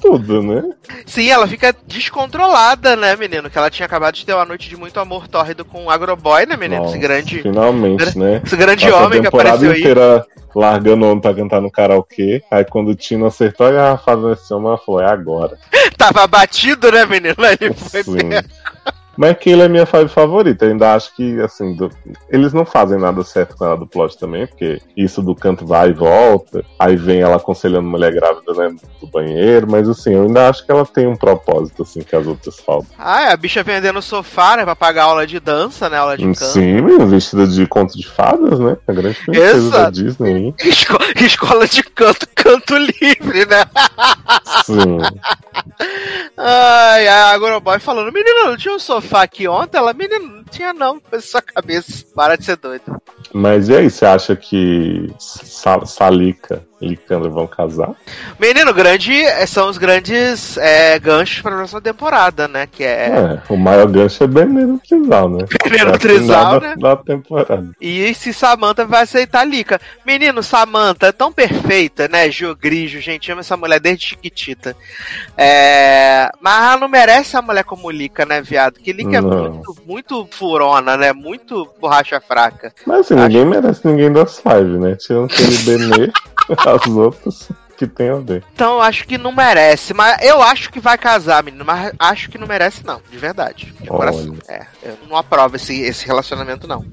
tudo, né? Sim, ela fica descontrolada, né, menino? Que ela tinha acabado de ter uma noite de muito amor tórrido com o Agroboy, né, menino? Nossa, Esse grande, Finalmente, né? esse grande Passa a homem que apareceu aí. inteira largando o homem pra cantar no karaokê. Aí quando o Tino acertou a garrafada nesse homem, ela falou, é agora. Tava batido, né, menino? Ele foi Sim. pego. Mas aquilo é minha fase favorita. Eu ainda acho que, assim, do- eles não fazem nada certo com ela do plot também, porque isso do canto vai e volta. Aí vem ela aconselhando mulher grávida, né, do banheiro. Mas, assim, eu ainda acho que ela tem um propósito, assim, que as outras faltam. Ah, a bicha vendendo sofá, né? Pra pagar aula de dança, né? Aula de canto. Sim, vestida de conto de fadas, né? A grande princesa da. Disney. Esco- escola de canto, canto livre, né? Sim. Ai, a Agroboy falando, menina, não tinha um sofá aqui ontem? Ela, menina, não tinha não, foi sua cabeça. Para de ser doido. Mas e aí, você acha que Sa- Salika e Licandra vão casar? Menino, grande eh, são os grandes eh, ganchos pra próxima temporada, né? Que é. É, o maior gancho é Beneno Trizal, né? Beneno É a Trizal, né? Da, da temporada. E se Samantha vai aceitar a Lica. Menino, Samantha é tão perfeita, né? Gil Grigio, gente, ama essa mulher desde chiquitita. É... Mas ela não merece a mulher como Lica, né, viado? Que Lica é Não. muito, muito furona, né? Muito borracha fraca. Mas assim, ninguém merece ninguém das five, né? Tirando aquele Benê, as outras que tem a ver. Então eu acho que não merece. Mas eu acho que vai casar, menino. Mas acho que não merece, não. De verdade. De coração. É, eu não aprovo esse, esse relacionamento, não.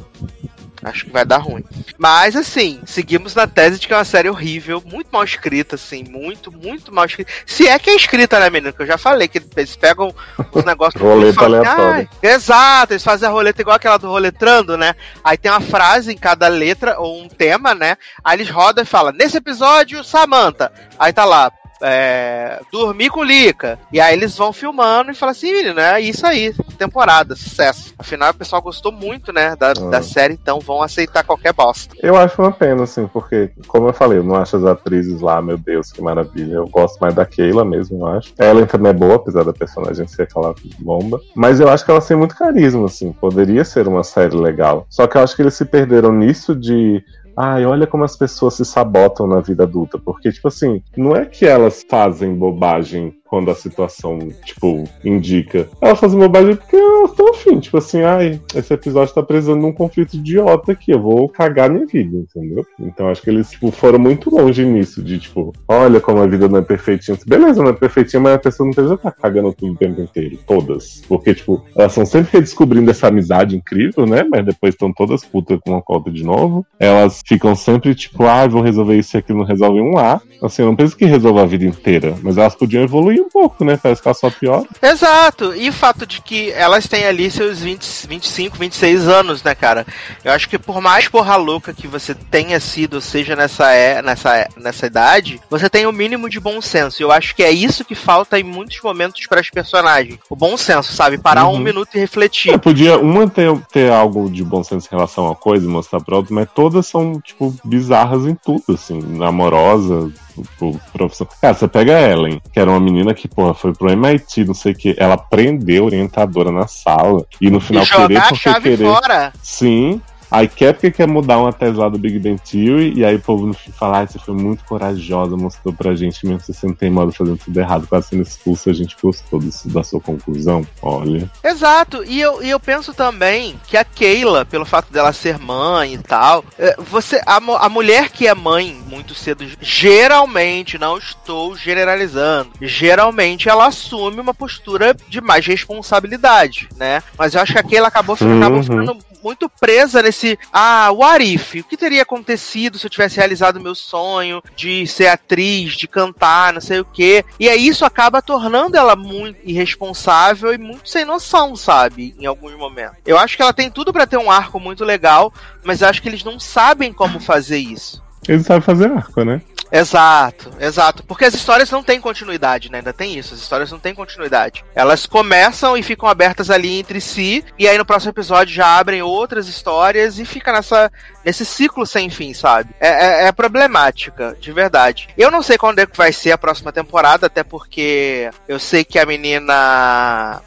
Acho que vai dar ruim. Mas, assim, seguimos na tese de que é uma série horrível, muito mal escrita, assim, muito, muito mal escrita. Se é que é escrita, né, menino? Que eu já falei, que eles pegam os negócios. Roleta falam, aleatória. "Ai", Exato, eles fazem a roleta igual aquela do roletrando, né? Aí tem uma frase em cada letra, ou um tema, né? Aí eles rodam e falam, nesse episódio, Samantha. Aí tá lá, é, dormir com Lica. E aí eles vão filmando e falam assim, menino, é isso aí, temporada, sucesso. Afinal, o pessoal gostou muito, né, da, Ah. da série, então vão aceitar qualquer bosta. Eu acho uma pena, assim, porque, como eu falei, eu não acho as atrizes lá, meu Deus, que maravilha. Eu gosto mais da Keila mesmo, eu acho. Ellen também é boa, apesar da personagem ser aquela bomba. Mas eu acho que ela tem muito carisma, assim. Poderia ser uma série legal. Só que eu acho que eles se perderam nisso de. Ai, olha como as pessoas se sabotam na vida adulta. Porque, tipo assim, não é que elas fazem bobagem quando a situação, tipo, indica. Elas fazem bobagem porque elas estão afim. Tipo assim, ai, esse episódio tá precisando de um conflito idiota aqui. Eu vou cagar minha vida, entendeu? Então acho que eles, tipo, foram muito longe nisso. De, tipo, olha como a vida não é perfeitinha. Beleza, não é perfeitinha, mas a pessoa não precisa estar cagando tudo o tempo inteiro. Todas. Porque, tipo, elas estão sempre redescobrindo essa amizade incrível, né? Mas depois estão todas putas com uma cota de novo. Elas ficam sempre, tipo, ah, vou resolver isso e não resolve um lá. Assim, eu não penso que resolva a vida inteira. Mas elas podiam evoluir um pouco, né? Parece que ela só piora. Exato, e o fato de que elas têm ali seus 20, 25, 26 anos, né, cara? Eu acho que por mais porra louca que você tenha sido, seja nessa, é, nessa, é- nessa idade, você tem o mínimo de bom senso. E eu acho que é isso que falta em muitos momentos para as personagens. O bom senso, sabe? Parar um Uhum. minuto e refletir. É, podia uma ter, ter algo de bom senso em relação a coisa e mostrar pra outra, mas todas são, tipo, bizarras em tudo, assim, namorosa, tipo, profissão. Cara, você pega a Ellen, que era uma menina que, porra, foi pro MIT, não sei o que, ela prendeu a orientadora na sala, e no final e jogar querer a chave querer. fora. Sim. Aí Kepka quer mudar uma tese lá do Big Bang Theory, e aí o povo no fim fala, ah, você foi muito corajosa, mostrou pra gente, mesmo você sendo teimosa fazendo tudo errado, quase sendo expulso, a gente gostou disso, da sua conclusão. Olha. Exato, e eu, e eu penso também que a Keila, pelo fato dela ser mãe e tal, é, você a, a mulher que é mãe muito cedo, geralmente, não estou generalizando, geralmente ela assume uma postura de mais responsabilidade, né? Mas eu acho que a Keila acabou, Uhum. acabou ficando muito presa nesse ah, what if? O que teria acontecido se eu tivesse realizado meu sonho de ser atriz, de cantar, não sei o quê? E aí isso acaba tornando ela muito irresponsável e muito sem noção, sabe? Em alguns momentos. Eu acho que ela tem tudo pra ter um arco muito legal, mas acho que eles não sabem como fazer isso. Ele sabe fazer arco, né? Exato, exato. Porque as histórias não têm continuidade, né? Ainda tem isso. As histórias não têm continuidade. Elas começam e ficam abertas ali entre si, e aí no próximo episódio já abrem outras histórias e fica nessa, nesse ciclo sem fim, sabe? É, é- é problemática, de verdade. Eu não sei quando é que vai ser a próxima temporada, até porque eu sei que a menina.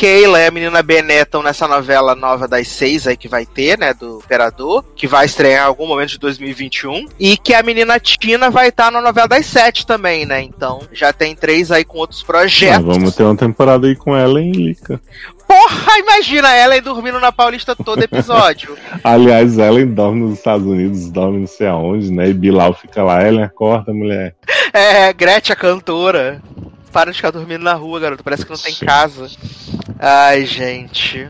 Keila e a menina Bené estão nessa novela nova das seis aí que vai ter, né? Do Imperador, que vai estrear em algum momento de 2021. E que a menina Tina vai estar na novela das sete também, né? Então já tem três aí com outros Ah, projetos. vamos ter uma temporada aí com ela em Lica. Porra, imagina ela aí dormindo na Paulista todo episódio. Aliás, Ellen dorme nos Estados Unidos, dorme não sei aonde, né? E Bilal fica lá, Ellen acorda, mulher. é, Gretchen, a cantora. Para de ficar dormindo na rua, garoto. Parece que não tem casa. Ai, gente.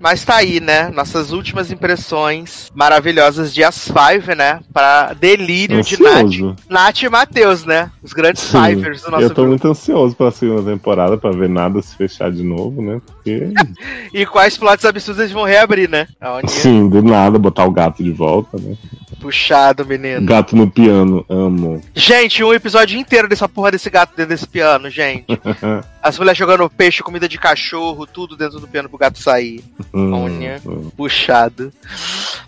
Mas tá aí, né? Nossas últimas impressões maravilhosas de As Five, né? Para delírio de Nath. Ansioso. Nath e Matheus, né? Os grandes Sim, Fivers do nosso Eu tô grupo. muito ansioso pra segunda temporada, pra ver nada se fechar de novo, né? Porque, E quais plots absurdos eles vão reabrir, né? A Oninha sim, do nada, botar o gato de volta, né? puxado, menino. Gato no piano, amo. Gente, um episódio inteiro dessa porra desse gato dentro desse piano, gente. As mulheres jogando peixe, comida de cachorro, tudo dentro do piano pro gato sair. Hum, Olha. hum. Puxado.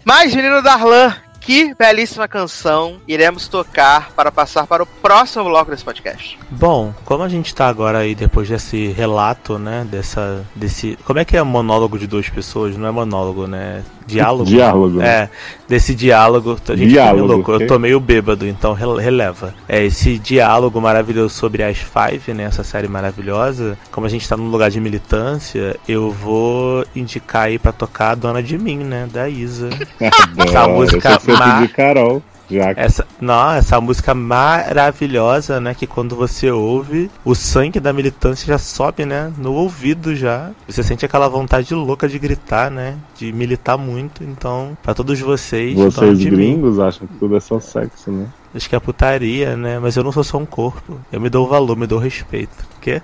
Mas, menino Darlan, que belíssima canção iremos tocar para passar para o próximo bloco desse podcast. Bom, como a gente tá agora aí depois desse relato, né, dessa desse, como é que é monólogo de duas pessoas? Não é monólogo, né? Diálogo. Diálogo. É, desse diálogo, a gente tá Diálogo, louco, ok. eu tô meio bêbado, então rel- releva. É esse diálogo maravilhoso sobre as Five, né, essa série maravilhosa. Como a gente tá num lugar de militância, eu vou indicar aí pra tocar a Dona de Mim, né, da Isa. Essa Adoro. música Eu só sei má- pedir Carol. Essa, não, essa música maravilhosa, né? Que quando você ouve, o sangue da militância já sobe, né? No ouvido já. Você sente aquela vontade louca de gritar, né? De militar muito. Então, pra todos vocês, Vocês de Mim, gringos acham que tudo é só sexo, né? Acho que é putaria, né? Mas eu não sou só um corpo. Eu me dou valor, me dou respeito. Quê?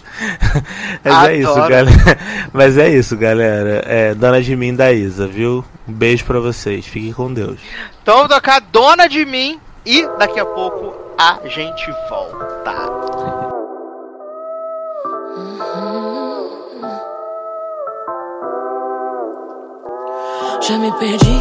Mas é isso, Adoro. galera. Mas é isso, galera. É Dona de Mim da Isa, viu? Um beijo pra vocês. Fiquem com Deus. Então vamos tocar Dona de Mim e daqui a pouco a gente volta. Já me perdi,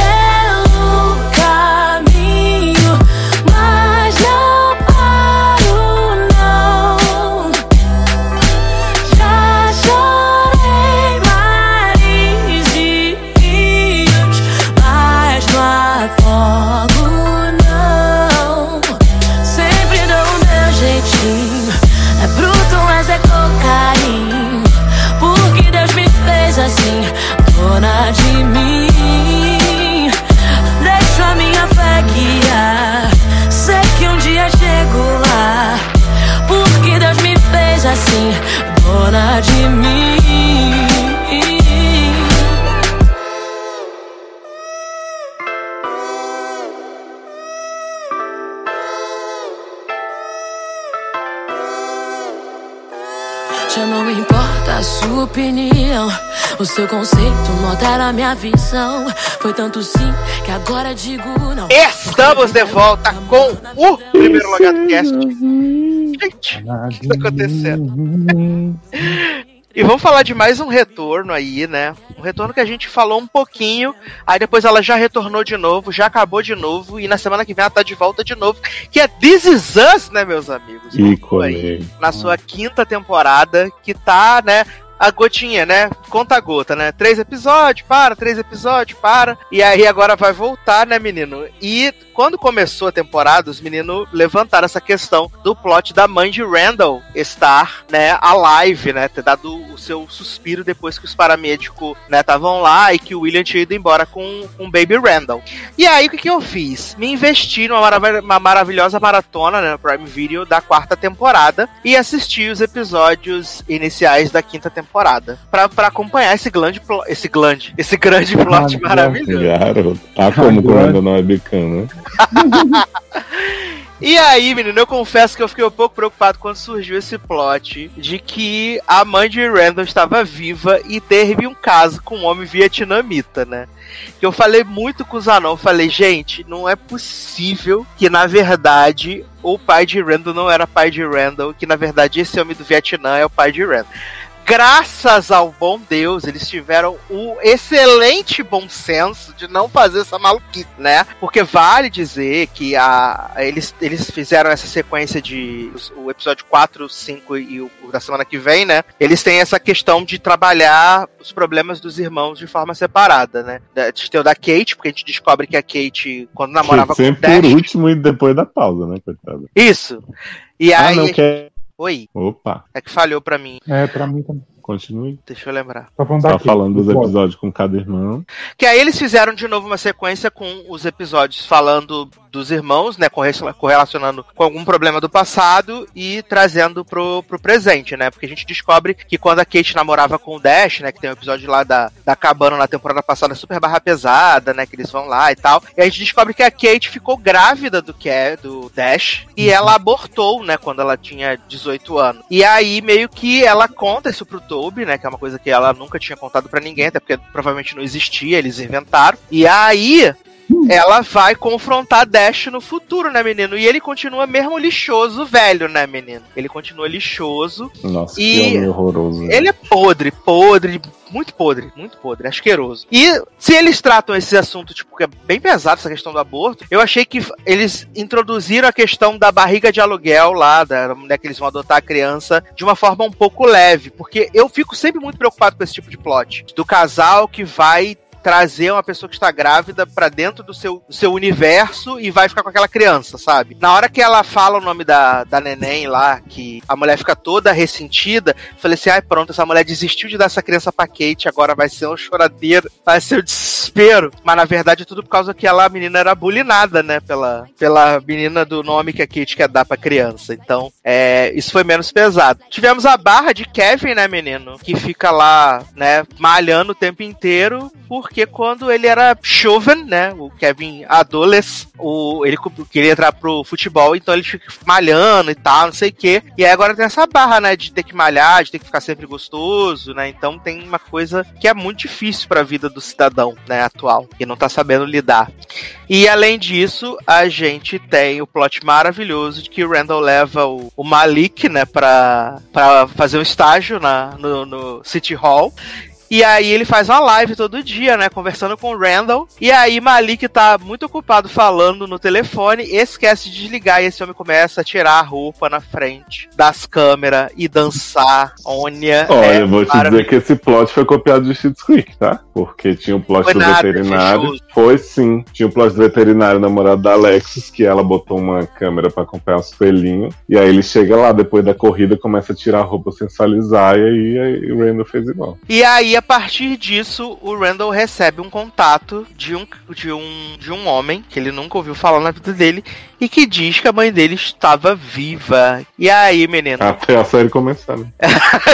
dona de mim. Já não importa a sua opinião. O seu conceito não altera a minha visão. Foi tanto sim que agora digo não. Estamos de volta com o primeiro Logado Cast. Gente? O que tá acontecendo? E vamos falar de mais um retorno aí, né? Um retorno que a gente falou um pouquinho, aí depois ela já retornou de novo, já acabou de novo, e na semana que vem ela tá de volta de novo, que é This Is Us, né, meus amigos? Aí na sua quinta temporada, que tá, né? A gotinha, né? Conta a gota, né? Três episódios, para, três episódios, para. E aí agora vai voltar, né, menino? E quando começou a temporada, os meninos levantaram essa questão do plot da mãe de Randall estar, né, alive, né? Ter dado o seu suspiro depois que os paramédicos, né, estavam lá e que o William tinha ido embora com o Baby Randall. E aí, o que, que eu fiz? Me investi numa marav- uma maravilhosa maratona né, Prime Video da quarta temporada e assisti os episódios iniciais da quinta temporada pra, pra acompanhar esse grande, esse grande, esse grande plot Ah, maravilhoso. Garoto. Ah, como quando não é bicana. E aí, menino, eu confesso que eu fiquei um pouco preocupado quando surgiu esse plot de que a mãe de Randall estava viva e teve um caso com um homem vietnamita, né? Que eu falei muito com o Zanon, falei, gente, não é possível que na verdade o pai de Randall não era pai de Randall, que na verdade esse homem do Vietnã é o pai de Randall. Graças ao bom Deus, eles tiveram o excelente bom senso de não fazer essa maluquice, né? Porque vale dizer que a, eles, eles fizeram essa sequência de o episódio 4, 5 e o, o da semana que vem, né? Eles têm essa questão de trabalhar os problemas dos irmãos de forma separada, né? Gente tem o da Kate, porque a gente descobre que a Kate, quando namorava com o Sempre Dash. por último e depois da pausa, né, coitada? Isso. E Ah, aí. não, quer. Oi, Opa, é que falhou pra mim. É, pra mim também. Continue. Deixa eu lembrar. Tá falando daqui. falando dos episódios com cada irmão. Que aí eles fizeram de novo uma sequência com os episódios falando dos irmãos, né? corre- Correlacionando com algum problema do passado e trazendo pro, pro presente, né? Porque a gente descobre que quando a Kate namorava com o Dash, né? Que tem um episódio lá da, da cabana na temporada passada super barra pesada, né? Que eles vão lá e tal. E a gente descobre que a Kate ficou grávida do que é do Dash e ela abortou, né? Quando ela tinha 18 anos. E aí meio que ela conta isso pro Toby, né? Que é uma coisa que ela nunca tinha contado pra ninguém, até porque provavelmente não existia, eles inventaram. E aí ela vai confrontar Dash no futuro, né, menino? E ele continua mesmo lixoso, velho, né, menino? Ele continua lixoso. Nossa, E que homem horroroso. Ele é podre, podre, muito podre, muito podre, asqueroso. E se eles tratam esse assunto, tipo, que é bem pesado, essa questão do aborto, eu achei que eles introduziram a questão da barriga de aluguel lá, da mulher que eles vão adotar a criança, de uma forma um pouco leve, porque eu fico sempre muito preocupado com esse tipo de plot. Do casal que vai trazer uma pessoa que está grávida pra dentro do seu, do seu universo e vai ficar com aquela criança, sabe? Na hora que ela fala o nome da, da neném lá, que a mulher fica toda ressentida, falei assim, ai pronto, essa mulher desistiu de dar essa criança pra Kate, agora vai ser um choradeiro, vai ser um desespero. Mas na verdade é tudo por causa que ela, a menina era bulinada, né, pela, pela menina do nome que a Kate quer dar pra criança. Então, é, isso foi menos pesado. Tivemos a barra de Kevin, né, menino? Que fica lá, né, malhando o tempo inteiro, porque quando ele era jovem, né, o Kevin adolescente, o, ele queria entrar pro futebol, então ele fica malhando e tal, não sei o quê. E aí agora tem essa barra, né, de ter que malhar, de ter que ficar sempre gostoso, né? Então tem uma coisa que é muito difícil pra vida do cidadão, né, atual, que não tá sabendo lidar. E além disso, a gente tem o plot maravilhoso de que o Randall leva o, o Malik, né, pra fazer um estágio na, no, no City Hall. E aí ele faz uma live todo dia, né? Conversando com o Randall. E aí Malik tá muito ocupado falando no telefone, esquece de desligar e esse homem começa a tirar a roupa na frente das câmeras e dançar. Ônia. Olha, é eu vou te dizer que esse plot foi copiado de Schitt's Creek, tá? Porque tinha o plot Foi do nada, veterinário. fechou. Foi sim. Tinha o plot do veterinário namorado da Alexis, que ela botou uma câmera pra acompanhar os coelhinhos. E aí ele chega lá, depois da corrida, começa a tirar a roupa, sensualizar, e aí, aí o Randall fez igual. E aí, a partir disso, o Randall recebe um contato de um, de um, de um homem que ele nunca ouviu falar na vida dele e que diz que a mãe dele estava viva. E aí, menino? Até a série começar, né?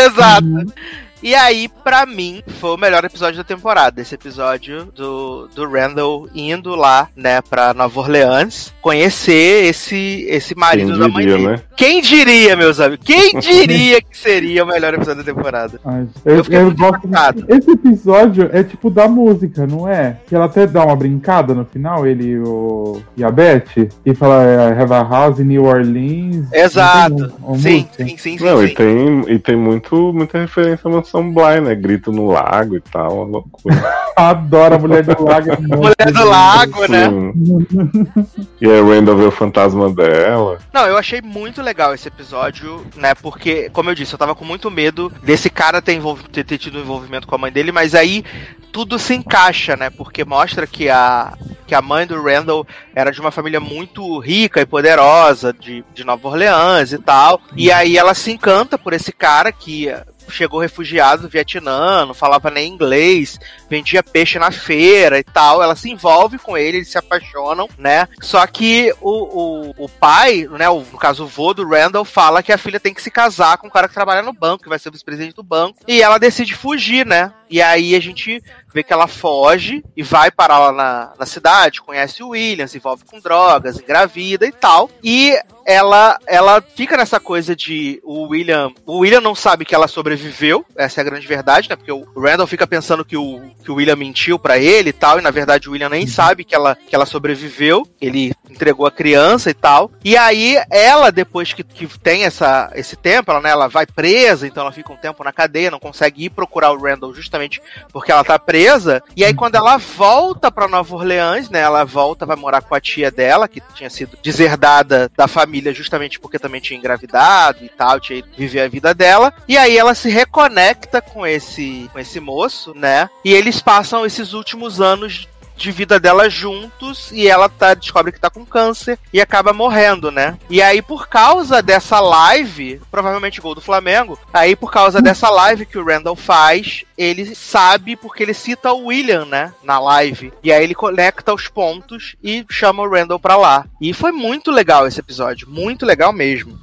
Exato. E aí, pra mim, foi o melhor episódio da temporada. Esse episódio do, do Randall indo lá, né, pra Nova Orleans, conhecer esse, esse marido Quem da mãe diria, dele. né? Quem diria, meus amigos? Quem diria que seria o melhor episódio da temporada? Ai, Eu eu, fiquei eu muito gosto. Esse episódio é tipo da música, não é? Que ela até dá uma brincada no final, ele e, o, e a Beth, e fala I have a house in New Orleans. Exato. Sim, sim, sim, sim. Não, sim. e tem, e tem muito, muita referência à Mansão Bly, né? Grito no lago e tal, uma loucura. Adoro a mulher do lago. é Mulher do Lago, né? E aí o Randall vê o fantasma dela. Não, eu achei muito legal esse episódio, né? Porque, como eu disse, eu tava com muito medo desse cara ter, envolv- ter, ter tido um envolvimento com a mãe dele, mas aí tudo se encaixa, né? Porque mostra que a, que a mãe do Randall era de uma família muito rica e poderosa, de, de Nova Orleans e tal. E aí ela se encanta por esse cara que chegou refugiado do Vietnã, não falava nem inglês, vendia peixe na feira e tal. Ela se envolve com ele, eles se apaixonam, né? Só que o, o, o pai, né, o, no caso o vô do Randall, fala que a filha tem que se casar com o cara que trabalha no banco, que vai ser o vice-presidente do banco. E ela decide fugir, né? E aí a gente vê que ela foge e vai parar lá na, na cidade, conhece o William, se envolve com drogas, engravida e tal. E ela ela fica nessa coisa de o William. O William não sabe que ela sobreviveu, essa é a grande verdade, né? Porque o Randall fica pensando que o, que o William mentiu pra ele e tal, e na verdade o William nem sabe que ela, que ela sobreviveu. Ele entregou a criança e tal. E aí ela, depois que, que tem essa, esse tempo, ela, né, ela vai presa, então ela fica um tempo na cadeia, não consegue ir procurar o Randall justamente porque ela tá presa. E aí quando ela volta pra Nova Orleans, né? Ela volta, vai morar com a tia dela, que tinha sido deserdada da família justamente porque também tinha engravidado e tal, tinha ido viver a vida dela. E aí ela se reconecta com esse, com esse moço, né? E eles passam esses últimos anos de vida dela juntos e ela tá, descobre que tá com câncer e acaba morrendo, né? E aí, por causa dessa live, provavelmente gol do Flamengo, aí por causa dessa live que o Randall faz, ele sabe porque ele cita o William, né? Na live. E aí ele conecta os pontos e chama o Randall pra lá. E foi muito legal esse episódio, muito legal mesmo.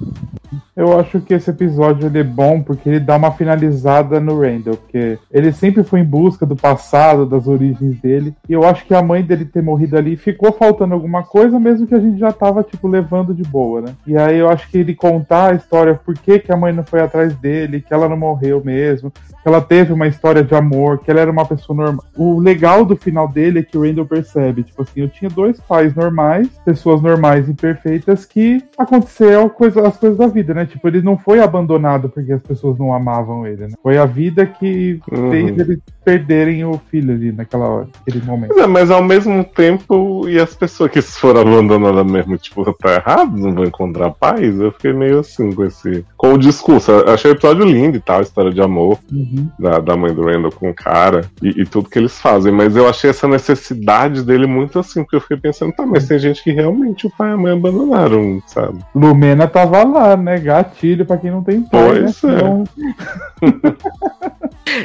Eu acho que esse episódio ele é bom porque ele dá uma finalizada no Randall, porque ele sempre foi em busca do passado, das origens dele. E eu acho que a mãe dele ter morrido ali ficou faltando alguma coisa, mesmo que a gente já tava, tipo, levando de boa, né? E aí eu acho que ele contar a história, por que, que a mãe não foi atrás dele, que ela não morreu mesmo, que ela teve uma história de amor, que ela era uma pessoa normal. O legal do final dele é que o Randall percebe, tipo assim, eu tinha dois pais normais, pessoas normais e perfeitas, que aconteceu coisa, as coisas da vida, né? Tipo, ele não foi abandonado porque as pessoas não amavam ele, né? Foi a vida que Uhum. fez eles perderem o filho ali naquela hora, naquele momento. Mas, é, mas ao mesmo tempo, e as pessoas que foram abandonadas mesmo, tipo, tá errado, não vão encontrar paz? Eu fiquei meio assim com esse. Com o discurso. Eu achei o episódio lindo e tal, a história de amor Uhum. da, da mãe do Randall com o cara e, e tudo que eles fazem. Mas eu achei essa necessidade dele muito assim, porque eu fiquei pensando, tá, mas tem gente que realmente o pai e a mãe abandonaram, sabe? Lumena tava lá, né? Gatilho pra quem não tem pai, Pois né? é. Então,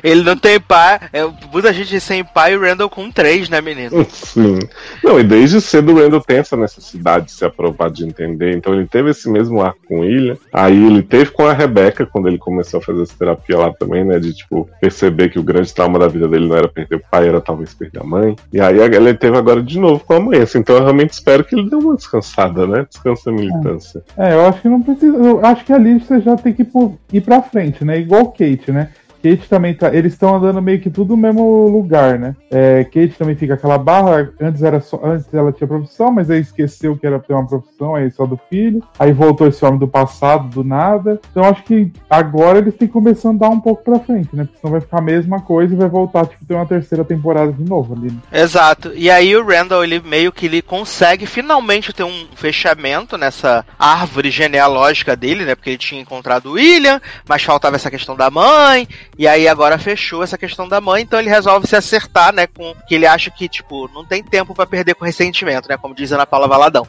Ele não tem pai, é, muita gente sem pai e o Randall com três, né, menino? Sim. Não, e desde cedo o Randall tem essa necessidade de se aprovar, de entender. Então ele teve esse mesmo arco com o William. Aí ele teve com a Rebecca, quando ele começou a fazer essa terapia lá também, né? De, tipo, perceber que o grande trauma da vida dele não era perder o pai, era talvez perder a mãe. E aí ele teve agora de novo com a mãe. Assim, então eu realmente espero que ele dê uma descansada, né? Descansa a militância. É, eu acho que não precisa. Eu acho que ali você já tem que ir pra frente, né? Igual Kate, né? Kate também tá. Eles estão andando meio que tudo no mesmo lugar, né? É, Kate também fica aquela barra. Antes era só. Antes ela tinha profissão, mas aí esqueceu que era ter uma profissão, aí só do filho. Aí voltou esse homem do passado, do nada. Então acho que agora eles têm que começar a andar um pouco pra frente, né? Porque senão vai ficar a mesma coisa e vai voltar, tipo, ter uma terceira temporada de novo ali. Né? Exato. E aí o Randall, ele meio que ele consegue finalmente ter um fechamento nessa árvore genealógica dele, né? Porque ele tinha encontrado o William, mas faltava essa questão da mãe, e aí agora fechou essa questão da mãe, então ele resolve se acertar, né? Com que ele acha que, tipo, não tem tempo pra perder com ressentimento, né? Como diz Ana Paula Valadão.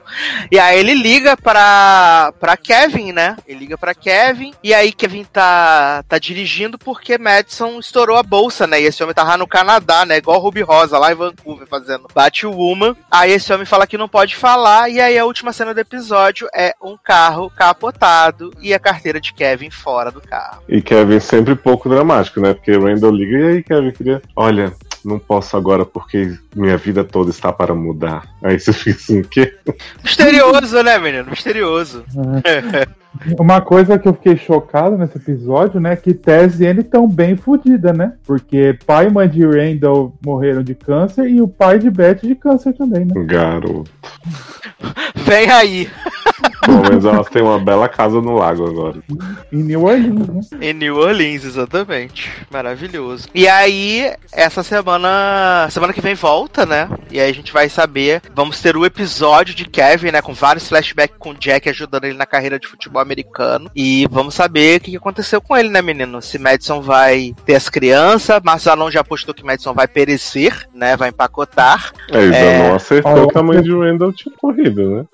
E aí ele liga pra, pra Kevin, né? Ele liga pra Kevin, e aí Kevin tá, tá dirigindo porque Madison estourou a bolsa, né? E esse homem tava no Canadá, né? Igual Ruby Rosa, lá em Vancouver, fazendo Batwoman. Aí esse homem fala que não pode falar, e aí a última cena do episódio é um carro capotado e a carteira de Kevin fora do carro. E Kevin sempre pouco dramático. Dramático, né? Porque Randall liga e aí, Kevin, queria. Olha, não posso agora porque minha vida toda está para mudar. Aí você fica assim, o quê? Misterioso, né, menino? Misterioso. Uma coisa que eu fiquei chocado nesse episódio, né? Que Tess e Anne estão bem fodidas, né? Porque pai e mãe de Randall morreram de câncer e o pai de Beth de câncer também, né? Garoto. Vem aí. Pelo menos elas têm uma bela casa no lago agora. Em New Orleans, né? Em New Orleans, exatamente. Maravilhoso. E aí, essa semana. Semana que vem volta, né? E aí a gente vai saber. Vamos ter o episódio de Kevin, né? Com vários flashbacks com o Jack ajudando ele na carreira de futebol americano. E vamos saber o que aconteceu com ele, né, menino? Se Madison vai ter as crianças. Marcelão já postou que Madison vai perecer, né? Vai empacotar. É, ele É. não acertou a mãe de Randall tinha corrido, né?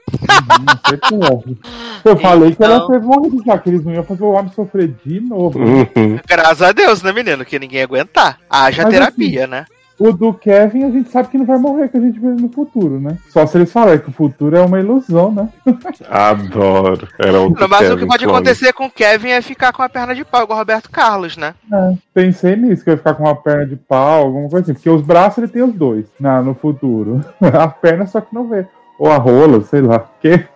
Não sei como. Eu falei que ela Então- teve morrido já, que eles não iam fazer o homem sofrer de novo. Uhum. Graças a Deus, né, menino? Que ninguém ia aguentar. Haja Mas terapia, né? O do Kevin a gente sabe que não vai morrer, que a gente vê no futuro, né? Só se eles falarem que o futuro é uma ilusão, né? Adoro. Era outro Não, mas o Kevin que pode clone. acontecer com o Kevin é ficar com a perna de pau, igual o Roberto Carlos, né? É, pensei nisso, que eu ia ficar com uma perna de pau, alguma coisa assim. Porque os braços ele tem os dois na, no futuro. A perna só que não vê. Ou a rola, sei lá. Que?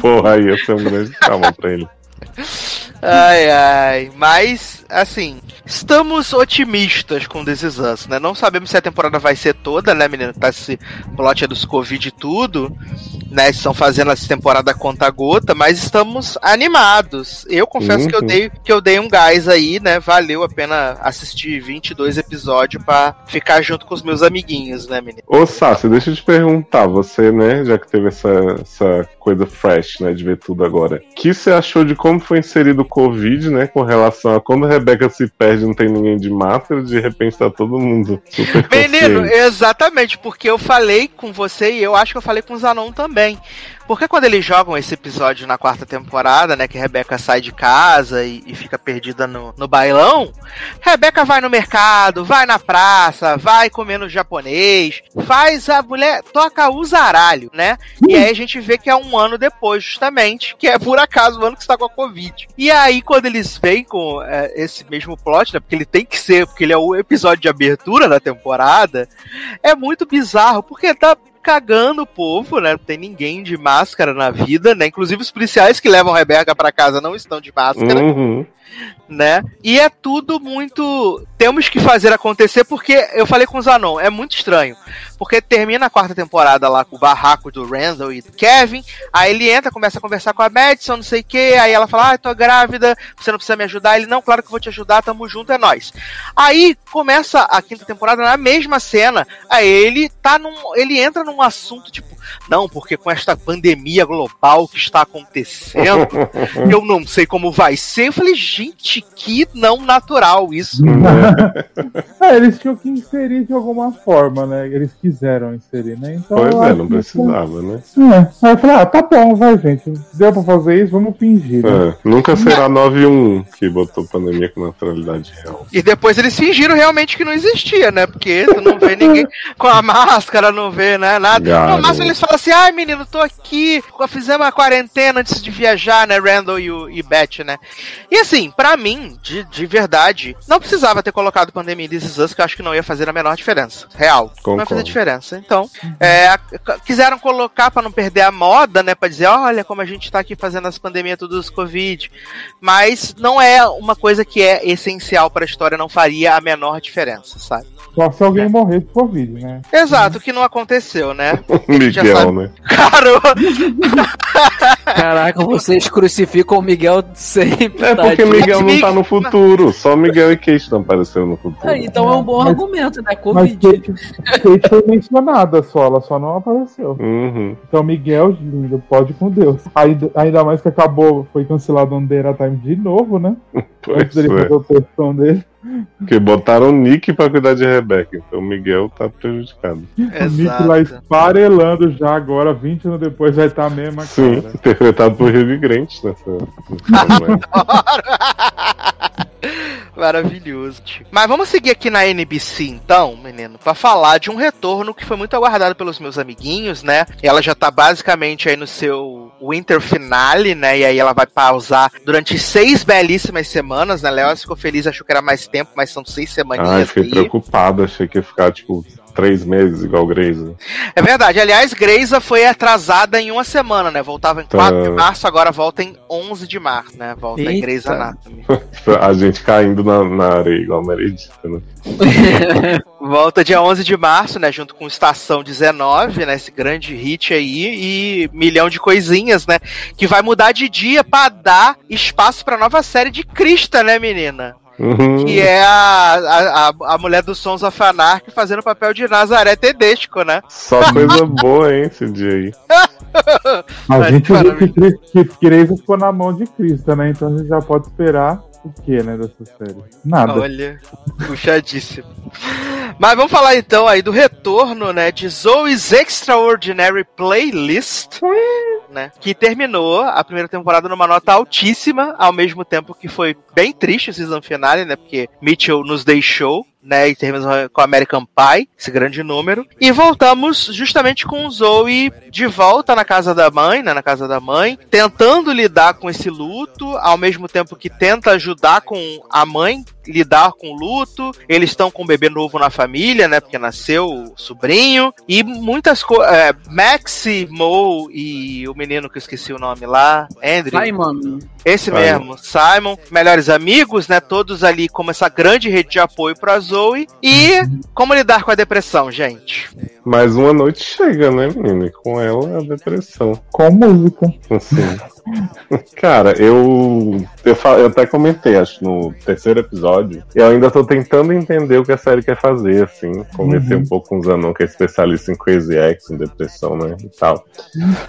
Porra, aí ia ser um grande trauma pra ele. Ai, ai. Mas, assim, estamos otimistas com This Is Us, né? Não sabemos se a temporada vai ser toda, né, menino? Tá esse plot dos Covid e tudo, né? Estão fazendo essa temporada conta gota, mas estamos animados. Eu confesso que, eu Uhum. dei, que eu dei um gás aí, né? Valeu a pena assistir 22 episódios pra ficar junto com os meus amiguinhos, né, menino? Ô, Sassi, deixa eu te perguntar, você, né, já que teve essa, essa coisa fresh, né, de ver tudo agora, o que você achou de como foi inserido o Covid, né, com relação a quando a Rebeca se perde não tem ninguém de máscara, de repente tá todo mundo super Menino, consciente. exatamente, porque eu falei com você e eu acho que eu falei com o Zanon também. Porque quando eles jogam esse episódio na quarta temporada, né, que Rebeca sai de casa e, e fica perdida no, no bailão, Rebeca vai no mercado, vai na praça, vai comendo japonês, faz a mulher, toca o zaralho, né? E aí a gente vê que é um ano depois, justamente, que é por acaso o ano que está com a Covid. E aí, quando eles vêm com é, esse mesmo plot, né? Porque ele tem que ser, porque ele é o episódio de abertura da temporada, é muito bizarro, porque tá cagando o povo, né? Não tem ninguém de máscara na vida, né? Inclusive os policiais que levam Rebeca pra casa não estão de máscara Uhum. né? E é tudo muito. Temos que fazer acontecer, porque eu falei com o Zanon, é muito estranho. Porque termina a quarta temporada lá com o barraco do Randall e do Kevin. Aí ele entra, começa a conversar com a Madison, não sei o que. Aí ela fala: Ah, tô grávida, você não precisa me ajudar. Ele, não, claro que eu vou te ajudar, tamo junto, é nós. Aí começa a quinta temporada na mesma cena. Aí ele tá num. Ele entra num assunto tipo, não, porque com esta pandemia global que está acontecendo, eu não sei como vai ser. Eu falei, gente, que não natural isso. É, eles tinham que inserir de alguma forma, né? Eles quiseram inserir, né? Então, Pois é, não que- precisava, né? É. Aí eu falei, ah, tá bom, vai, gente. Deu pra fazer isso, vamos fingir. Né? É, nunca será 9-1 que botou pandemia com naturalidade real. E depois eles fingiram realmente que não existia, né? Porque tu não vê ninguém com a máscara, não vê né, nada. No máximo eles falam assim: ai menino, tô aqui, fizemos a quarentena antes de viajar, né? Randall e, o, e Beth, né? E assim, pra mim, de, de verdade, não precisava ter colocado pandemia em This Is Us, que eu acho que não ia fazer a menor diferença. Real. Não ia Concordo. fazer diferença. Então, é, a- c- quiseram colocar pra não perder a moda, né? Pra dizer, olha como a gente tá aqui fazendo as pandemias tudo dos Covid. Mas não é uma coisa que é essencial pra história, não faria a menor diferença, sabe? Só se alguém morrer de Covid, né? Exato, que não aconteceu, né? A já Miguel, sabe- né? Cara, Caraca, vocês crucificam o Miguel sempre. É porque tadinho. Miguel não tá no futuro. Só Miguel e Kate não apareceram no futuro. Ah, Então é um bom Mas- argumento, né? Mas Covid. Kate, Kate foi mencionada só, ela só não apareceu. Uhum. Então, Miguel, lindo, pode com Deus. Ainda, ainda mais que acabou, foi cancelado o Under Time de novo, né? Pois dele é. fazer o textão dele. Porque botaram o Nick pra cuidar de Rebeca. Então o Miguel tá prejudicado. O Nick lá esfarelando já agora, 20 anos depois, vai estar tá a mesma Sim, cara. interpretado por Hugh Grant nessa. Maravilhoso. tio. Mas vamos seguir aqui na NBC então, menino, pra falar de um retorno que foi muito aguardado pelos meus amiguinhos, né? Ela já tá basicamente aí no seu Winter Finale, né? E aí ela vai pausar durante seis belíssimas semanas, né? Léo ficou feliz, achou que era mais tempo, mas são seis semaninhas fiquei aí. preocupado, achei que ia ficar, tipo, três meses igual o Grace. É verdade. Aliás, Greisa foi atrasada em uma semana, né? Voltava em 4 de Tá. março, agora volta em 11 de março, né? Volta em Eita. Grey's Anatomy. A gente caindo na, na areia igual a Meredith, né? Volta dia 11 de março, né? Junto com Estação 19, né? Esse grande hit aí e milhão de coisinhas, né? Que vai mudar de dia pra dar espaço pra nova série de Krista, né, menina? Uhum. Que é a, a, a, a mulher do Sons of Anarchy fazendo o papel de Nazaré Tedesco, né? Só coisa boa, hein, esse dia aí. A gente viu que, Cris- que Grey's ficou na mão de Krista, né? Então a gente já pode esperar o que, né, dessa série? Nada. Olha, puxadíssimo. Mas vamos falar então aí do retorno, né, de Zoe's Extraordinary Playlist, né, que terminou a primeira temporada numa nota altíssima, ao mesmo tempo que foi bem triste o season finale, né, porque Mitchell nos deixou, né, e terminamos com American Pie, esse grande número, e voltamos justamente com Zoe de volta na casa da mãe, né, na casa da mãe, tentando lidar com esse luto, ao mesmo tempo que tenta ajudar com a mãe lidar com o luto. Eles estão com um bebê novo na família, né? Porque nasceu o sobrinho. E muitas coisas. É, Maxi, Mo e o menino que eu esqueci o nome lá, Andrew. Simon. Esse Simon. mesmo, Simon, melhores amigos, né? Todos ali como essa grande rede de apoio pra Zoe. E como lidar com a depressão, gente? Mas uma noite chega, né, menina? E com ela a depressão. Com música. Assim. Cara, eu, eu, eu até comentei, acho, no terceiro episódio. Eu ainda tô tentando entender o que a série quer fazer, assim. Conversei Uhum. um pouco com o Zanon, que é especialista em Crazy X, em depressão, né? E tal.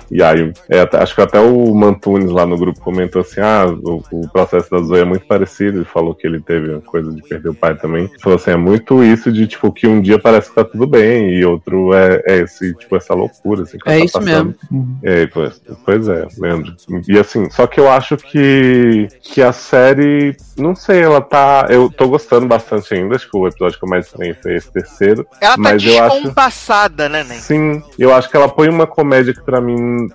E aí, é, acho que até o Mantunes lá no grupo comentou assim: ah, o, o processo da Zoe é muito parecido. Ele falou que ele teve uma coisa de perder o pai também. Ele falou assim: é muito isso de, tipo, que um dia parece que tá tudo bem, e outro é, é esse, tipo, essa loucura, assim, que É tá isso passando. mesmo. É, pois, pois é, Leandro. E assim, só que eu acho que, que a série, não sei, ela tá. Eu tô gostando bastante ainda, acho que o episódio que eu mais estranhei foi esse terceiro. Ela tá Mas eu acho- descompassada, né, Nen? Sim, eu acho que ela põe uma comédia que pra mim.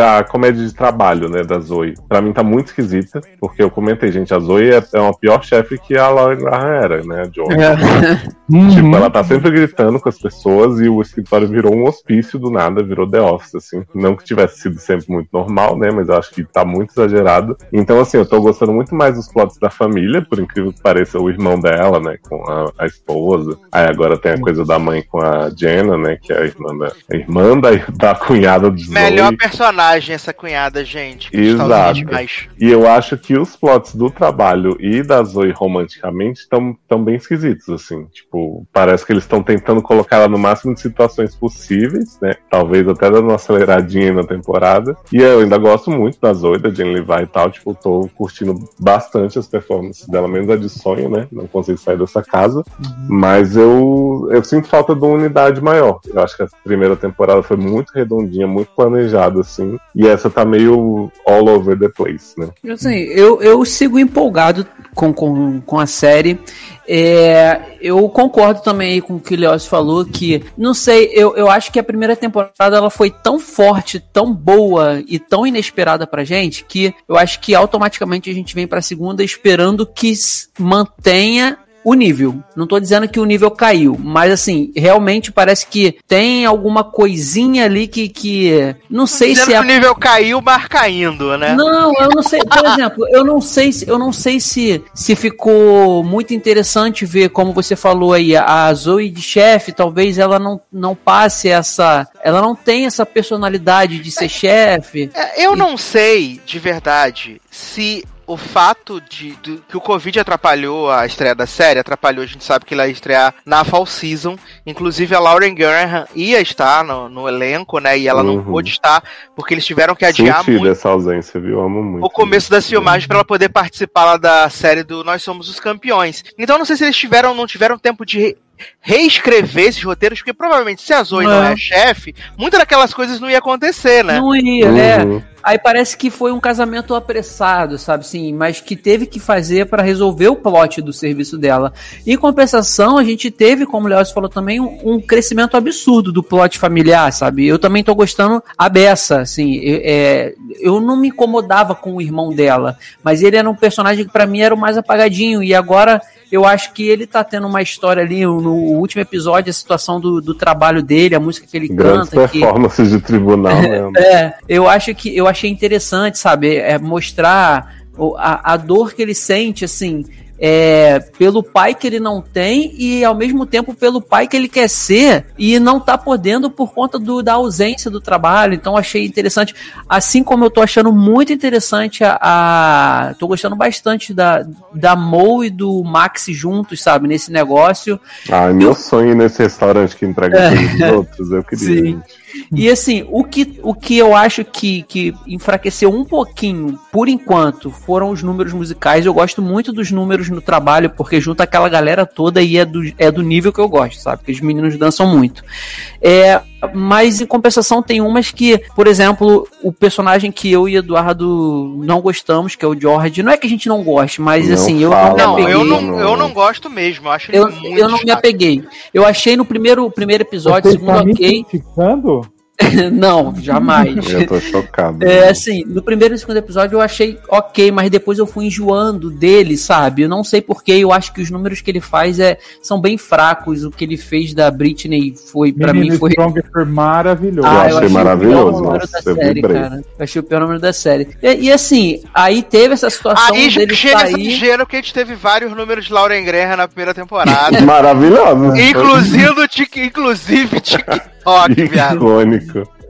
A comédia de trabalho, né, da Zoe. Pra mim tá muito esquisita, porque eu comentei, gente, a Zoe é, é uma pior chefe que a Lauren Graham era, né, a Joan. Tipo, ela tá sempre gritando com as pessoas e o escritório virou um hospício do nada, virou The Office, assim. Não que tivesse sido sempre muito normal, né? Mas eu acho que tá muito exagerado. Então, assim, eu tô gostando muito mais dos plots da família, por incrível que pareça, o irmão dela, né? Com a, a esposa. Aí agora tem a coisa da mãe com a Jenna, né? Que é a irmã da, a irmã da, da cunhada de Zoe. Melhor personagem essa cunhada, gente. Exato. E eu acho que os plots do trabalho e da Zoe romanticamente estão tão bem esquisitos, assim. Tipo, parece que eles estão tentando colocar ela no máximo de situações possíveis, né? Talvez até dando uma aceleradinha aí na temporada. E eu ainda gosto muito da Zoe, da Jenny Levi e tal. Tipo, tô curtindo bastante as performances dela, menos a de sonho, né? Não consigo sair dessa casa. Mas eu, eu sinto falta de uma unidade maior. Eu acho que a primeira temporada foi muito redondinha, muito planejada, assim. E essa tá meio all over the place, né? Assim, eu, eu sigo empolgado com, com, com a série. É, eu concordo também com o que o Leoz falou, que, não sei, eu, eu acho que a primeira temporada ela foi tão forte, tão boa e tão inesperada pra gente, que eu acho que automaticamente a gente vem pra segunda esperando que mantenha o nível. Não tô dizendo que o nível caiu, mas assim, realmente parece que tem alguma coisinha ali que, que não sei se é que o nível caiu, mar caindo, né? não, eu não sei. Por exemplo, eu não sei se eu não sei se, se ficou muito interessante ver, como você falou aí, a Zoe de chefe, talvez ela não, não passe essa. Ela não tem essa personalidade de ser chefe. É, Eu não sei, de verdade, se o fato de do- que o Covid atrapalhou a estreia da série, atrapalhou, a gente sabe que ela ia estrear na Fall Season. Inclusive a Lauren Graham ia estar no, no elenco, né? E ela não Uhum. pôde estar, porque eles tiveram que adiar Sentido muito essa ausência, viu? Amo muito. o começo das filmagens para ela poder participar lá da série do Nós Somos os Campeões. Então não sei se eles tiveram não tiveram tempo de reescrever esses roteiros, porque provavelmente se a Zoe não É. é chefe, muitas daquelas coisas não ia acontecer, né? Não ia, né? Uhum. Aí parece que foi um casamento apressado, sabe assim, mas que teve que fazer pra resolver o plot do serviço dela. Em compensação, a gente teve, como o Léo falou também, um, um crescimento absurdo do plot familiar, sabe? Eu também tô gostando a beça, assim, é, eu não me incomodava com o irmão dela, mas ele era um personagem que pra mim era o mais apagadinho, e agora eu acho que ele tá tendo uma história ali, no último episódio, a situação do, do trabalho dele, a música que ele Grandes canta. Que, performances de tribunal, né? é, eu acho que eu achei interessante, sabe, é, mostrar a, a dor que ele sente, assim, é, pelo pai que ele não tem e ao mesmo tempo pelo pai que ele quer ser e não tá podendo por conta do, da ausência do trabalho. Então achei interessante, assim como eu tô achando muito interessante a, a tô gostando bastante da da Mo e do Max juntos, sabe, nesse negócio. Ah, meu sonho ir nesse restaurante que entrega É. dos outros, eu queria. Sim. gente. E assim, o que, o que eu acho que, que enfraqueceu um pouquinho, por enquanto, foram os números musicais. Eu gosto muito dos números no trabalho, porque junta aquela galera toda e é do, é do nível que eu gosto, sabe? Porque os meninos dançam muito. É, mas em compensação tem umas que, por exemplo, o personagem que eu e Eduardo não gostamos, que é o George, não é que a gente não goste, mas Não assim, eu fala, não me Não, apeguei. eu não, eu não gosto mesmo. eu Acho ele Eu, muito eu não me chato. apeguei. Eu achei no primeiro, primeiro episódio, Você segundo tá me ok. criticando? não, jamais. Eu tô chocado. É, assim, no primeiro e segundo episódio eu achei ok, mas depois eu fui enjoando dele, sabe? Eu não sei porquê, eu acho que os números que ele faz é, são bem fracos. O que ele fez da Britney foi, pra Menino mim, foi. Foi maravilhoso. Ah, eu achei o maravilhoso, pior número nossa, da eu série, cara. Eu achei o pior número da série. E, e, assim, aí teve essa situação Aí dele chega essa sair. ingênuo que a gente teve vários números de Lauren Graham na primeira temporada. Maravilhoso. inclusive, tic, inclusive TikTok, viado. Icônico.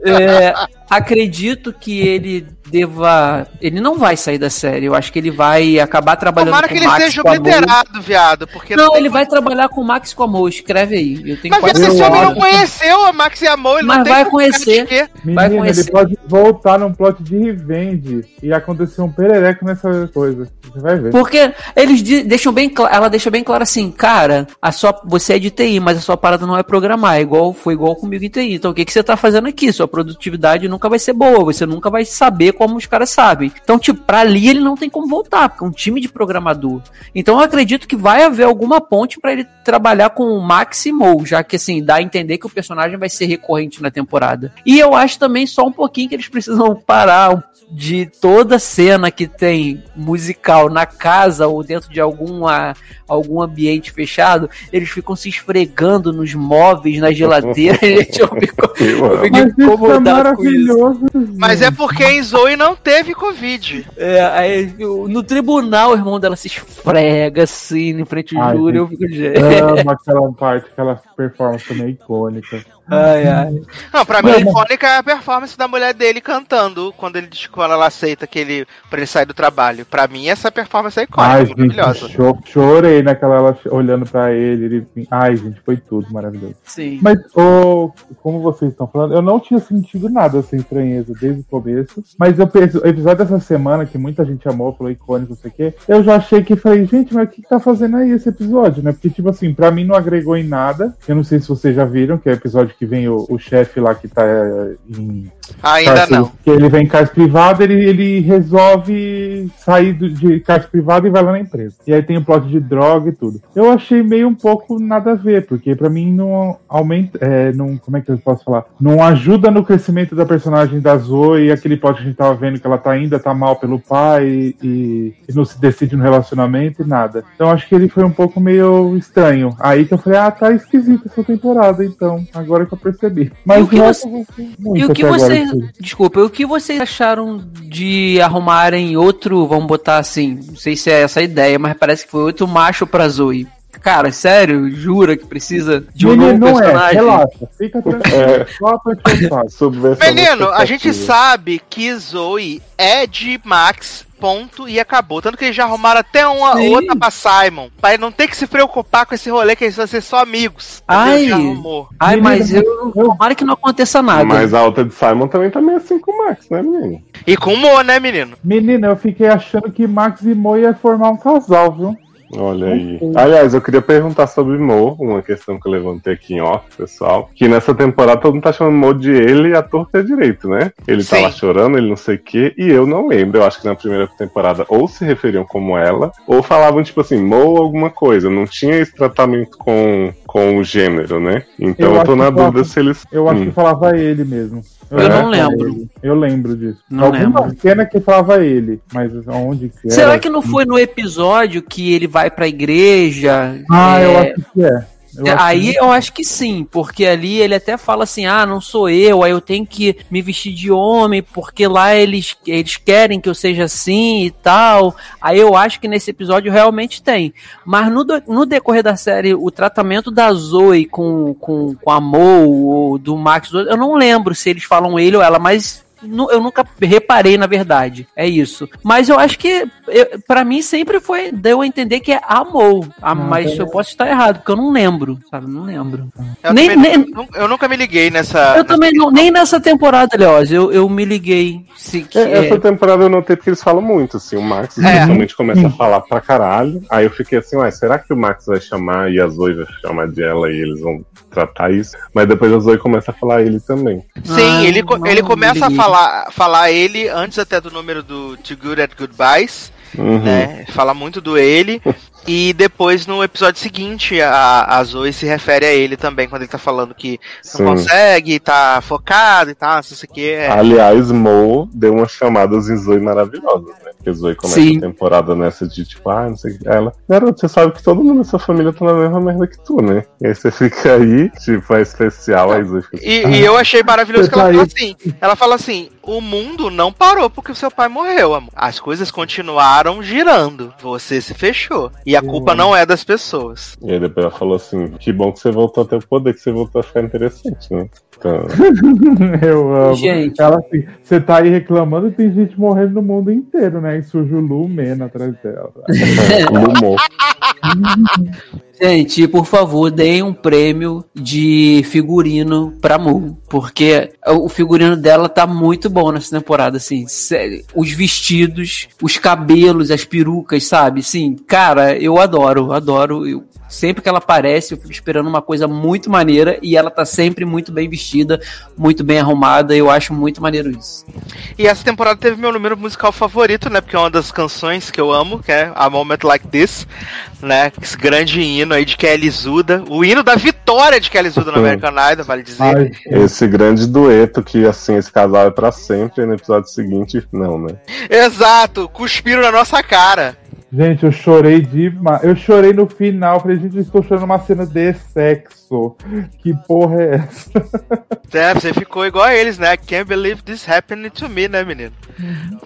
É, acredito que ele deva. Ele não vai sair da série. Eu acho que ele vai acabar trabalhando Tomara com que o ele Max seja com a Mo. obliterado, viado. Porque Não, tem- ele vai trabalhar com o Max com a Mo. Escreve aí. Eu tenho Mas esse homem não conheceu a Max e a Mo, ele Mas não vai conhecer. quê? vai conhecer. ele pode voltar num plot de revenge e acontecer um perereco nessa coisa. Você vai ver. Porque eles deixam bem cla- ela deixa bem claro assim, cara, a sua, você é de TI, mas a sua parada não é programar, é igual foi igual comigo em TI. Então o que, que você tá fazendo aqui? Sua produtividade nunca vai ser boa, você nunca vai saber como os caras sabem. Então, tipo, pra ali ele não tem como voltar, porque é um time de programador. Então eu acredito que vai haver alguma ponte pra ele trabalhar com o Max e Mo, já que assim, dá a entender que o personagem vai ser recorrente na temporada. E eu acho também só um pouquinho que eles precisam parar de toda cena que tem musical na casa ou dentro de alguma, algum ambiente fechado, eles ficam se esfregando nos móveis, na geladeira. Gente, eu fico, Eu fico Mas isso é incomodado com isso. Maravilhoso. Mas é porque a Zoe não teve Covid. É, aí, no tribunal, o irmão dela se esfrega assim, em frente ao Ai, júri. Eu fico, gente. Amo aquela parte, aquela performance também icônica. Ai, ai. Não, pra mim, mas- icônica é a performance da mulher dele cantando quando ele diz quando ela aceita que ele, pra ele sair do trabalho. Pra mim, essa performance é icônica, Ai, gente, maravilhosa. cho- chorei naquela ela olhando pra ele, ele. Ai, gente, foi tudo maravilhoso. Sim. Mas, ô, como vocês estão falando, eu não tinha sentido nada sem estranheza desde o começo. Mas eu penso, o episódio dessa semana, que muita gente amou, falou icônico, não sei o quê, eu já achei que falei, gente, mas o que, que tá fazendo aí esse episódio, né? Porque, tipo assim, pra mim não agregou em nada. Eu não sei se vocês já viram, que é o episódio que vem o, o chefe lá que tá é, em Ainda cárcere- não. Que ele vem em cárcere privada, ele, ele resolve sair do- de cárcere privada e vai lá na empresa. E aí tem o plot de droga e tudo. Eu achei meio um pouco nada a ver, porque pra mim não aumenta. É, não, como é que eu posso falar? Não ajuda no crescimento da personagem da Zoe e aquele plot que a gente tava vendo que ela tá ainda tá mal pelo pai e, e não se decide no relacionamento e nada. Então acho que ele foi um pouco meio estranho. Aí que eu falei, ah, tá esquisita essa temporada, então. Agora que eu percebi. Mas E o que você- E muito o que até agora, vocês. Desculpa, o que vocês acharam de arrumarem outro, vamos botar assim, não sei se é essa a ideia, mas parece que foi outro macho pra Zoe. Cara, sério, jura que precisa de um Menino, novo não é, personagem? relaxa, fica tranquilo. É. Só pra te contar. Subversão Menino, a gente sabe que Zoe é de Max, ponto, e acabou. Tanto que eles já arrumaram até uma Sim. outra pra Simon. Pra ele não ter que se preocupar com esse rolê que eles vão ser só amigos. Ai. Ele já arrumou. Ai, Menino, mas eu. eu- Tomara que não aconteça nada. Mas a outra de Simon também tá meio assim com o Max, né, menino? E com o Mo, né, menino? Menina, eu fiquei achando que Max e Mo ia formar um casal, viu? Olha aí. Aliás, eu queria perguntar sobre Mo, uma questão que eu levantei aqui em off, pessoal. Que nessa temporada todo mundo tá chamando Mo de ele e a torta é direito, né? Ele tá Sim. lá chorando, ele não sei o quê, e eu não lembro. Eu acho que na primeira temporada ou se referiam como ela, ou falavam tipo assim, Mo alguma coisa. Não tinha esse tratamento com, com o gênero, né? Então Eu eu, tô na dúvida falava- se eles. Eu acho Hum. que falava ele mesmo. Eu acho não que era lembro. ele. Eu lembro disso. Não Alguma lembro. cena que falava ele, mas onde que Será era? que não foi no episódio que ele vai pra igreja? Ah, É, eu acho que é. Eu aí eu acho que sim, porque ali ele até fala assim: ah, não sou eu, aí eu tenho que me vestir de homem, porque lá eles, eles querem que eu seja assim e tal. Aí eu acho que nesse episódio realmente tem. Mas no, no decorrer da série, o tratamento da Zoe com, com, com a Mo ou do Max, eu não lembro se eles falam ele ou ela, mas. Eu nunca reparei, na verdade. É isso. Mas eu acho que, pra mim, sempre foi. Deu a entender que é a Mo. Ah, mas eu posso estar errado, porque eu não lembro. Sabe? Não lembro. Eu, Nem- nem- nu- eu nunca me liguei nessa. Eu também não, nem nessa temporada, Leoz, eu, eu me liguei. Se, que, É, Essa é, temporada eu notei porque eles falam muito, assim, o Max especialmente começa a falar pra caralho. Aí eu fiquei assim, ué, será que o Max vai chamar e a Zoe vai chamar de ela e eles vão tratar isso? Mas depois a Zoe começa a falar ele também. Sim, Ah, ele, não, ele não começa a liguei. Falar, falar ele antes até do número do To Good at Goodbyes, Uhum. né? Fala muito do ele. E depois, no episódio seguinte, a, a Zoe se refere a ele também, quando ele tá falando que Sim. não consegue, tá focado e tal, não sei o que. É. Aliás, Mo deu umas chamadas em Zoe maravilhosas, né? Porque Zoe começa Sim. a temporada nessa de tipo, ah, não sei o que. Ela, garoto, você sabe que todo mundo na sua família tá na mesma merda que tu, né? E aí você fica aí, tipo, é especial, aí Zoe fica E, e eu achei maravilhoso que ela tá fala assim. Ela fala assim: o mundo não parou porque o seu pai morreu, amor. As coisas continuaram girando. Você se fechou. E a culpa não é das pessoas. E aí depois ela falou assim, que bom que você voltou a ter o poder, que você voltou a ficar interessante, né? Então, Eu amo. Gente. Ela assim, você tá aí reclamando e tem gente morrendo no mundo inteiro, né? E surge o Lu Mena atrás dela. Lumou. Gente, por favor, deem um prêmio de figurino pra Mu, porque o figurino dela tá muito bom nessa temporada, assim. Os vestidos, os cabelos, as perucas, sabe? Sim, cara, eu adoro, adoro. Eu, sempre que ela aparece, eu fico esperando uma coisa muito maneira e ela tá sempre muito bem vestida, muito bem arrumada. Eu acho muito maneiro isso. E essa temporada teve meu número musical favorito, né? Porque é uma das canções que eu amo, que é A Moment Like This, né? Esse grande hino aí de Kelly Zuda. O hino da vitória de Kelly Zuda no American Idol, vale dizer. Ai, Esse grande dueto que, assim, esse casal é pra sempre, e no episódio seguinte, não, né? Exato, cuspiram na nossa cara. Gente, eu chorei demais. Eu chorei no final. Falei, gente, eu estou chorando uma cena de sexo. Que porra é essa? É, você ficou igual a eles, né? Can't believe this happened to me, né, menino?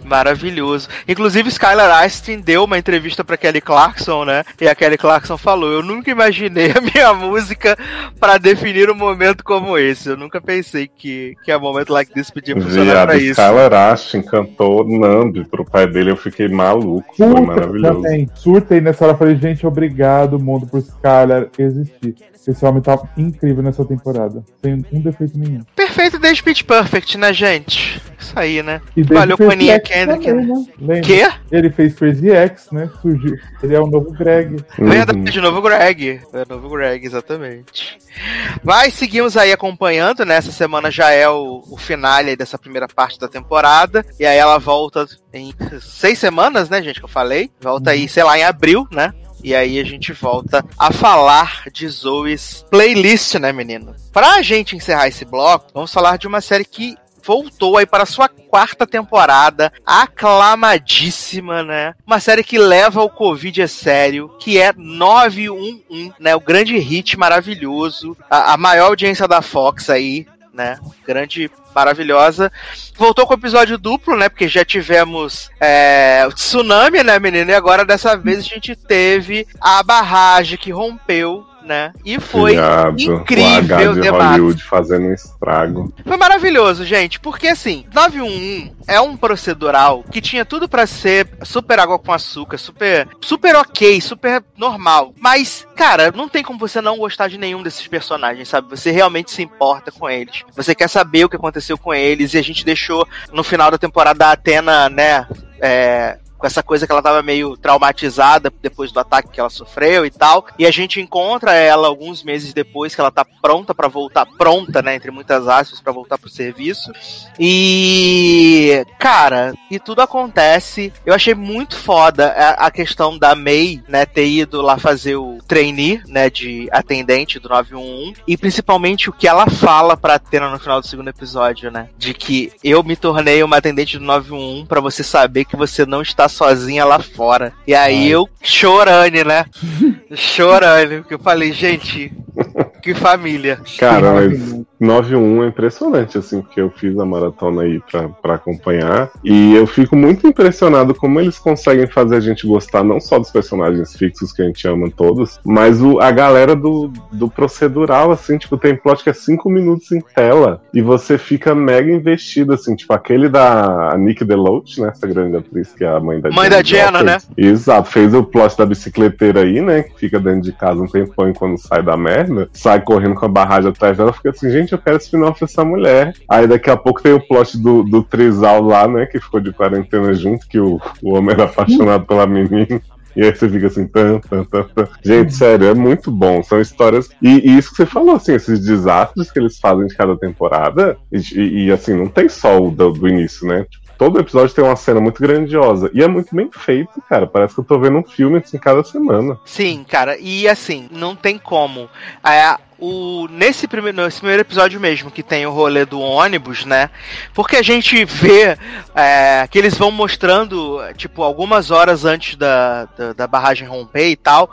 Maravilhoso. Inclusive, Skylar Astin deu uma entrevista pra Kelly Clarkson, né? E a Kelly Clarkson falou: Eu nunca imaginei a minha música pra definir um momento como esse. Eu nunca pensei que, que a Moment Like This podia funcionar pra isso. Skylar Ashton cantou Nambi pro pai dele, eu fiquei maluco. Foi Surta maravilhoso. também. Surtei nessa hora. Falei, gente, obrigado, mundo, por Skylar existir. Esse homem tá incrível nessa temporada. Sem um defeito nenhum. Perfeito desde Pitch Perfect, né, gente? Isso aí, né? E Valeu, Crazy Paninha X Kendrick. também, né? Lembra? Quê? Ele fez Crazy X, né? Surgiu. Ele é o novo Greg. Uhum. Verdade, de novo Greg. É novo Greg, exatamente. Mas seguimos aí acompanhando, né? Essa semana já é o, o finale aí dessa primeira parte da temporada. E aí ela volta em seis semanas, né, gente, que eu falei. Volta aí, sei lá, em abril, né? E aí a gente volta a falar de Zoe's playlist, né, menino? Pra gente encerrar esse bloco, vamos falar de uma série que voltou aí para sua quarta temporada, aclamadíssima, né? Uma série que leva o Covid a sério, que é 911, né? O grande hit maravilhoso, a, a maior audiência da Fox aí, né? Grande, maravilhosa. Voltou com o episódio duplo, né? Porque já tivemos é, o tsunami, né, menino? E agora dessa vez a gente teve a barragem que rompeu, né? E foi Viado, o incrível o de debate. Hollywood fazendo um estrago. Foi maravilhoso, gente, porque assim, 911 é um procedural que tinha tudo pra ser super água com açúcar, super super OK, super normal. Mas, cara, não tem como você não gostar de nenhum desses personagens, sabe? Você realmente se importa com eles. Você quer saber o que aconteceu com eles e a gente deixou no final da temporada a Atena, né, é, com essa coisa que ela tava meio traumatizada depois do ataque que ela sofreu e tal. E a gente encontra ela alguns meses depois que ela tá pronta pra voltar, pronta, né, entre muitas aspas, pra voltar pro serviço. E, cara, e tudo acontece. Eu achei muito foda a, questão da May, né, ter ido lá fazer o trainee, né, de atendente do 911 e principalmente o que ela fala pra Atena no final do segundo episódio, né, de que eu me tornei uma atendente do 911 pra você saber que você não está sozinha lá fora. E aí Ai. eu chorando, né? chorando, porque eu falei, gente, que família. Cara, mas 9-1 é impressionante, assim, porque eu fiz a maratona aí pra, pra acompanhar. E eu fico muito impressionado como eles conseguem fazer a gente gostar não só dos personagens fixos que a gente ama todos, mas o, a galera do, do procedural, assim, tipo, tem plot que é 5 minutos em tela e você fica mega investido, assim, tipo, aquele da Nick DeLoach, né? Essa grande atriz que é a mãe da Mãe da Jenna, Joplin. Exato, fez o plot da bicicleteira aí, né? Que fica dentro de casa um tempão e quando sai da merda, sai correndo com a barragem atrás dela, fica assim, gente, eu quero spin-off dessa mulher. Aí daqui a pouco tem o plot do, do trisal lá, né? Que ficou de quarentena junto, que o, o homem era apaixonado pela menina. E aí você fica assim, tan, tan, tan, tan. Gente, sério, é muito bom. São histórias. E, e isso que você falou, assim, esses desastres que eles fazem de cada temporada. E, e- e, assim, não tem só o do, do início, né? Tipo, todo episódio tem uma cena muito grandiosa. E é muito bem feito, cara. Parece que eu tô vendo um filme assim cada semana. Sim, cara, e assim, não tem como. É, o, nesse, primeiro, nesse primeiro episódio mesmo, que tem o rolê do ônibus, né? Porque a gente vê é, que eles vão mostrando, tipo, algumas horas antes da, da, da barragem romper e tal.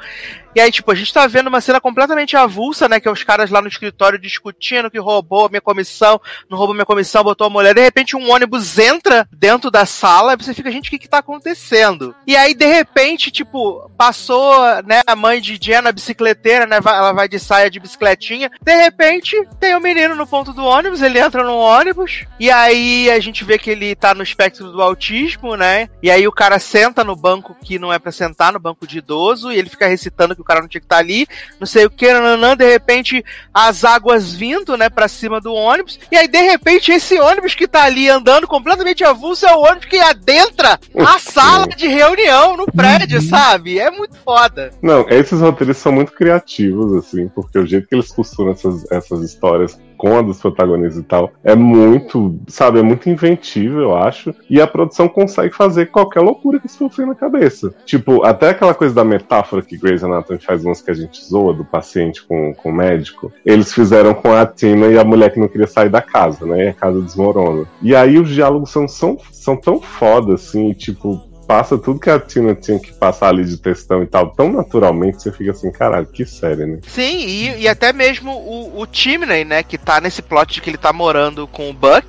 E aí, tipo, a gente tá vendo uma cena completamente avulsa, né? Que é os caras lá no escritório discutindo que roubou minha comissão, não roubou minha comissão, botou a mulher. De repente, um ônibus entra dentro da sala e você fica, gente, o que que tá acontecendo? E aí, de repente, tipo, passou, né, a mãe de Jenna, bicicleteira, né? Ela vai de saia de bicicletinha. De repente, tem o um menino no ponto do ônibus, ele entra no ônibus. E aí, a gente vê que ele tá no espectro do autismo, né? E aí, o cara senta no banco que não é pra sentar, no banco de idoso, e ele fica recitando que o cara não tinha que estar ali, não sei o que, nananã, de repente as águas vindo, né, pra cima do ônibus, e aí de repente esse ônibus que tá ali andando completamente avulso é o ônibus que adentra a sala de reunião no prédio, sabe? É muito foda. Não, esses roteiros são muito criativos, assim, porque o jeito que eles costuram essas, essas histórias com a dos protagonistas e tal é muito, sabe, é muito inventivo, eu acho. E a produção consegue fazer qualquer loucura que se for na cabeça. Tipo, até aquela coisa da metáfora que Grey's Anatomy faz umas que a gente zoa do paciente com, com o médico. Eles fizeram com a Tina e a mulher que não queria sair da casa, né? E a casa desmorona. E aí os diálogos são, são, são tão foda, assim, tipo, passa tudo que a Tina tinha que passar ali de textão e tal, tão naturalmente, você fica assim, caralho, que série, né? Sim, e, e até mesmo o, o Chimney, né, que tá nesse plot de que ele tá morando com o Buck,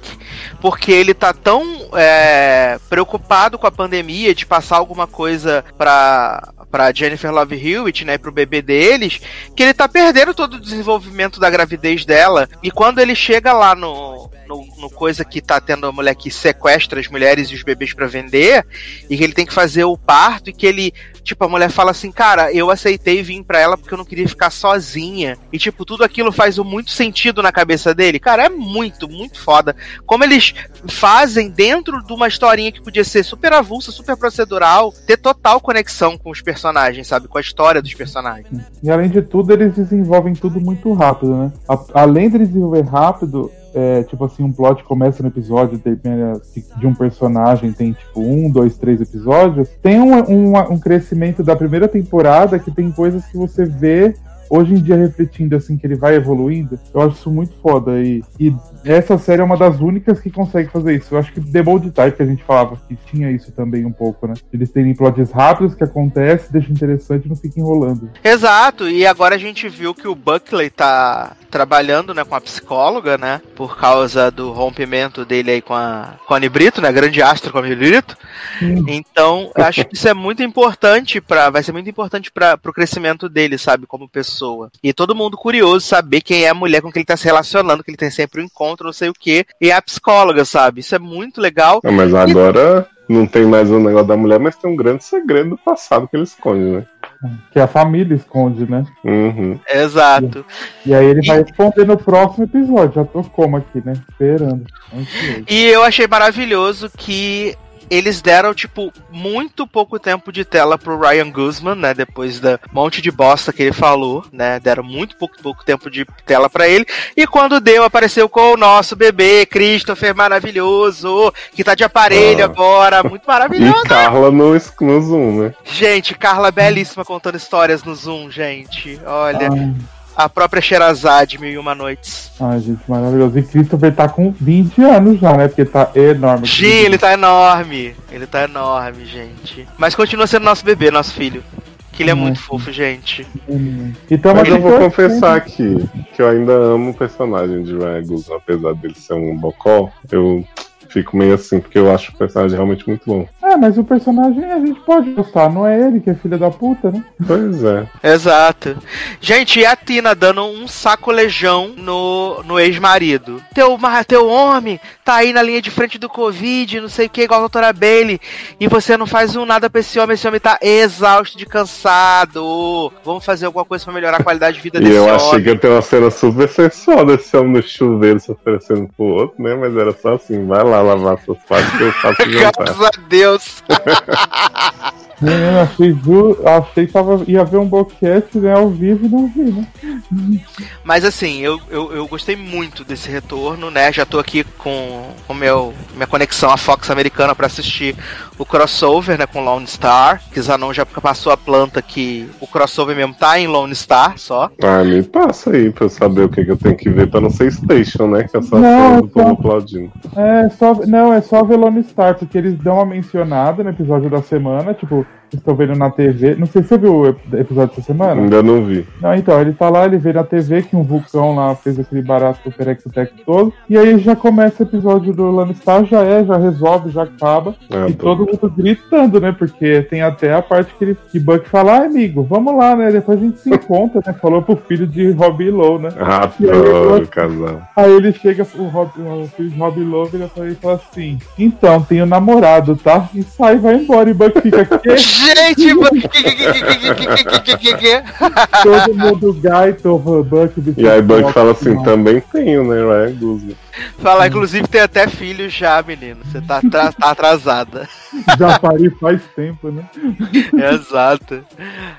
porque ele tá tão é, preocupado com a pandemia, de passar alguma coisa pra, pra Jennifer Love Hewitt, né, pro bebê deles, que ele tá perdendo todo o desenvolvimento da gravidez dela, e quando ele chega lá no, no, no coisa que tá tendo a mulher que sequestra as mulheres e os bebês pra vender, e que ele tem que fazer o parto, e que ele Tipo, a mulher fala assim, cara, eu aceitei vir pra ela porque eu não queria ficar sozinha. E, tipo, tudo aquilo faz muito sentido na cabeça dele. Cara, é muito, muito foda. Como eles fazem dentro de uma historinha que podia ser super avulsa, super procedural, ter total conexão com os personagens, sabe? Com a história dos personagens. E além de tudo, eles desenvolvem tudo muito rápido, né? A- além de desenvolver rápido, é, tipo assim, um plot começa no episódio termina de um personagem, tem tipo um, dois, três episódios. Tem um, um, um crescimento da primeira temporada que tem coisas que você vê hoje em dia refletindo assim que ele vai evoluindo. Eu acho isso muito foda. E, e essa série é uma das únicas que consegue fazer isso. Eu acho que The Bold Type que a gente falava que tinha isso também um pouco, né? Eles terem plots rápidos que acontece, deixa interessante e não fica enrolando. Exato, e agora a gente viu que o Buckley tá trabalhando, né, com a psicóloga, né, por causa do rompimento dele aí com a com a Nibrito, né, grande astro com a Nibrito. Então, acho que isso é muito importante para vai ser muito importante para pro crescimento dele, sabe, como pessoa. E todo mundo curioso saber quem é a mulher com que ele tá se relacionando, que ele tem sempre um encontro, não sei o quê, e é a psicóloga, sabe? Isso é muito legal. Ah, mas agora não tem mais o negócio da mulher, mas tem um grande segredo do passado que ele esconde, né? Que a família esconde, né? Uhum. Exato. E aí ele vai responder no próximo episódio. Já tô como aqui, né? Esperando. Ansioso. E eu achei maravilhoso que eles deram, tipo, muito pouco tempo de tela pro Ryan Guzman, né? Depois da monte de bosta que ele falou, né? Deram muito pouco, pouco tempo de tela pra ele. E quando deu, apareceu com o nosso bebê, Christopher maravilhoso, que tá de aparelho Ah. agora, muito maravilhoso. E Carla no, no Zoom, né? Gente, Carla belíssima contando histórias no Zoom, gente. Olha, Ai, a própria Sherazade, Mil e Uma Noites. ai, gente, maravilhoso. E Christopher tá com 20 anos já, né? Porque tá enorme. Gi, ele tá enorme. Ele tá enorme, gente. Mas continua sendo nosso bebê, nosso filho. Que ele é Hum. muito fofo, gente. Então, Mas eu vou confessar aqui que eu ainda amo o personagem de Ryan apesar dele ser um bocó. Eu fico meio assim, porque eu acho o personagem realmente muito bom. É, mas o personagem a gente pode gostar, não é ele que é filha da puta, né? Pois é. Exato. Gente, e a Tina dando um sacolejão no, no ex-marido. Teu, teu homem tá aí na linha de frente do Covid, não sei o que, igual a doutora Bailey, e você não faz um nada pra esse homem, esse homem tá exausto de cansado. Vamos fazer alguma coisa pra melhorar a qualidade de vida E desse eu homem. achei que ia ter uma cena super sensual desse homem no chuveiro se oferecendo pro outro, né? Mas era só assim, vai lá lavar suas partes que eu faço. Graças a Deus. Eu achei, ju... achei que tava... ia ver um boquete né, ao vivo e não vi, né? Mas assim, eu, eu, eu gostei muito desse retorno, né? Já tô aqui com o meu minha conexão à Fox americana pra assistir o crossover, né, com Lone Star. Que Zanon já passou a planta que o crossover mesmo tá em Lone Star só. Ah, me passa aí pra eu saber o que, que eu tenho que ver pra não ser Station, né? Que é só Não, cena do povo aplaudindo. É, só... Não, é só ver Lone Star, porque eles dão uma mencionada no episódio da semana, tipo, estão vendo na TV. Não sei se você viu o ep- episódio dessa semana. Ainda não vi. Não, então, ele tá lá, ele vê na TV que um vulcão lá fez aquele barato do Perexotec todo. E aí já começa o episódio do Lannistar, já é, já resolve, já acaba. Ah, e tô- todo mundo gritando, né? Porque tem até a parte que, ele, que Buck fala, ah, amigo, vamos lá, né? Depois a gente se encontra, né? Falou pro filho de Robbie Lowe, né? Adoro o casal. Aí ele chega, o, Rob, o filho de Robbie Lowe vira pra ele e fala assim: Então, tenho namorado, tá? E sai e vai embora. E Buck fica aqui, gente! Todo mundo Gaito, Buck, E aí Buck fala assim, também tenho, né, Ryan Fala, inclusive tem até filho já, menino. Você tá, tá atrasada. já parei faz tempo, né? Exato.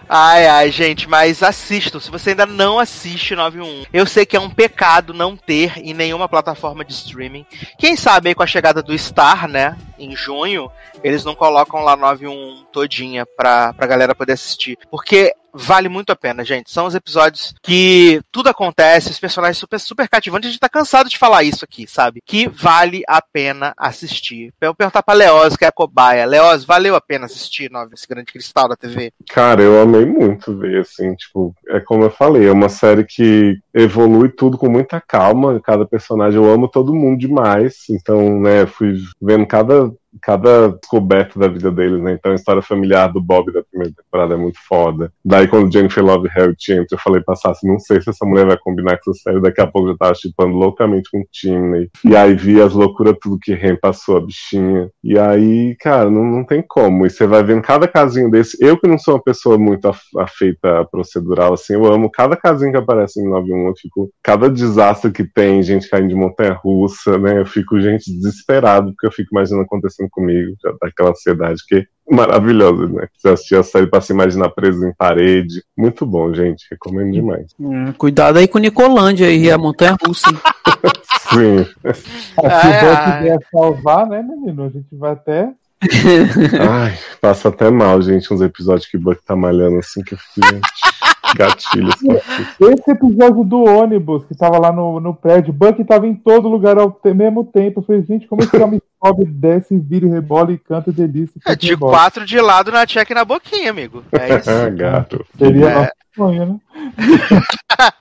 Ai, ai, gente, mas assistam. Se você ainda não assiste 91, eu sei que é um pecado não ter em nenhuma plataforma de streaming. Quem sabe aí com a chegada do Star, né? Em junho, eles não colocam lá 91 todinha pra, pra galera poder assistir. Porque vale muito a pena, gente. São os episódios que tudo acontece, os personagens super, super cativantes. A gente tá cansado de falar isso aqui, sabe? Que vale a pena assistir. Eu perguntar pra Leoz, que é a cobaia. Leoz, valeu a pena assistir Nove, esse grande cristal da TV? Cara, eu amei muito ver, assim, tipo, é como eu falei, é uma série que evolui tudo com muita calma, cada personagem, eu amo todo mundo demais, então, né, fui vendo cada, cada descoberta da vida deles, né, então a história familiar do Bob da primeira temporada é muito foda. Daí quando Jennifer Love Hewitt entra, eu falei pra Sassi, não sei se essa mulher vai combinar com essa série, daqui a pouco eu tava chipando loucamente com Timney, e aí vi as loucuras tudo que Ren passou, a bichinha, e aí, cara, não, não tem como, e você vai vendo cada casinho desse, eu que não sou uma pessoa muito af- afeita procedural, assim, eu amo cada casinho que aparece em 91, eu fico, cada desastre que tem, gente caindo de montanha-russa, né, eu fico, gente, desesperado, porque eu fico imaginando acontecendo comigo, já dá aquela ansiedade que é maravilhosa, né, você assistir a série pra se imaginar preso em parede, muito bom, gente, recomendo demais. Hum, cuidado aí com Nicolândia e a montanha russa. Sim. Se o Buck ai. vier salvar, né, menino? A gente vai até. Ai, passa até mal, gente, uns episódios que o Buck tá malhando assim, que eu fico, gente, gatilho. assim. Esse episódio do ônibus que tava lá no, no prédio, Buck tava em todo lugar ao mesmo tempo. Eu falei, gente, como esse homem sobe, desce, vira e rebola e canta delícia. e É e de rebola. quatro de lado na check na boquinha, amigo. É isso. Ah, gato. Seria É. nosso sonho, né?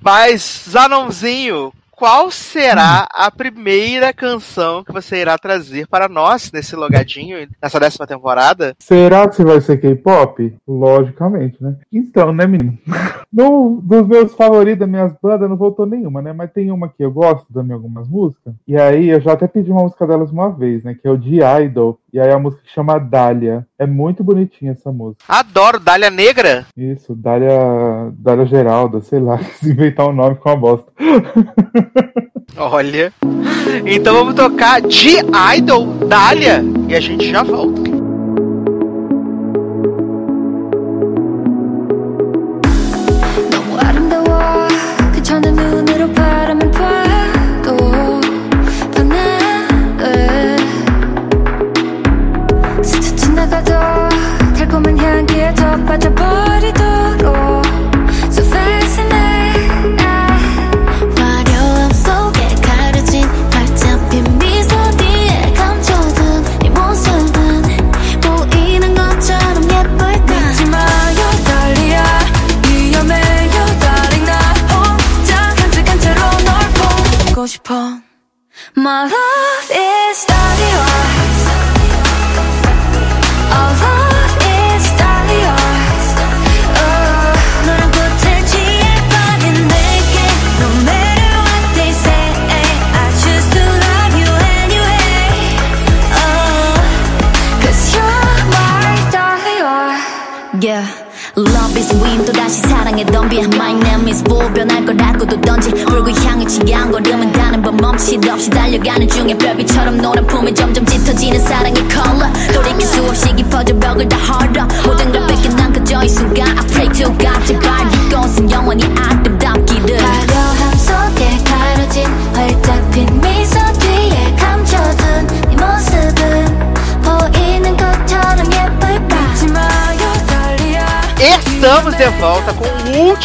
Mas, Zanonzinho, qual será a primeira canção que você irá trazer para nós nesse logadinho, nessa décima temporada? Será que vai ser K-pop? Logicamente, né? Então, né, menino? Dos meus favoritos, das minhas bandas, não voltou nenhuma, né? Mas tem uma que eu gosto também, algumas músicas. E aí eu já até pedi uma música delas uma vez, né? Que é o de Idol. E aí a música que chama Dália. É muito bonitinha essa música. Adoro Dália Negra. Isso, Dália, Dália Geralda, sei lá, se inventar um nome com uma bosta. Olha. Então vamos tocar de Idol, Dália, e a gente já volta.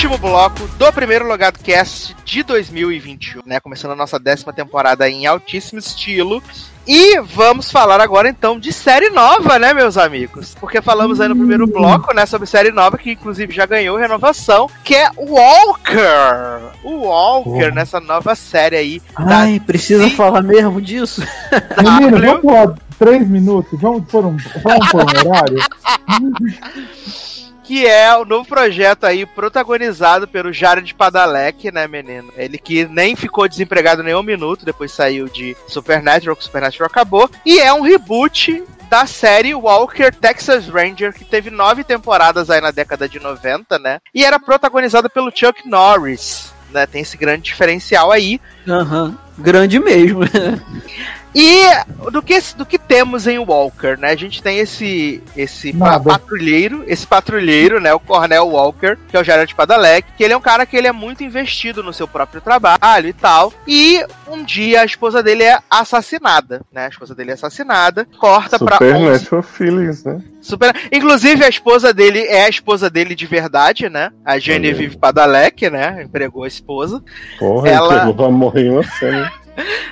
Último bloco do primeiro Logado Cast de 2021, né? Começando a nossa décima temporada em altíssimo estilo. E vamos falar agora então de série nova, né, meus amigos? Porque falamos aí no primeiro bloco, né, sobre série nova, que inclusive já ganhou renovação, que é Walker! O Walker, Oh. nessa nova série aí. Ai, precisa falar mesmo disso? Menino, W. vamos pular três minutos? Vamos pôr um, vamos pôr um horário? que é o novo projeto aí protagonizado pelo Jared Padalecki, né, menino? Ele que nem ficou desempregado nem um minuto, depois saiu de Supernatural, que Supernatural acabou, e é um reboot da série Walker Texas Ranger, que teve nove temporadas aí na década de 90, né? E era protagonizada pelo Chuck Norris, né? Tem esse grande diferencial aí. Aham. Grande mesmo. E do que, do que temos em Walker, né? A gente tem esse esse Nada. patrulheiro, esse patrulheiro, né? O Cornel Walker, que é o Jared Padalecki, que ele é um cara que ele é muito investido no seu próprio trabalho e tal. E um dia a esposa dele é assassinada, né? A esposa dele é assassinada, corta pra 11 Supernatural Feelings, né? Super... Inclusive, a esposa dele é a esposa dele de verdade, né? A Genevieve Padalecki, né? Empregou a esposa. Porra, Ela- pegou a morrer em uma cena.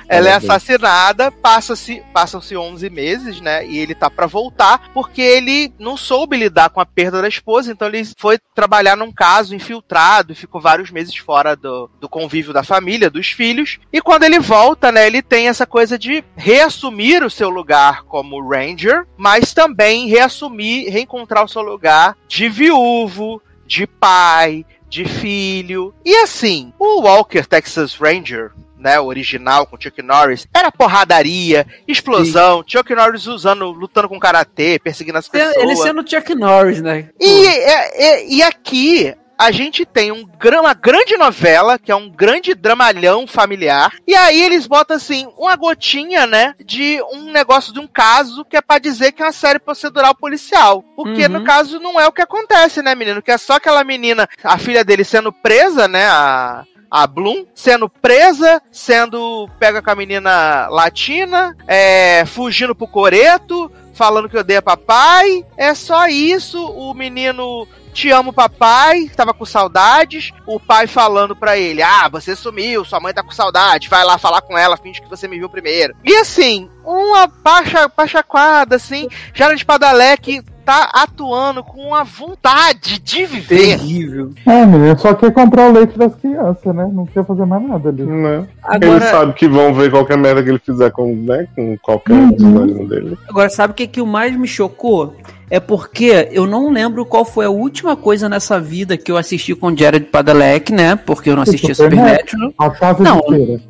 Ela é assassinada, passa-se, passam-se 11 meses, né? E ele tá pra voltar porque ele não soube lidar com a perda da esposa, então ele foi trabalhar num caso infiltrado e ficou vários meses fora do, do convívio da família, dos filhos. E quando ele volta, né, ele tem essa coisa de reassumir o seu lugar como Ranger, mas também reassumir, reencontrar o seu lugar de viúvo, de pai, de filho. E assim, o Walker Texas Ranger, né, o original com Chuck Norris, era porradaria, explosão, Chuck Norris usando, lutando com karatê, perseguindo as pessoas. Ele sendo Chuck Norris, né? E, é- é- e aqui a gente tem um, uma grande novela, que é um grande dramalhão familiar, e aí eles botam assim, uma gotinha, né, de um negócio de um caso que é pra dizer que é uma série procedural policial. Porque Uhum. no caso não é o que acontece, né, menino? Que é só aquela menina, a filha dele sendo presa, né, a. A Bloom sendo presa, sendo pega com a menina latina, é, fugindo pro coreto, falando que odeia papai. É só isso. O menino te amo, papai. Tava com saudades. O pai falando pra ele: Ah, você sumiu, sua mãe tá com saudade. Vai lá falar com ela, finge que você me viu primeiro. E assim, uma pacha, pachaquada, assim. Jared Padalecki tá atuando com uma vontade de viver. Terrível. É, menino, só quer comprar o leite das crianças, né? Não quer fazer mais nada ali. Né? Agora- Ele sabe que vão ver qualquer merda que ele fizer com, né, com qualquer Uhum. personagem dele. Agora, sabe o que, que o mais me chocou? É porque eu não lembro qual foi a última coisa nessa vida que eu assisti com Jared Padalecki, né? Porque eu não assistia Supernatural. A casa Não.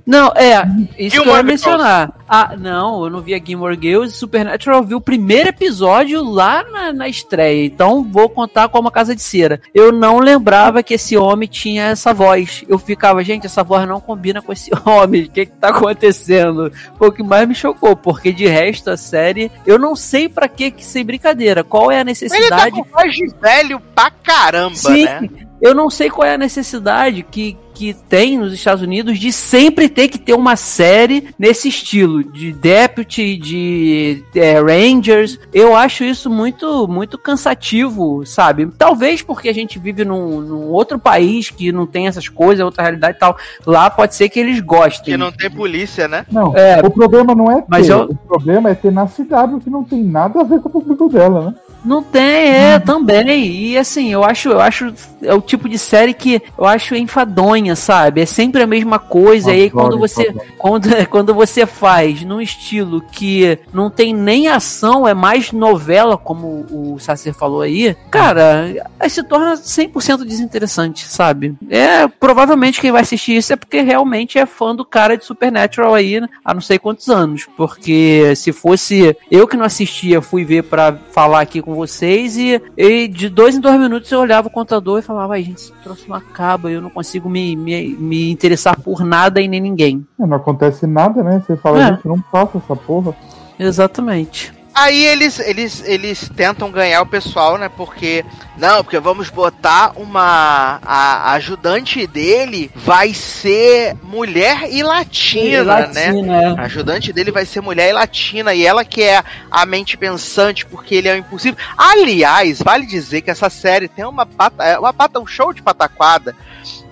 Não, é, isso que eu Gilmore ia mencionar. Ah, não, eu não vi a Gilmore Girls e Supernatural eu vi o primeiro episódio lá na, na estreia. Então vou contar como a Casa de Cera. Eu não lembrava que esse homem tinha essa voz. Eu ficava, gente, essa voz não combina com esse homem. O que que tá acontecendo? Foi o que mais me chocou, porque de resto a série, eu não sei pra que, que sem brincadeira. Qual é a Ele tá necessidade? com voz de velho pra caramba, Sim, né? eu não sei qual é a necessidade que, que tem nos Estados Unidos de sempre ter que ter uma série nesse estilo, de Deputy, de é, Rangers. Eu acho isso muito, muito cansativo, sabe? Talvez porque a gente vive num, num outro país que não tem essas coisas, outra realidade e tal. Lá pode ser que eles gostem. Que não tem polícia, né? Não, É, o problema não é ter, mas eu- o problema é ter na CW que não tem nada a ver com o público dela, né? Não tem, é, também. E assim, eu acho, eu acho é o tipo de série que eu acho enfadonha, sabe? É sempre a mesma coisa. e aí quando você quando, quando você faz num estilo que não tem nem ação, é mais novela, como o Sacer falou aí, cara, aí se torna 100% desinteressante, sabe? É, provavelmente quem vai assistir isso é porque realmente é fã do cara de Supernatural aí né, há não sei quantos anos, porque se fosse eu que não assistia, fui ver pra falar aqui com vocês e, e de dois em dois minutos eu olhava o contador e falava, ai gente, esse troço não acaba, eu não consigo me, me, me interessar por nada e nem ninguém. É, Não acontece nada, né? Você fala, É. gente, não passa essa porra. Exatamente. Aí eles, eles, eles tentam ganhar o pessoal, né? Porque. Não, porque vamos botar uma. A ajudante dele vai ser mulher e latina, né? Latina, A ajudante dele vai ser mulher e latina, e ela que é a mente pensante, porque ele é um impossível. Aliás, vale dizer que essa série tem uma pata, é uma pata, um show de pataquada,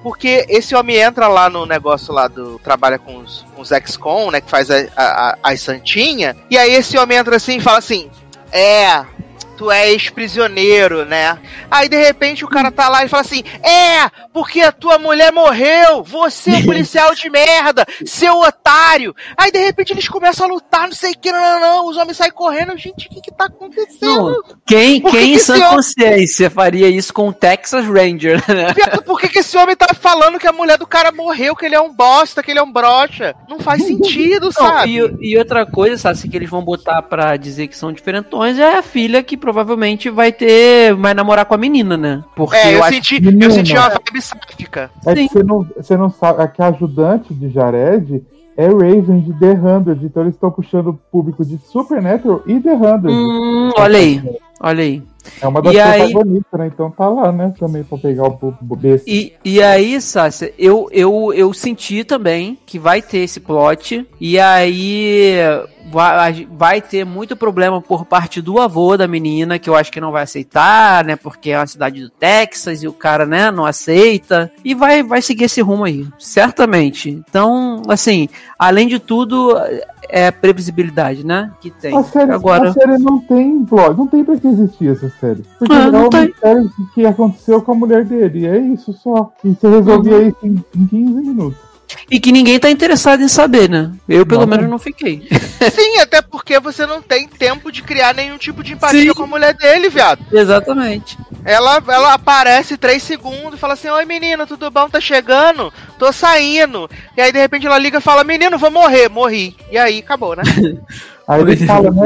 porque esse homem entra lá no negócio lá do. trabalha com os, com os ex-con, né? Que faz a, a, a, as santinha, e aí esse homem entra assim e fala assim: É. Tu é ex-prisioneiro, né? Aí de repente o cara tá lá e fala assim: É, porque a tua mulher morreu, você é policial de merda, seu otário. Aí de repente eles começam a lutar, não sei o que, não, não, não. Os homens saem correndo, gente, o que que tá acontecendo? Não, quem, Por quem que em sã homem- consciência faria isso com o Texas Ranger, né? Por que, que esse homem tá falando que a mulher do cara morreu, que ele é um bosta, que ele é um brocha? Não faz sentido, Não, sabe? e, e outra coisa, sabe, que eles vão botar pra dizer que são diferentões é a filha que provavelmente vai ter. vai namorar com a menina, né? Porque É, eu, acho senti, eu Menina. senti uma vibe sáfica. É Sim. que você não, você não sabe, é que a ajudante de Jared é Raven de The Hundred, então eles estão puxando o público de Supernatural e The Hundred. Hum, olha aí, olha aí. É uma das aí- protagonistas, né? Então tá lá, né? Também pra pegar o público besta. E, e aí, Sácia, eu, eu, eu senti também que vai ter esse plot. E aí vai, vai ter muito problema por parte do avô da menina, que eu acho que não vai aceitar, né? Porque é uma cidade do Texas e o cara, né, não aceita. E vai, vai seguir esse rumo aí, certamente. Então, assim, além de tudo, é previsibilidade, né? Que tem. A série, Agora. a série não tem plot, não tem pra que existir essa série. Porque Ah, não tem. série que aconteceu com a mulher dele, é isso só. E você resolvia Uhum. isso em, em 15 minutos. E que ninguém tá interessado em saber, né? Eu, pelo Não. menos, não fiquei. Sim, até porque você não tem tempo de criar nenhum tipo de empatia Sim. com a mulher dele, viado. Exatamente. Ela, ela aparece três segundos e fala assim: Oi menino, tudo bom? Tá chegando? Tô saindo. E aí de repente ela liga e fala: Menino, vou morrer. Morri. E aí acabou, né? Aí ele fala, né?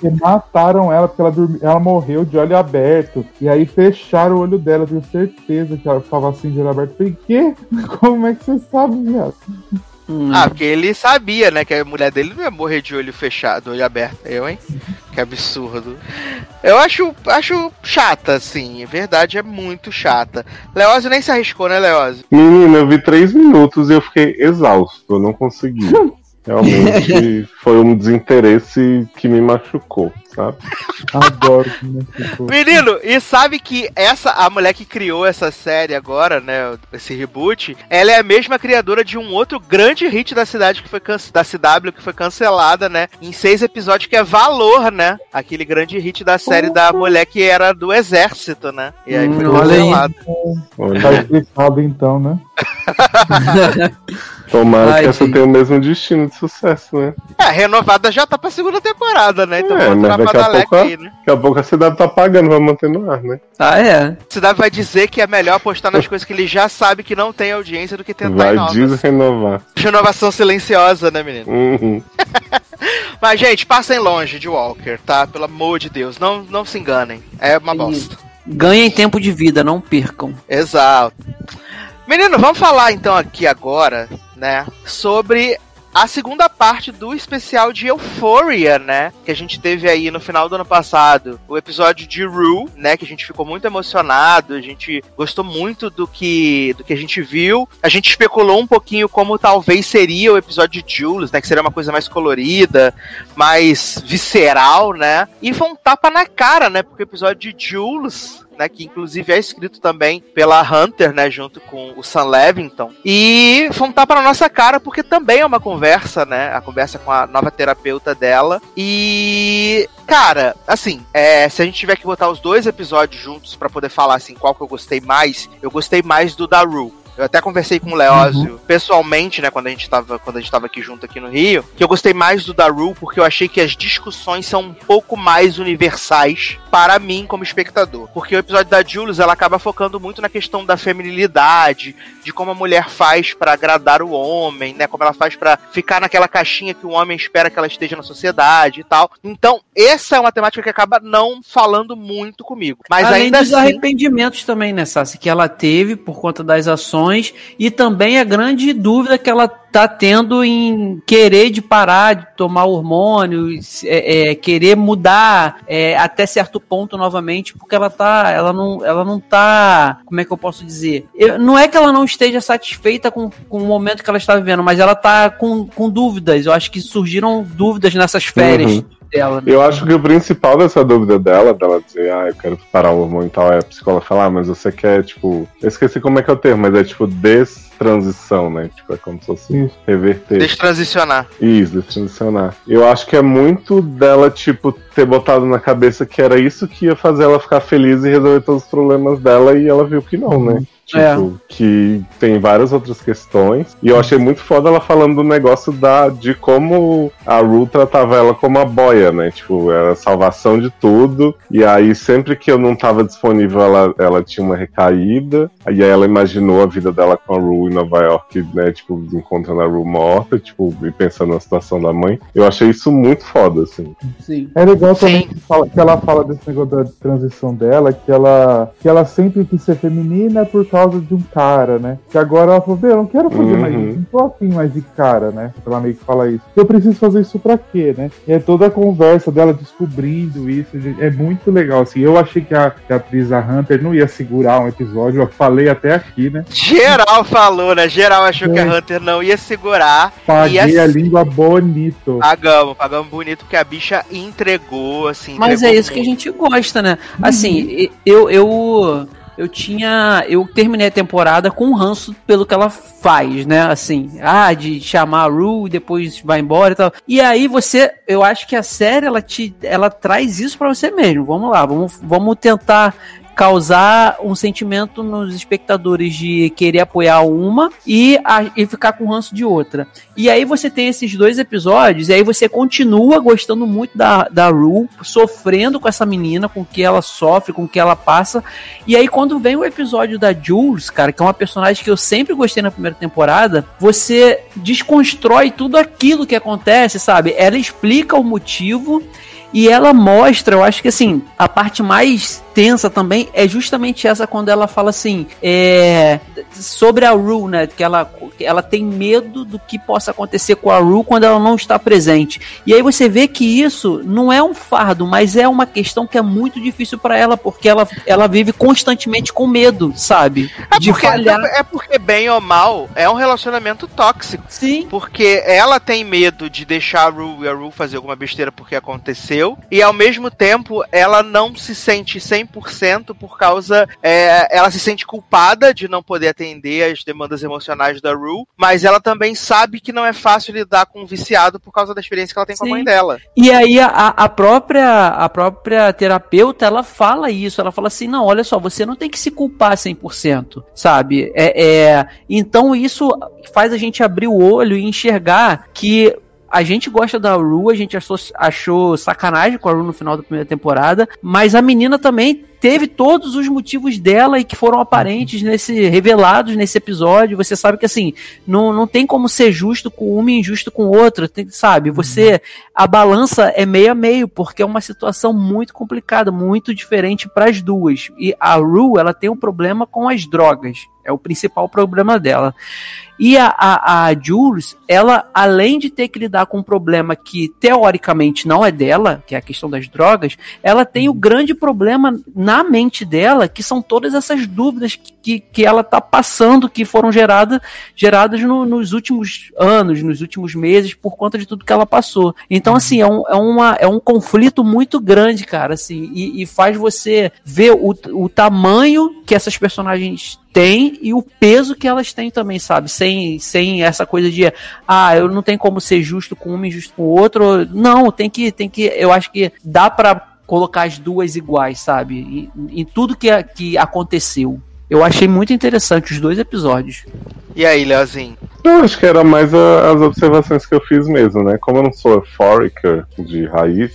Que mataram ela porque ela, dormi, ela morreu de olho aberto. E aí fecharam o olho dela. Eu tenho certeza que ela tava assim de olho aberto. Eu falei, quê? Como é que você sabe, viado? Hum. Ah, porque ele sabia, né, que a mulher dele não ia morrer de olho fechado, olho aberto. Eu, hein? Que absurdo. Eu acho, acho chata, assim. A verdade é muito chata. Leózio nem se arriscou, né, Leózio? Menina, eu vi três minutos e eu fiquei exausto, eu não consegui. Realmente foi um desinteresse que me machucou, sabe? Adoro. Menino, e sabe que essa, a mulher que criou essa série agora, né, esse reboot, ela é a mesma criadora de um outro grande hit da cidade que foi da CW que foi cancelada, né, em seis episódios que é Valor, né, aquele grande hit da série da mulher que era do exército, né, e aí foi Hum, olha aí. cancelada. tá Olha, explicado então, né? tomara Ai, que essa gente. tenha o mesmo destino de sucesso, né? É, renovada já tá pra segunda temporada, né, então É, mas vai daqui a pouco, aí, né? daqui a pouco a cidade tá pagando pra manter no ar, né? Ah, é. A cidade vai dizer que é melhor apostar nas coisas que ele já sabe que não tem audiência do que tentar Vai novas. desrenovar. Renovação silenciosa, né, menino? Uhum. Mas, gente, passem longe de Walker, tá? Pelo amor de Deus, não, não se enganem. É uma bosta. Ganhem tempo de vida, não percam. Exato. Menino, vamos falar então aqui agora, né, sobre a segunda parte do especial de Euphoria, né, que a gente teve aí no final do ano passado, o episódio de Rue, né, que a gente ficou muito emocionado, a gente gostou muito do que do que a gente viu. A gente especulou um pouquinho como talvez seria o episódio de Jules, né, que seria uma coisa mais colorida, mais visceral, né? E foi um tapa na cara, né, porque o episódio de Jules né, que inclusive é escrito também pela Hunter, né, junto com o Sam Levington. E um tapa na nossa cara porque também é uma conversa, né, a conversa com a nova terapeuta dela. E cara, assim, é, se a gente tiver que botar os dois episódios juntos pra poder falar assim qual que eu gostei mais, eu gostei mais do da Rue. Eu até conversei com o Leózio pessoalmente, né, quando a gente tava, quando a gente tava aqui junto aqui no Rio, que eu gostei mais do Daru porque eu achei que as discussões são um pouco mais universais para mim como espectador. Porque o episódio da Jules, ela acaba focando muito na questão da feminilidade, de como a mulher faz para agradar o homem, né, como ela faz para ficar naquela caixinha que o homem espera que ela esteja na sociedade e tal. Então, essa é uma temática que acaba não falando muito comigo. Mas Além ainda dos assim, arrependimentos também, né, Sassi? Que ela teve por conta das ações e também a grande dúvida que ela tá tendo em querer de parar de tomar hormônio, é, é, querer mudar é, até certo ponto novamente, porque ela tá, ela não, ela não tá, como é que eu posso dizer? Eu- não é que ela não esteja satisfeita com, com o momento que ela está vivendo, mas ela tá com, com dúvidas. Eu acho que surgiram dúvidas nessas férias Uhum. dela. né? Eu acho que o principal dessa dúvida dela, dela dizer, ah, eu quero parar o hormônio e tal, é a psicóloga falar, ah, mas você quer, tipo, eu esqueci como é que é o termo, mas é tipo destransição, né? Tipo, é como se fosse Isso. reverter. destransicionar. Isso, destransicionar. Eu acho que é muito dela, tipo, ter botado na cabeça que era isso que ia fazer ela ficar feliz e resolver todos os problemas dela, e ela viu que não, né? Tipo, É. que tem várias outras questões. E eu achei muito foda ela falando do negócio da, de como a Ru tratava ela como a boia, né? Tipo, era a salvação de tudo. E aí, sempre que eu não tava disponível, ela, ela tinha uma recaída. E aí ela imaginou a vida dela com a Ru Nova York, né? Tipo, encontrando a Ru morta, tipo, e pensando na situação da mãe. Eu achei isso muito foda, assim. Sim. É legal também Sim. que, fala- que ela fala desse negócio da transição dela, que ela, que ela sempre quis ser feminina por causa de um cara, né? Que agora ela falou, "Bem, eu não quero fazer Uhum. mais isso, não tô afim mais de cara, né? Ela meio que fala isso. Eu preciso fazer isso pra quê, né? E é toda a conversa dela descobrindo isso, gente, é muito legal, assim. Eu achei que a, que a atriz a Hunter não ia segurar um episódio, eu falei até aqui, né? Geral falou, né? Geral achou que a Hunter não ia segurar. Paguei e a assim, língua bonito. Pagamos, pagamos bonito porque a bicha entregou, assim. Mas é entregou isso que a muito. gente gosta, né? Assim, e- eu, eu, eu tinha. Eu terminei a temporada com um ranço pelo que ela faz, né? Assim, ah, de chamar a Ru e depois vai embora e tal. E aí você, eu acho que a série ela te, ela traz isso pra você mesmo. Vamos lá, vamos, vamos tentar causar um sentimento nos espectadores de querer apoiar uma e, a- e ficar com ranço de outra. E aí você tem esses dois episódios, e aí você continua gostando muito da, da Rue, sofrendo com essa menina, com o que ela sofre, com o que ela passa. E aí quando vem o episódio da Jules, cara, que é uma personagem que eu sempre gostei na primeira temporada, você desconstrói tudo aquilo que acontece, sabe? Ela explica o motivo e ela mostra, eu acho que assim, a parte mais tensa também é justamente essa quando ela fala assim, é, sobre a Rue, né, que ela, ela tem medo do que possa acontecer com a Rue quando ela não está presente. E aí você vê que isso não é um fardo, mas é uma questão que é muito difícil para ela, porque ela, ela vive constantemente com medo, sabe? É de porque, falhar. é porque, bem ou mal, é um relacionamento tóxico. Sim. Porque ela tem medo de deixar a Ru e a Ru fazer alguma besteira porque aconteceu. E ao mesmo tempo, ela não se sente 100% por causa. é, ela se sente culpada de não poder atender as demandas emocionais da Ru. Mas ela também sabe que não é fácil lidar com um viciado por causa da experiência que ela tem com a Sim. mãe dela. E aí a, a própria a própria terapeuta, ela fala isso, ela fala assim, não, olha só, você não tem que se culpar 100%, sabe? É, é, então isso faz a gente abrir o olho e enxergar que a gente gosta da Ru, a gente achou, achou sacanagem com a Ru no final da primeira temporada, mas a menina também teve todos os motivos dela e que foram aparentes nesse revelados nesse episódio. Você sabe que assim, não, não tem como ser justo com uma e injusto com outra, tem, sabe? Você a balança é meio a meio, porque é uma situação muito complicada, muito diferente para as duas. E a Ru, ela tem um problema com as drogas. É o principal problema dela. E a, a, a Jules, ela, além de ter que lidar com um problema que teoricamente não é dela, que é a questão das drogas, ela tem o grande problema na mente dela, que são todas essas dúvidas que, que, que ela tá passando, que foram gerada, geradas no- nos últimos anos, nos últimos meses, por conta de tudo que ela passou. Então, assim, é um, é uma, é um conflito muito grande, cara, assim, e, e faz você ver o, o tamanho que essas personagens têm e o peso que elas têm também, sabe? Sem, sem essa coisa de, ah, eu não tenho como ser justo com um e injusto com o outro. Não, tem que, tem que, eu acho que dá pra colocar as duas iguais, sabe? Em, em tudo que, que aconteceu. Eu achei muito interessante os dois episódios. E aí, Leozinho? Eu acho que era mais a- as observações que eu fiz mesmo, né? Como eu não sou euphorica de raiz,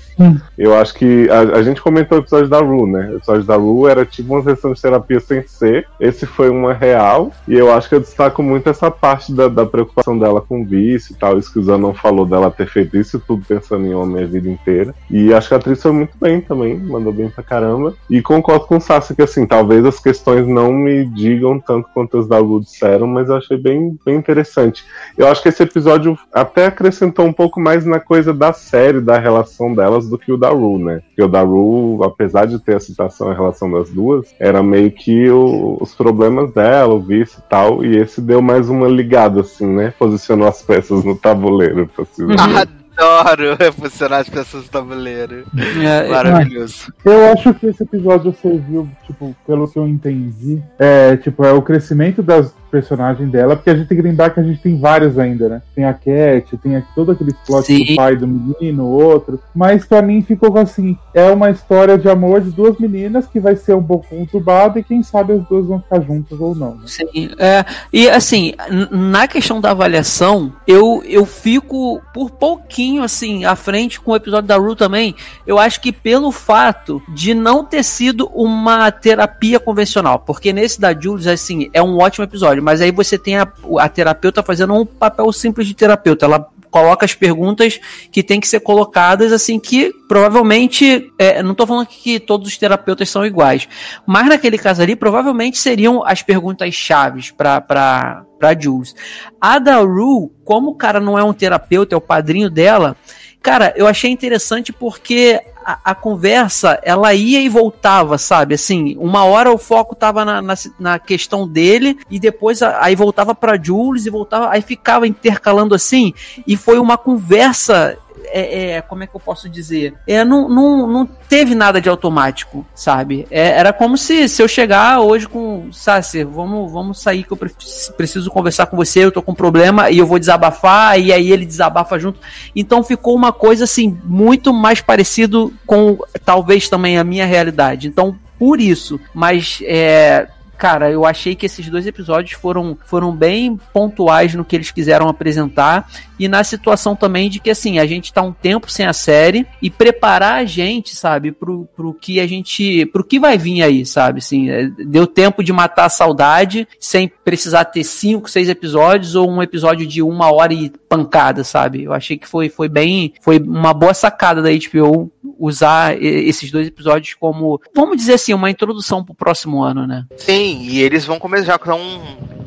eu acho que a, a gente comentou o episódio da Ru, né? O episódio da Ru era tipo uma sessão de terapia sem ser. Esse foi uma real. E eu acho que eu destaco muito essa parte da, da preocupação dela com o vício e tal. Isso que o Zanon falou dela ter feito isso tudo pensando em homem a vida inteira. E acho que a atriz foi muito bem também, mandou bem pra caramba. E concordo com o Sassi que assim, talvez as questões não me digam tanto quanto as da Ru disseram, mas eu achei bem, bem interessante. Eu acho que esse episódio até acrescentou um pouco mais na coisa da série, da relação delas, do que o da Ru, né? Porque o da Ru, apesar de ter a citação em relação das duas, era meio que o- os problemas dela, o vício e tal, e esse deu mais uma ligada, assim, né? Posicionou as peças no tabuleiro, pra se dizer. Adoro reposicionar as pessoas no tabuleiro. É, Maravilhoso. Eu acho que esse episódio serviu, tipo, pelo que eu entendi, é, tipo, é o crescimento das personagens dela, porque a gente tem que lembrar que a gente tem vários ainda, né? Tem a Cat, tem aqui todo aquele plot Sim. do pai do menino, o outro. Mas pra mim ficou assim, é uma história de amor de duas meninas que vai ser um pouco conturbada e quem sabe as duas vão ficar juntas ou não, né? Sim, é, e assim, na questão da avaliação, eu, eu fico por pouquinho assim à frente com o episódio da Ru também. Eu acho que pelo fato de não ter sido uma terapia convencional, porque nesse da Jules assim é um ótimo episódio, mas aí você tem a, a terapeuta fazendo um papel simples de terapeuta. Ela coloca as perguntas que tem que ser colocadas, assim, que provavelmente, é, não tô falando que todos os terapeutas são iguais, mas naquele caso ali, provavelmente seriam as perguntas chaves para para Jules. A da Ru, como o cara não é um terapeuta, é o padrinho dela, cara, eu achei interessante porque a, a conversa, ela ia e voltava, sabe? Assim, uma hora o foco tava na, na, na questão dele e depois a- aí voltava pra Jules e voltava, aí ficava intercalando assim e foi uma conversa é, é, como é que eu posso dizer? É, não, não, não teve nada de automático, sabe? É, era como se, se eu chegar hoje com Sassi, vamos, vamos sair que eu pre- preciso conversar com você, eu tô com um problema e eu vou desabafar, e aí ele desabafa junto. Então ficou uma coisa assim, muito mais parecido com talvez também a minha realidade. Então, por isso, mas é, Cara, eu achei que esses dois episódios foram, foram bem pontuais no que eles quiseram apresentar e na situação também de que, assim, a gente tá um tempo sem a série e preparar a gente, sabe, pro, pro que a gente. pro que vai vir aí, sabe? Assim, é, deu tempo de matar a saudade sem precisar ter cinco, seis episódios ou um episódio de uma hora e pancada, sabe? Eu achei que foi, foi bem. Foi uma boa sacada da HBO usar esses dois episódios como, vamos dizer assim, uma introdução pro próximo ano, né? Sim, e eles vão começar, já estão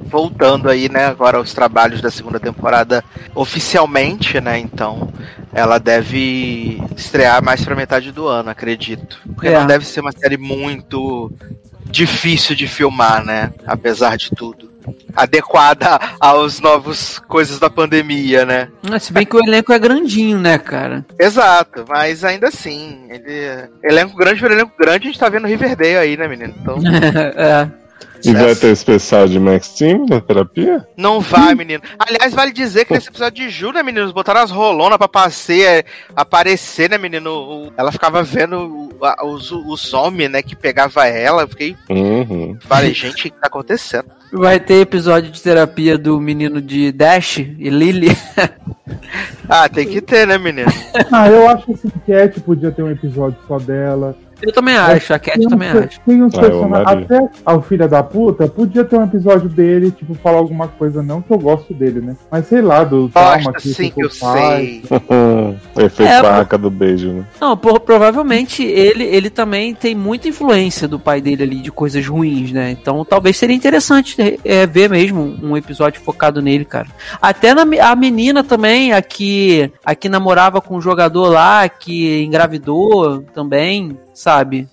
voltando aí, né, agora os trabalhos da segunda temporada oficialmente, né, então ela deve estrear mais pra metade do ano, acredito. Porque É. não deve ser uma série muito difícil de filmar, né, apesar de tudo. Adequada aos novos coisas da pandemia, né? Ah, Se bem que o elenco é grandinho, né, cara? Exato, mas ainda assim, ele elenco grande por elenco grande, a gente tá vendo Riverdale aí, né, menino? Então, é. E vai ter especial de Max Team na terapia? Não vai, menino. Aliás, vale dizer que nesse episódio de Ju, né, meninos? Botaram as rolonas pra passear, aparecer, né, menino? Ela ficava vendo os, os homens, né, que pegava ela. Eu fiquei. Uhum. Falei, gente, o que tá acontecendo? Vai ter episódio de terapia do menino de Dash e Lily. Ah, tem que ter, né, menino? Ah, eu acho assim, Cat podia ter um episódio só dela. Eu também acho, a Cat Tem também acho. Tem uns Ah, personagens. Até o filho da puta podia ter um episódio dele, tipo, falar alguma coisa, não que eu gosto dele, né? Mas sei lá, do trauma Gosta sim que eu sei. Efeito É, barraca do beijo, né? Não, por- provavelmente ele, ele também tem muita influência do pai dele ali, de coisas ruins, né? Então talvez seria interessante é, ver mesmo um episódio focado nele, cara. Até na, a menina também, a que, a que namorava com um jogador lá, que engravidou também, sabe?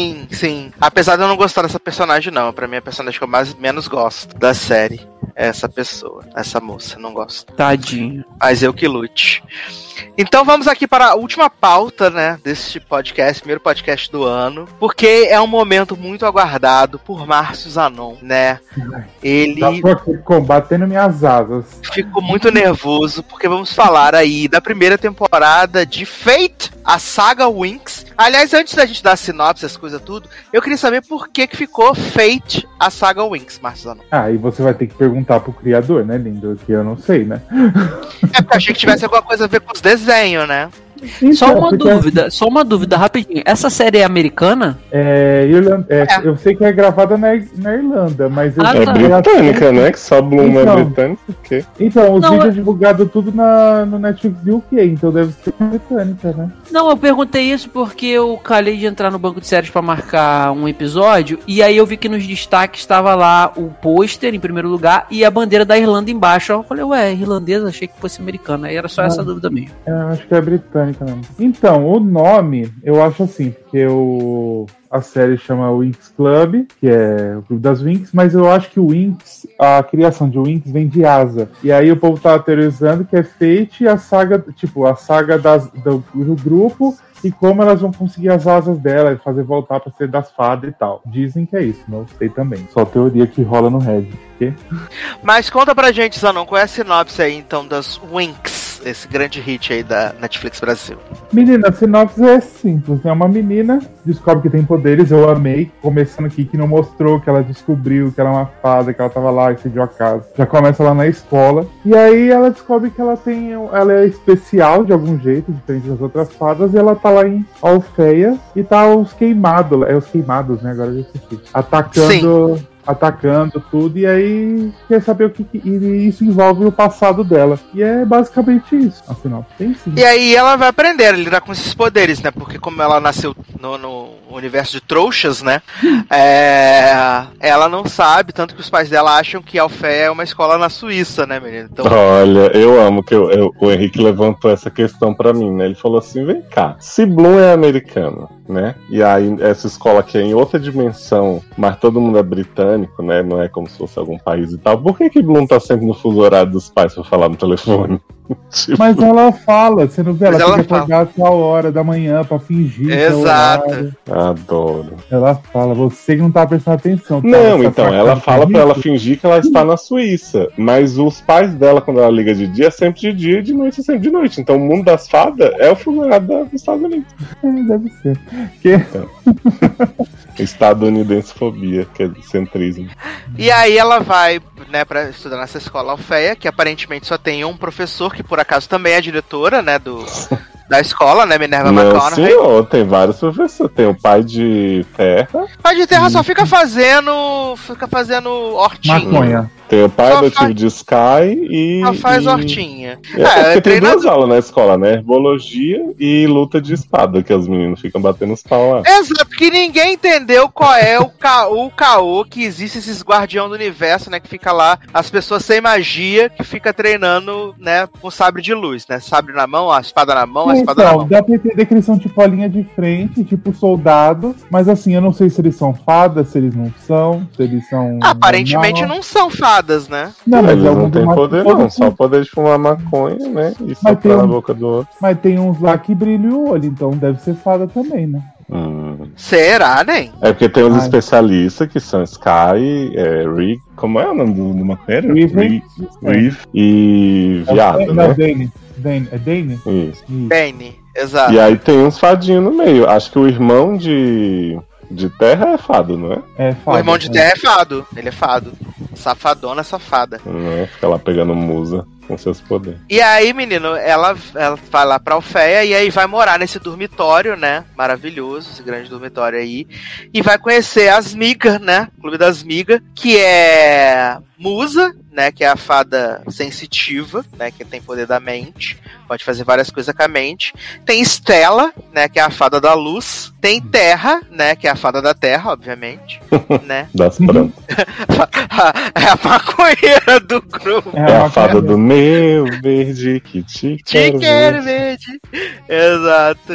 Sim, sim. Apesar de eu não gostar dessa personagem, não. Pra mim, é a personagem que eu mais, menos gosto da série. É essa pessoa, essa moça. Não gosto. Tadinho. Mas eu que lute. Então vamos aqui para a última pauta, né, deste podcast, primeiro podcast do ano, porque é um momento muito aguardado por Márcio Zanon, né? Ele Tá aqui combatendo minhas asas. ficou muito nervoso porque vamos falar aí da primeira temporada de Fate, a saga Winx. Aliás, antes da gente dar a sinopse, as coisas tudo, eu queria saber por que que ficou Fate, a saga Winx, Márcio Zanon. Ah, e você vai ter que perguntar pro criador, né, lindo? Que eu não sei, né? É porque eu achei que tivesse alguma coisa a ver com os desenhos, né? Só Então, uma porque, dúvida, só uma dúvida rapidinho. Essa série é americana? É, Irlan- é, É. Eu sei que é gravada na, na Irlanda, mas eu Ah, É tá. britânica, né? Que só Bloom é Então. britânico, o quê? Então, os Não, vídeos é- é divulgado tudo na, no Netflix UK, então deve ser britânica, né? Não, eu perguntei isso porque eu calei de entrar no banco de séries pra marcar um episódio e aí eu vi que nos destaques estava lá o pôster em primeiro lugar e a bandeira da Irlanda embaixo. Eu falei, ué, irlandesa, achei que fosse americana. Aí era só essa dúvida mesmo. É, eu acho que é britânica mesmo. Então, o nome, eu acho assim, porque o, a série chama Winx Club, que é o clube das Winx, mas eu acho que o Winx, a criação de Winx vem de asa. E aí o povo tá teorizando que é Fate a saga, tipo, a saga das, do, do grupo e como elas vão conseguir as asas dela e fazer voltar pra ser das fadas e tal. Dizem que é isso, não sei também. Só teoria que rola no Reddit. Mas conta pra gente, Zanon, qual é a sinopse aí, então, das Winx, esse grande hit aí da Netflix Brasil. Menina, a sinopse é simples. É uma menina, descobre que tem poderes, eu amei. Começando aqui que não mostrou que ela descobriu que ela é uma fada, que ela tava lá e cediu a casa. Já começa lá na escola. E aí ela descobre que ela tem. Ela é especial de algum jeito, diferente das outras fadas, e ela tá lá em Alfeia e tá os queimados. É os queimados, né? Agora eu já esqueci. Atacando. Atacando tudo, e aí quer saber o que, que- E isso envolve o passado dela. E é basicamente isso. A sinopse tem sim. E aí ela vai aprender a lidar com esses poderes, né? Porque como ela nasceu no, no universo de trouxas, né? É, ela não sabe, tanto que os pais dela acham que Alfé é uma escola na Suíça, né, menino? Então, Olha, eu amo que eu- eu- o Henrique levantou essa questão pra mim, né? Ele falou assim: vem cá, se Bloom é americano, né? E aí essa escola aqui é em outra dimensão, mas todo mundo é britânico, né? Não é como se fosse algum país e tal. Por que que Bloom tá sempre no fuso horário dos pais pra falar no telefone? Tipo, Mas ela fala, você não vê? Ela Mas tem ela que acordar a tal hora da manhã pra fingir. que é Exato. Adoro. Ela fala, você que não tá prestando atenção. tá? Não, Você então, tá ela ficando fala pra ela fingir que ela está na Suíça. Mas os pais dela, quando ela liga de dia, é sempre de dia e de noite é sempre de noite. Então o mundo das fadas é o da- dos Estados Unidos. É, deve ser. Que... Estadunidense fobia, que é centrismo. E aí ela vai, né, pra estudar nessa escola Alfeia, que aparentemente só tem um professor, que por acaso também é diretora, né, do, da escola, né, Minerva Não, McConaughey. senhor, tem vários professores. Tem o pai de terra, Pai de terra só fica fazendo, fica fazendo hortinha. Maconha. tem o pai Só adotivo faz- de Sky e. Só faz e... hortinha. É, É, porque tem duas aulas na escola, né? Herbologia e luta de espada, que os meninos ficam batendo os pau lá. Exato, que ninguém entendeu qual é o, ca o caô que existe esses guardião do universo, né? Que fica lá, as pessoas sem magia, que fica treinando, né, com sabre de luz, né? Sabre na mão, a espada na mão, a espada na Então, mão. dá pra entender que eles são tipo a linha de frente, tipo soldado, mas assim, eu não sei se eles são fadas, se eles não são, se eles são. Aparentemente normal. não são fadas, né? Não, mas Eles é não mais- poder, não. Só o poder de fumar maconha, né? E tem soprar na boca do outro. Mas tem uns lá que brilham o olho, então deve ser fada também, né? Hum. Será, nem? É porque tem os especialistas que são Sky, é, Rick. Como é o nome do, do maconheiro? Rick, Riff e Viado, Não, né? Dane. Dane. É Dane? Isso. Isso. Bane, exato. E aí tem uns fadinhos no meio. Acho que o irmão de, de Terra é fado, não é? É O fada, irmão de é. Terra é fado. Ele é fado. Safadona, safada. Não é? Fica lá pegando musa com seus poderes. E aí, menino, ela, ela vai lá pra Alfeia e aí vai morar nesse dormitório, né? Maravilhoso, esse grande dormitório aí. E vai conhecer as migas, né? Clube das migas, que é Musa, né? Que é a fada sensitiva, né? Que tem poder da mente. Pode fazer várias coisas com a mente. Tem Estela, né? Que é a fada da luz. Tem Terra, né? Que é a fada da terra, obviamente. né? Das plantas. É a maconheira do grupo. É a uma fada do meu verde que te Te quero quero ver. verde. Exato.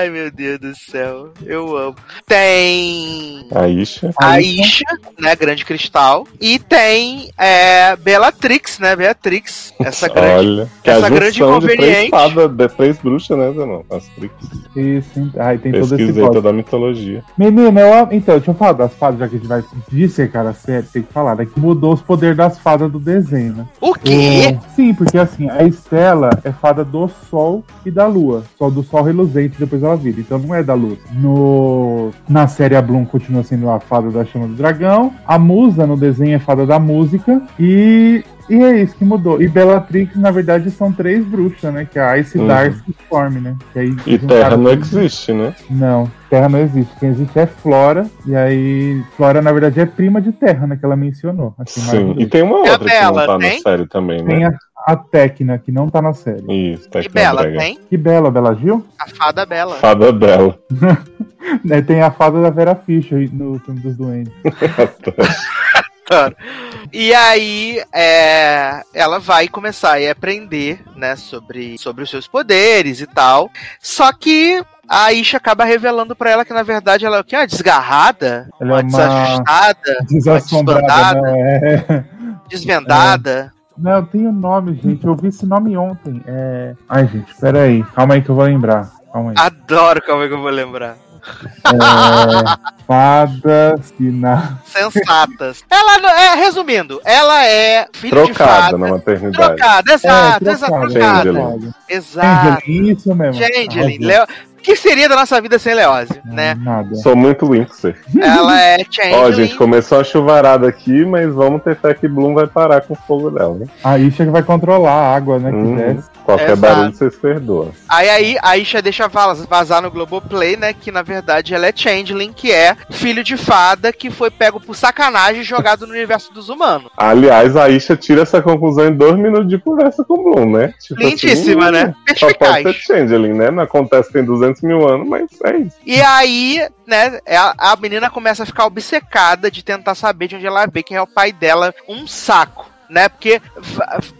Ai, meu Deus do céu. Eu amo. Tem A Isha. a Isha, né? Grande Cristal. E tem é, Bellatrix, né? Beatrix. Essa grande. Olha. Que é essa a grande de três fadas, de três bruxas, né, Zenon? As Trix. Isso, hein? Ai, tem todo esse Pesquisei toda a mitologia. Menina, eu, então, deixa eu falar das fadas, já que a gente vai dissecar a série, tem que falar, né? Que mudou os poderes das fadas do desenho, né? O quê? Sim, porque assim, a Estela é fada do Sol e da Lua. Só do Sol reluzente, depois ela vira. Então não é da Luz. No... Na série, a Bloom continua sendo a fada da chama do dragão. A Musa, no desenho, é fada da música. E... E é isso que mudou. E Bellatrix, na verdade, são três bruxas, né? Que é a Ice, Uhum. Darcy e Storm, né? Que aí E Terra não tudo. existe, né? Não, Terra não existe. Quem existe é Flora. E aí, Flora, na verdade, é prima de Terra, né? Que ela mencionou. Assim, Sim. E tem uma E outra que Bela, não tá tem? na série também, Tem né? a, a Tecna, que não tá na série. Isso, E Tecna Bela, Brega. tem? Que bela, Bela Gil? A fada Bela. Fada Bela. É, tem a fada da Vera Fischer no filme dos Duendes. E aí, é, ela vai começar a aprender, né, sobre, sobre os seus poderes e tal. Só que a Isha acaba revelando pra ela que, na verdade, ela é o quê? Uma desgarrada? Ela é uma uma desajustada? Desassombrada, desbandada. não é? Desvendada? Não, tem o nome, gente. Eu vi esse nome ontem. É... Ai, gente, peraí. Calma aí que eu vou lembrar. Calma aí. Adoro como é que eu vou lembrar. É... Fada Sina. Sensatas. ela, é, resumindo, ela é filha de Trocada fada. na maternidade. Trocada, exato, É, exato, trocada. trocada. Changeling. Exato. Isso mesmo. Changeling. Leo... O que seria da nossa vida sem Leose, né? Nada. Sou muito Winxer. Ela é Ó, Changeling. gente, começou a chuvarada aqui, mas vamos ter fé que Bloom vai parar com o fogo dela, né? A Isha que vai controlar a água, né? Que Uhum. desce. Qualquer Exato. barulho vocês perdoam. Aí, aí a Isha deixa vaz- vazar no Globoplay, né? Que na verdade ela é Changeling, que é filho de fada que foi pego por sacanagem e jogado no universo dos humanos. Aliás, a Isha tira essa conclusão em dois minutos de conversa com o Bloom, né? Tipo Lindíssima, assim, né? Só pode ser. Changeling, né? Não acontece tem 200 mil anos, mas é isso. E aí, né, a, a menina começa a ficar obcecada de tentar saber de onde ela veio, quem é o pai dela, um saco. Né, porque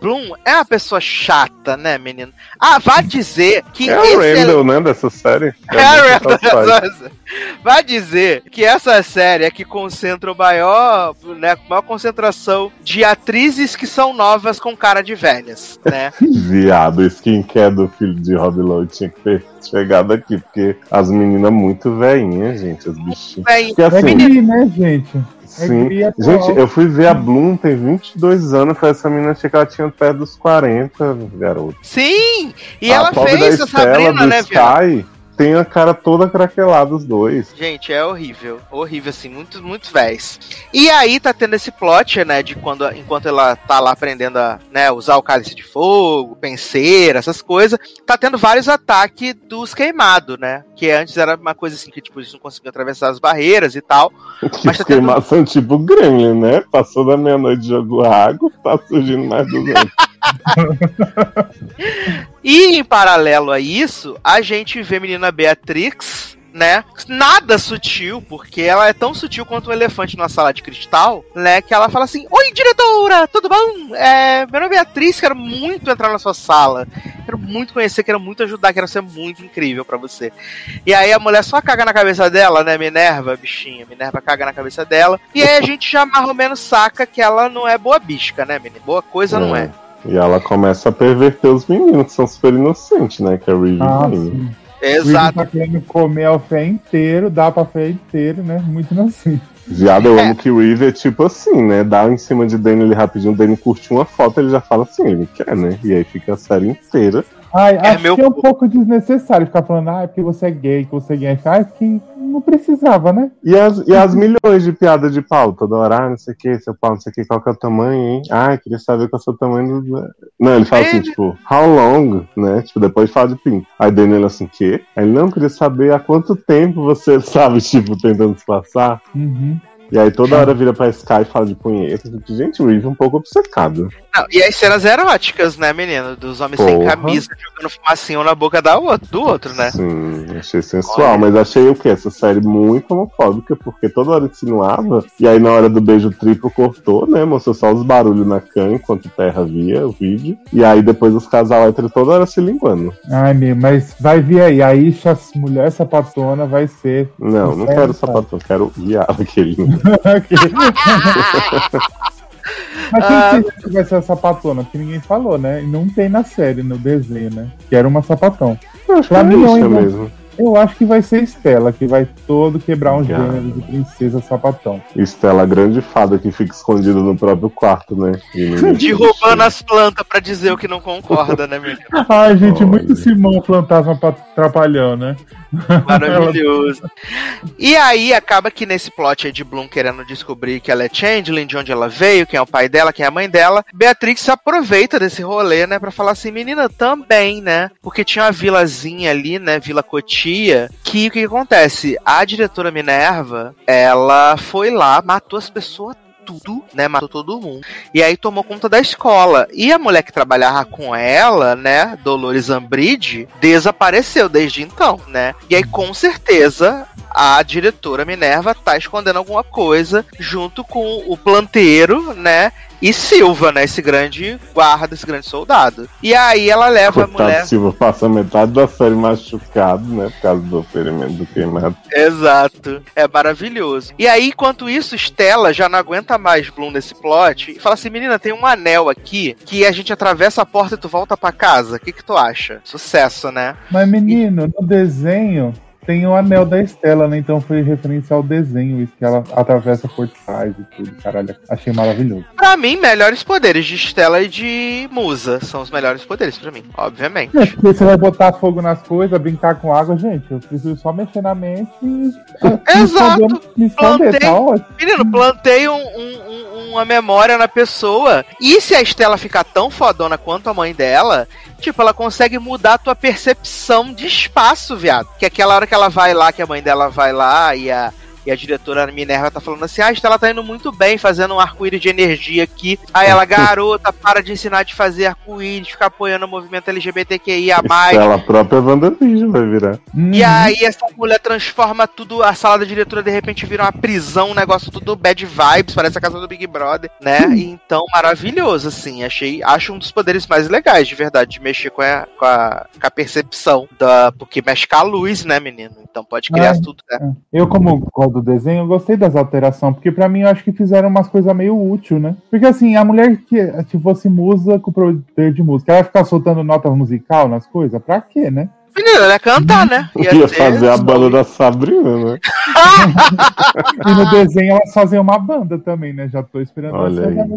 Bloom é uma pessoa chata, né, menino? Ah, vá dizer que É o Randall, né, dessa série. É, É fácil. Vai dizer que essa série é que concentra o maior, né, maior concentração de atrizes que são novas com cara de velhas, né? Viado, skincare do filho de Rob Lowe tinha que ter chegado aqui, porque as meninas muito velhinhas, gente, as bichinhas. Bem, Porque É assim, né, gente? É sim. Gente, eu fui ver a Bloom, tem 22 anos, foi essa menina achei que ela tinha perto dos 40, garoto. sim! E a ela fez da a Estela, Sabrina, do né? Sky, tem a cara toda craquelada, os dois. Gente, é horrível. Horrível, assim, muito, muito véis. E aí tá tendo esse plot, né, de quando, enquanto ela tá lá aprendendo a né, usar o cálice de fogo, penseira, essas coisas, tá tendo vários ataques dos queimados, né? Que antes era uma coisa assim que, tipo, eles não conseguiam atravessar as barreiras e tal. Que Mas tá tendo- queimação tipo Gremlin, né? Passou da meia-noite, jogou água, tá surgindo mais 200. E em paralelo a isso, a gente vê a menina Beatrix, né? Nada sutil, porque ela é tão sutil quanto um elefante numa sala de cristal, né? Que ela fala assim: Oi, diretora, tudo bom? É, meu nome é Beatriz, quero muito entrar na sua sala. Quero muito conhecer, quero muito ajudar, quero ser muito incrível pra você. E aí a mulher só caga na cabeça dela, né? Minerva, bichinha. Minerva caga na cabeça dela. E aí a gente já mais ou menos saca que ela não é boa bisca, né, menina? Boa coisa não é. E ela começa a perverter os meninos, que são super inocentes, né? Que é a Reeve Ah. O Exato. tá querendo comer a fé inteiro, dá pra fé inteiro, né? Muito assim. Viado, eu É. amo que o Weaver é tipo assim, né? Dá em cima de Danny ali rapidinho, o Danny curte uma foto, ele já fala assim, ele quer, né? E aí fica a série inteira. Ai, É acho meu- que é um pouco desnecessário ficar falando, ah, é porque você é gay, que você é gay. Ai, que não precisava, né? E as, e as milhões de piadas de pau toda hora, ah, não sei o que, seu pau, não sei o que, qual que é o tamanho, hein? Ah, queria saber qual é o seu tamanho. do- Não, ele fala assim, tipo, how long, né? Tipo, depois fala de pinto. Aí Daniel assim, quê? Aí ele não queria saber há quanto tempo você sabe, tipo, tentando disfarçar. Uhum. E aí toda hora vira pra Sky e fala de punheta. Gente, o Weaver é um pouco obcecado. Não, e as cenas eróticas, né, menino? Dos homens sem Porra. camisa jogando fumacinho na boca da outro, do outro, né? Sim, achei sensual, mas achei o que? Essa série muito homofóbica, porque toda hora insinuava, e aí na hora do beijo triplo cortou, né? Mostrou só os barulhos na cama enquanto Terra via o vídeo. E aí depois os casal hétero toda hora se linguando. Ai, meu, mas vai vir aí. A Isha, mulher sapatona, vai ser. Não, não quero sapatão, quero viado aquele. Mas quem Ah. que acha que vai ser a sapatona? Porque ninguém falou, né? E não tem na série, no desenho, né? Que era uma sapatão. Eu acho que Pra é mim, eu isso ainda- mesmo. Eu acho que vai ser Estela, que vai todo quebrar um Cara. gênero de princesa sapatão. Estela, grande fada que fica escondida no próprio quarto, né? De roubando as plantas pra dizer o que não concorda, né, menino? Ai, gente, Olha. muito Simão Fantasma pa- Trapalhão, né? Maravilhoso. E aí acaba que nesse plot aí de Bloom querendo descobrir que ela é Changeling, de onde ela veio, quem é o pai dela, quem é a mãe dela, Beatrix se aproveita desse rolê, né, pra falar assim, menina, também, né? Porque tinha uma vilazinha ali, né, Vila Cotia, que o que, que acontece? A diretora Minerva, ela foi lá, matou as pessoas tudo, né? Matou todo mundo. E aí tomou conta da escola. E a mulher que trabalhava com ela, né? Dolores Ambridge, desapareceu desde então, né? E aí, com certeza, a diretora Minerva tá escondendo alguma coisa junto com o planteiro, né? E Silva, né? Esse grande guarda, esse grande soldado. E aí ela leva a Coitado mulher. Silva passa metade da série machucado, né? Por causa do ferimento do queimado. Exato. É maravilhoso. E aí, enquanto isso, Stella já não aguenta mais Bloom nesse plot e fala assim: menina, tem um anel aqui que a gente atravessa a porta e tu volta pra casa. O que, que tu acha? Sucesso, né? Mas, menino, no desenho tem o anel da Estela, né? Então foi referência ao desenho, isso que ela atravessa portais e tudo. Caralho, achei maravilhoso. Pra mim, melhores poderes de Stella e de Musa são os melhores poderes pra mim, obviamente. É, porque você vai botar fogo nas coisas, brincar com água, gente. Eu preciso só mexer na mente e. Exato. Me esconder, Plantei. tá ótimo. Menino, plantei um- um- um- uma memória na pessoa. E se a Estela ficar tão fodona quanto a mãe dela, tipo, ela consegue mudar a tua percepção de espaço, viado. Que aquela hora que ela vai lá, que a mãe dela vai lá e a. E a diretora Minerva tá falando assim: ah, a Estela tá indo muito bem fazendo um arco-íris de energia aqui. Aí ela, garota, para de ensinar de fazer arco-íris, ficar apoiando o movimento LGBTQIA. Ela própria WandaVision vai virar. E aí essa mulher transforma tudo, a sala da diretora de repente vira uma prisão, um negócio tudo bad vibes, parece a casa do Big Brother, né? E Então, maravilhoso, assim, achei, acho um dos poderes mais legais, de verdade, de mexer com a, com a, com a percepção, da, porque mexe com a luz, né, menino? Então pode criar Ah, tudo, né? Eu, como gosto do desenho, eu gostei das alterações, porque pra mim eu acho que fizeram umas coisas meio útil, né? Porque assim, a mulher que se fosse musa com poder de música, ela ficar soltando nota musical nas coisas? Pra quê, né? Menino, ela ia cantar, né? Ia, ter fazer a banda da Sabrina, né? E no desenho elas faziam uma banda também, né? Já tô esperando Olha essa.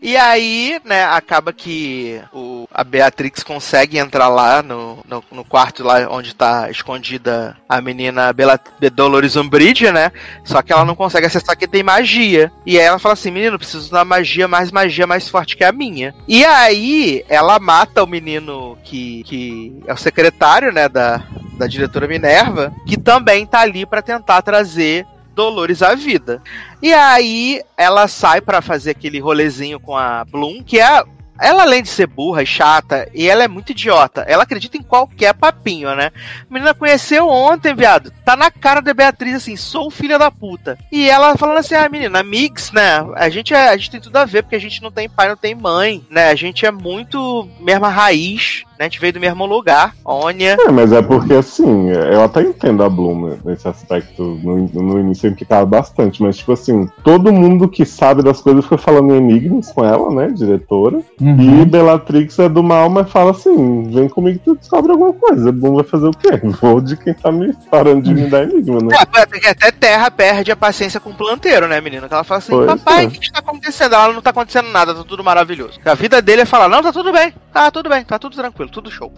E aí, né, acaba que o, a Beatrix consegue entrar lá no, no, no quarto lá onde tá escondida a menina Bela, Dolores Umbridge, né? Só que ela não consegue acessar que tem magia. E aí ela fala assim, menino, preciso de uma magia, mais magia mais forte que a minha. E aí ela mata o menino que, que é o secretário, né, da, da diretora Minerva, que também tá ali pra tentar trazer Dolores à vida. E aí ela sai pra fazer aquele rolezinho com a Bloom, que é ela, além de ser burra e chata, e ela é muito idiota, ela acredita em qualquer papinho, né? A menina conheceu ontem, viado. Tá na cara da Beatriz, assim, sou filha da puta. E ela falando assim, ah, menina, amigos, né? A gente, é, a gente tem tudo a ver, porque a gente não tem pai, não tem mãe, né? A gente é muito mesma raiz. Né? A gente veio do mesmo lugar, Ônia. É, mas é porque assim, eu até entendo a Bloom nesse aspecto. No, no início eu implicava bastante, mas tipo assim, todo mundo que sabe das coisas foi falando em enigmas com ela, né? Diretora. Uhum. E Bellatrix é do mal, mas fala assim: vem comigo que tu descobre alguma coisa. Bloom vai fazer o quê? Vou de quem tá me parando de me dar enigma, né? É, porque até Terra perde a paciência com o planteiro, né, menina? Que ela fala assim, Pois papai, é. o que, que tá acontecendo? Ela não tá acontecendo nada, tá tudo maravilhoso. A vida dele é falar, não, tá tudo bem, tá tudo bem, tá tudo tranquilo, tudo show,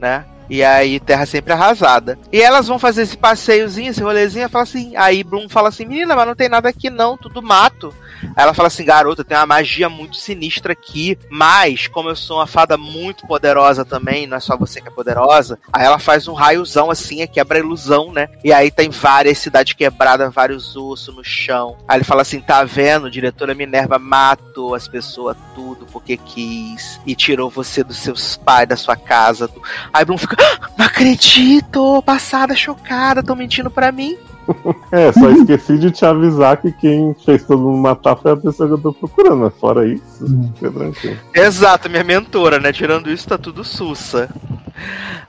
né? E aí, Terra sempre arrasada. E elas vão fazer esse passeiozinho, esse rolezinho, fala assim. Aí Bloom fala assim: Menina, mas não tem nada aqui não, tudo mato. Aí ela fala assim: Garota, tem uma magia muito sinistra aqui. Mas, como eu sou uma fada muito poderosa também, não é só você que é poderosa. Aí ela faz um raiozão assim, é quebra ilusão, né? E aí tem várias cidades quebradas, vários ossos no chão. Aí ele fala assim: Tá vendo? Diretora Minerva matou as pessoas tudo porque quis. E tirou você dos seus pais, da sua casa. Aí Bloom fica: "Ah, Não acredito! Passada, chocada, tão mentindo pra mim. É, só esqueci de te avisar que quem fez todo mundo matar foi a pessoa que eu tô procurando. Mas fora isso, fica tranquilo. Exato, minha mentora, né? Tirando isso, tá tudo sussa.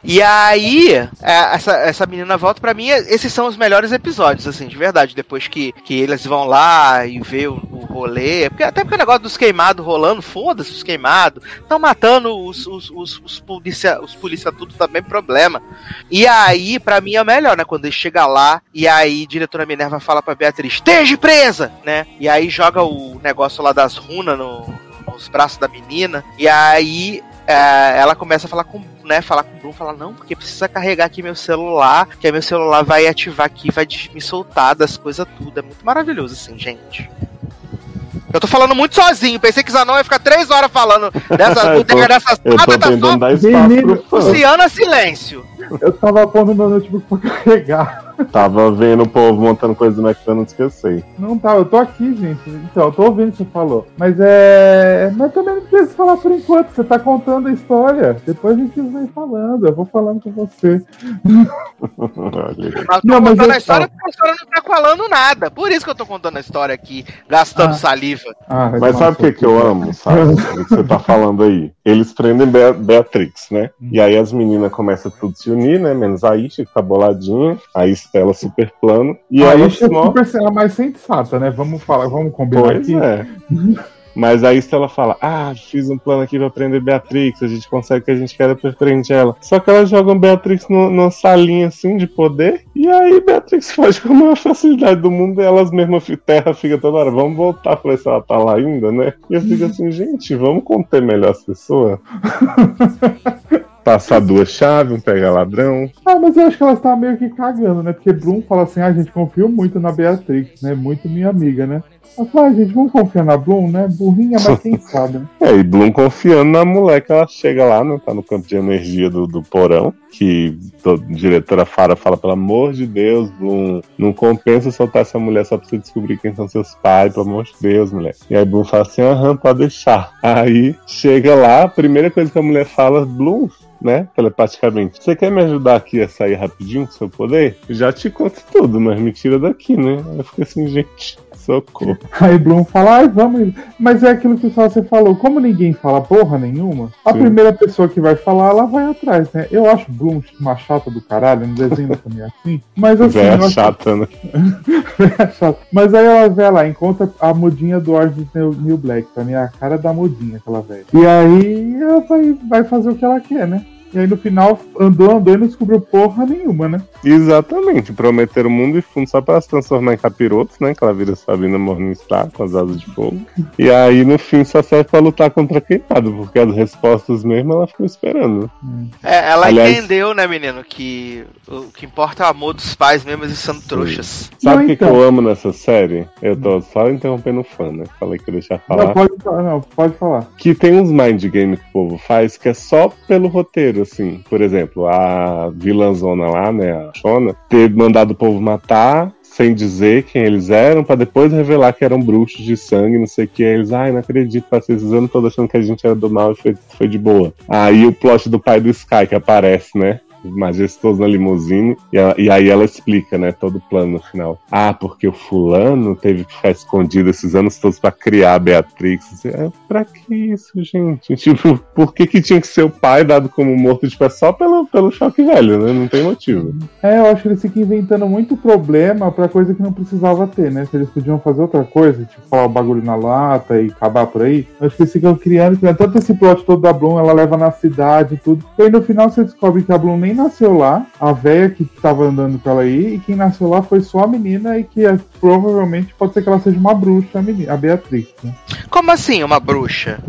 E aí, é, essa, essa menina volta pra mim. Esses são os melhores episódios, assim, de verdade. Depois que, que eles vão lá e vê o, o rolê. Porque, até porque o negócio dos queimados rolando, foda-se os queimados. Estão matando os, os, os, os polícia, os polícia tudo também, problema. E aí, pra mim é o melhor, né? Quando ele chega lá e aí, diretora Minerva fala pra Beatriz: esteja presa, né? E aí joga o negócio lá das runas no, nos braços da menina. E aí é, ela começa a falar com, né, falar com o Bruno, falar, não, porque precisa carregar aqui meu celular, que aí meu celular vai ativar aqui, vai me soltar das coisas tudo. É muito maravilhoso, assim, gente. Eu tô falando muito sozinho, pensei que Zanon ia ficar três horas falando dessa, dar espaço Menino, pro fã. Luciana Silêncio. Eu tava pondo meu notebook pra carregar. Tava vendo o povo montando coisa no McDonald's que eu sei. Não tá, eu tô aqui, gente. Então, eu tô ouvindo o que você falou. Mas é. Mas também não precisa falar por enquanto. Você tá contando a história. Depois a gente vai falando. Eu vou falando com você. Aí. Mas tô Não, mas contando eu- a história porque a história não tá falando nada. Por isso que eu tô contando a história aqui, gastando Ah. saliva. Ah, Mas sabe o que, que eu amo, sabe? O que você tá falando aí. Eles prendem Bea- Beatrix, né? E aí as meninas começam tudo se unir, né? Menos a Isha, que tá boladinha. A Estela super plano. E E aí aí elas é super ser a mais sensata, né? Vamos falar, vamos combinar Pois aqui. é. Mas aí Estela fala: Ah, fiz um plano aqui pra prender Beatrix, a gente consegue o que a gente quer pra ela. Só que elas jogam Beatrix no- numa salinha assim de poder. E aí Beatrix foge com a maior facilidade do mundo e elas mesmas terra fica toda hora, vamos voltar pra ver se ela tá lá ainda, né? E eu fico assim, gente, vamos conter melhor as pessoas. Passar duas chaves, um pegar ladrão. Ah, mas eu acho que elas estavam meio que cagando, né? Porque Bloom fala assim: ah, a gente confia muito na Beatrix, né? Muito minha amiga, né? Fala, ah, gente, vamos confiar na Bloom, né? Burrinha, mas quem sabe? É, e Bloom confiando na moleque, ela chega lá, né? Tá no campo de energia do, do porão, que a diretora Fara fala, pelo amor de Deus, Bloom, não compensa soltar essa mulher só pra você descobrir quem são seus pais, pelo amor de Deus, mulher. E aí Bloom fala assim, aham, pode deixar. Aí chega lá, a primeira coisa que a mulher fala, Bloom, né, telepaticamente, você quer me ajudar aqui a sair rapidinho com seu poder? Já te conto tudo, mas me tira daqui, né? Eu fico assim, gente, socorro. Aí Bloom fala, ai, vamos. Mas é aquilo que só você falou, como ninguém fala porra nenhuma, a Sim. primeira pessoa que vai falar, ela vai atrás, né? Eu acho Bloom uma chata do caralho, no desenho também é assim. Mas assim, Véia acho- chata, né? é chato. Mas aí ela vê lá, encontra a mudinha do Orange New, Black, pra mim é a cara da mudinha aquela velha. E aí ela vai, vai fazer o que ela quer, né? E aí no final andou, andou e não descobriu porra nenhuma, né? Exatamente, prometeram mundo e fundo só pra se transformar em capirotos, né? Que ela vira Sabina Morningstar com as asas de fogo. E aí no fim só serve pra lutar contra queimado, porque as respostas mesmo ela ficou esperando. É, ela Aliás- entendeu, né, menino, que o que importa é o amor dos pais mesmo, eles sendo trouxas. Sabe o que, que então. eu amo nessa série? Eu tô só interrompendo o fã, né? Falei que ia deixar falar. Não, pode falar, não, pode falar. que tem uns mind game que o povo faz que é só pelo roteiro, assim. Por exemplo, a vilãzona lá, né, a Shona, ter mandado o povo matar sem dizer quem eles eram, pra depois revelar que eram bruxos de sangue, não sei o que. Eles, ai, não acredito, passei esses anos todos achando que a gente era do mal e foi, foi de boa. Aí o plot do pai do Sky que aparece, né? Majestoso na limusine. E, ela- e aí ela explica, né, todo o plano no final. Ah, porque o fulano teve que ficar escondido esses anos todos pra criar a Beatrix. É, pra que isso, gente? Tipo, por que, que tinha que ser o pai dado como morto de pé só pelo, pelo choque velho, né? Não tem motivo. É, eu acho que eles ficam inventando muito problema pra coisa que não precisava ter, né? Se eles podiam fazer outra coisa, tipo falar o bagulho na lata e acabar por aí, eu acho que eles ficam criando, criando tanto esse plot todo da Bloom, ela leva na cidade e tudo. E aí no final você descobre que a Bloom nem nasceu lá, a véia que tava andando com ela aí, e quem nasceu lá foi só a menina e que é, provavelmente pode ser que ela seja uma bruxa, a, menina, a Beatrix, né? Como assim, uma bruxa?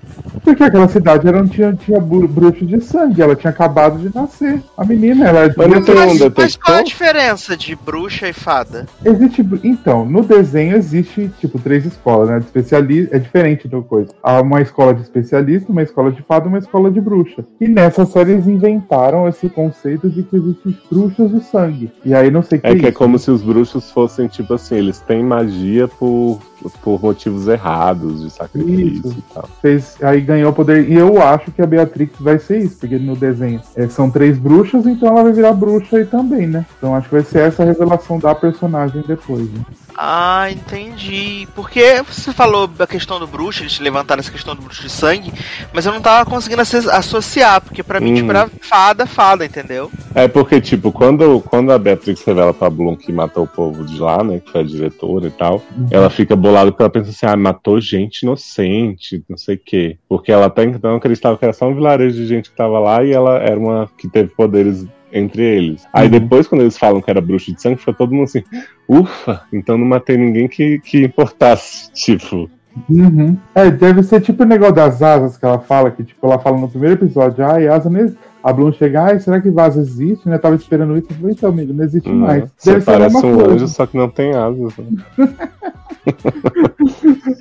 Porque aquela cidade era, tinha, tinha bru- bruxo de sangue, ela tinha acabado de nascer. A menina, ela Mas não tem um Mas, mas detector? qual a diferença de bruxa e fada? Existe. Então, no desenho existe, tipo, três escolas, né? De especialista. É diferente do coisa. Há uma escola de especialista, uma escola de fada e uma escola de bruxa. E nessa série eles inventaram esse conceito de que existem bruxas de sangue. E aí não sei o que É que é isso. como se os bruxos fossem, tipo assim, eles têm magia por, por motivos errados, de sacrifício Isso. e tal. Fez, aí ganhou poder. E eu acho que a Beatrix vai ser isso, porque no desenho é, são três bruxas, então ela vai virar bruxa aí também, né? Então acho que vai ser essa a revelação da personagem depois. Né? Ah, entendi. Porque você falou da questão do bruxo, eles levantaram essa questão do bruxo de sangue, mas eu não tava conseguindo asso- associar, porque pra mim, Hum. tipo, era fada, fada, entendeu? É porque, tipo, quando, quando a Beatrix revela pra Bloom que matou o povo de lá, né? Que foi a diretora e tal, ela fica bolada porque ela pensa assim, ah, matou gente inocente, não sei o quê. Porque ela até então acreditava que era só um vilarejo de gente que tava lá e ela era uma que teve poderes entre eles. Aí Uhum. depois, quando eles falam que era bruxa de sangue, foi todo mundo assim, ufa, então não matei ninguém que, que importasse. Tipo, Uhum. É, deve ser tipo o negócio das asas que ela fala, que tipo, ela fala no primeiro episódio, ai, asa não existe. A Bloom chega, ai, será que vaza existe? Né? Tava esperando isso. Eu falei, então, amigo, não existe né, mais. você Deve a parece um coisa. anjo, só que não tem asas. Né?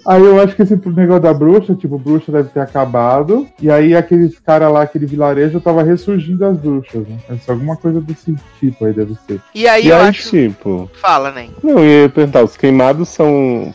Aí eu acho que esse negócio da bruxa, tipo, bruxa deve ter acabado. E aí aqueles caras lá, aquele vilarejo, tava ressurgindo as bruxas, né? Ser alguma coisa desse tipo aí, deve ser. E aí E eu aí, acho. tipo, Fala, nem. Não, eu ia perguntar, os queimados são.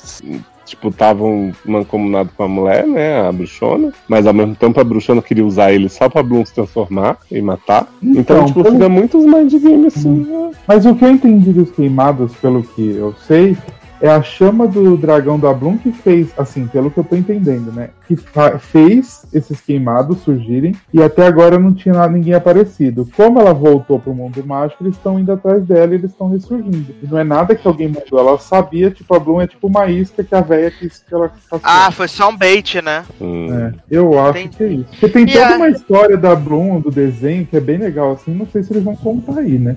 Tipo, estavam mancomunados com a mulher, né? A bruxona. Mas ao mesmo tempo a bruxona queria usar ele só pra Bloom se transformar e matar. Então, Então, tipo, pelo- fica muitos mind games assim. né? Mas o que eu entendi dos queimados, pelo que eu sei, é a chama do dragão da Bloom que fez, assim, pelo que eu tô entendendo, né? Que fez esses queimados surgirem e até agora não tinha nada, ninguém aparecido. Como ela voltou pro mundo mágico, eles estão indo atrás dela e eles estão ressurgindo. E não é nada que alguém mandou, ela sabia, tipo, a Bloom é tipo uma isca que a véia quis que ela caçou. Ah, foi só um bait, né? Hum. É, eu acho Entendi. que é isso. Porque tem E toda a- uma história da Bloom, do desenho, que é bem legal, assim, não sei se eles vão contar aí, né?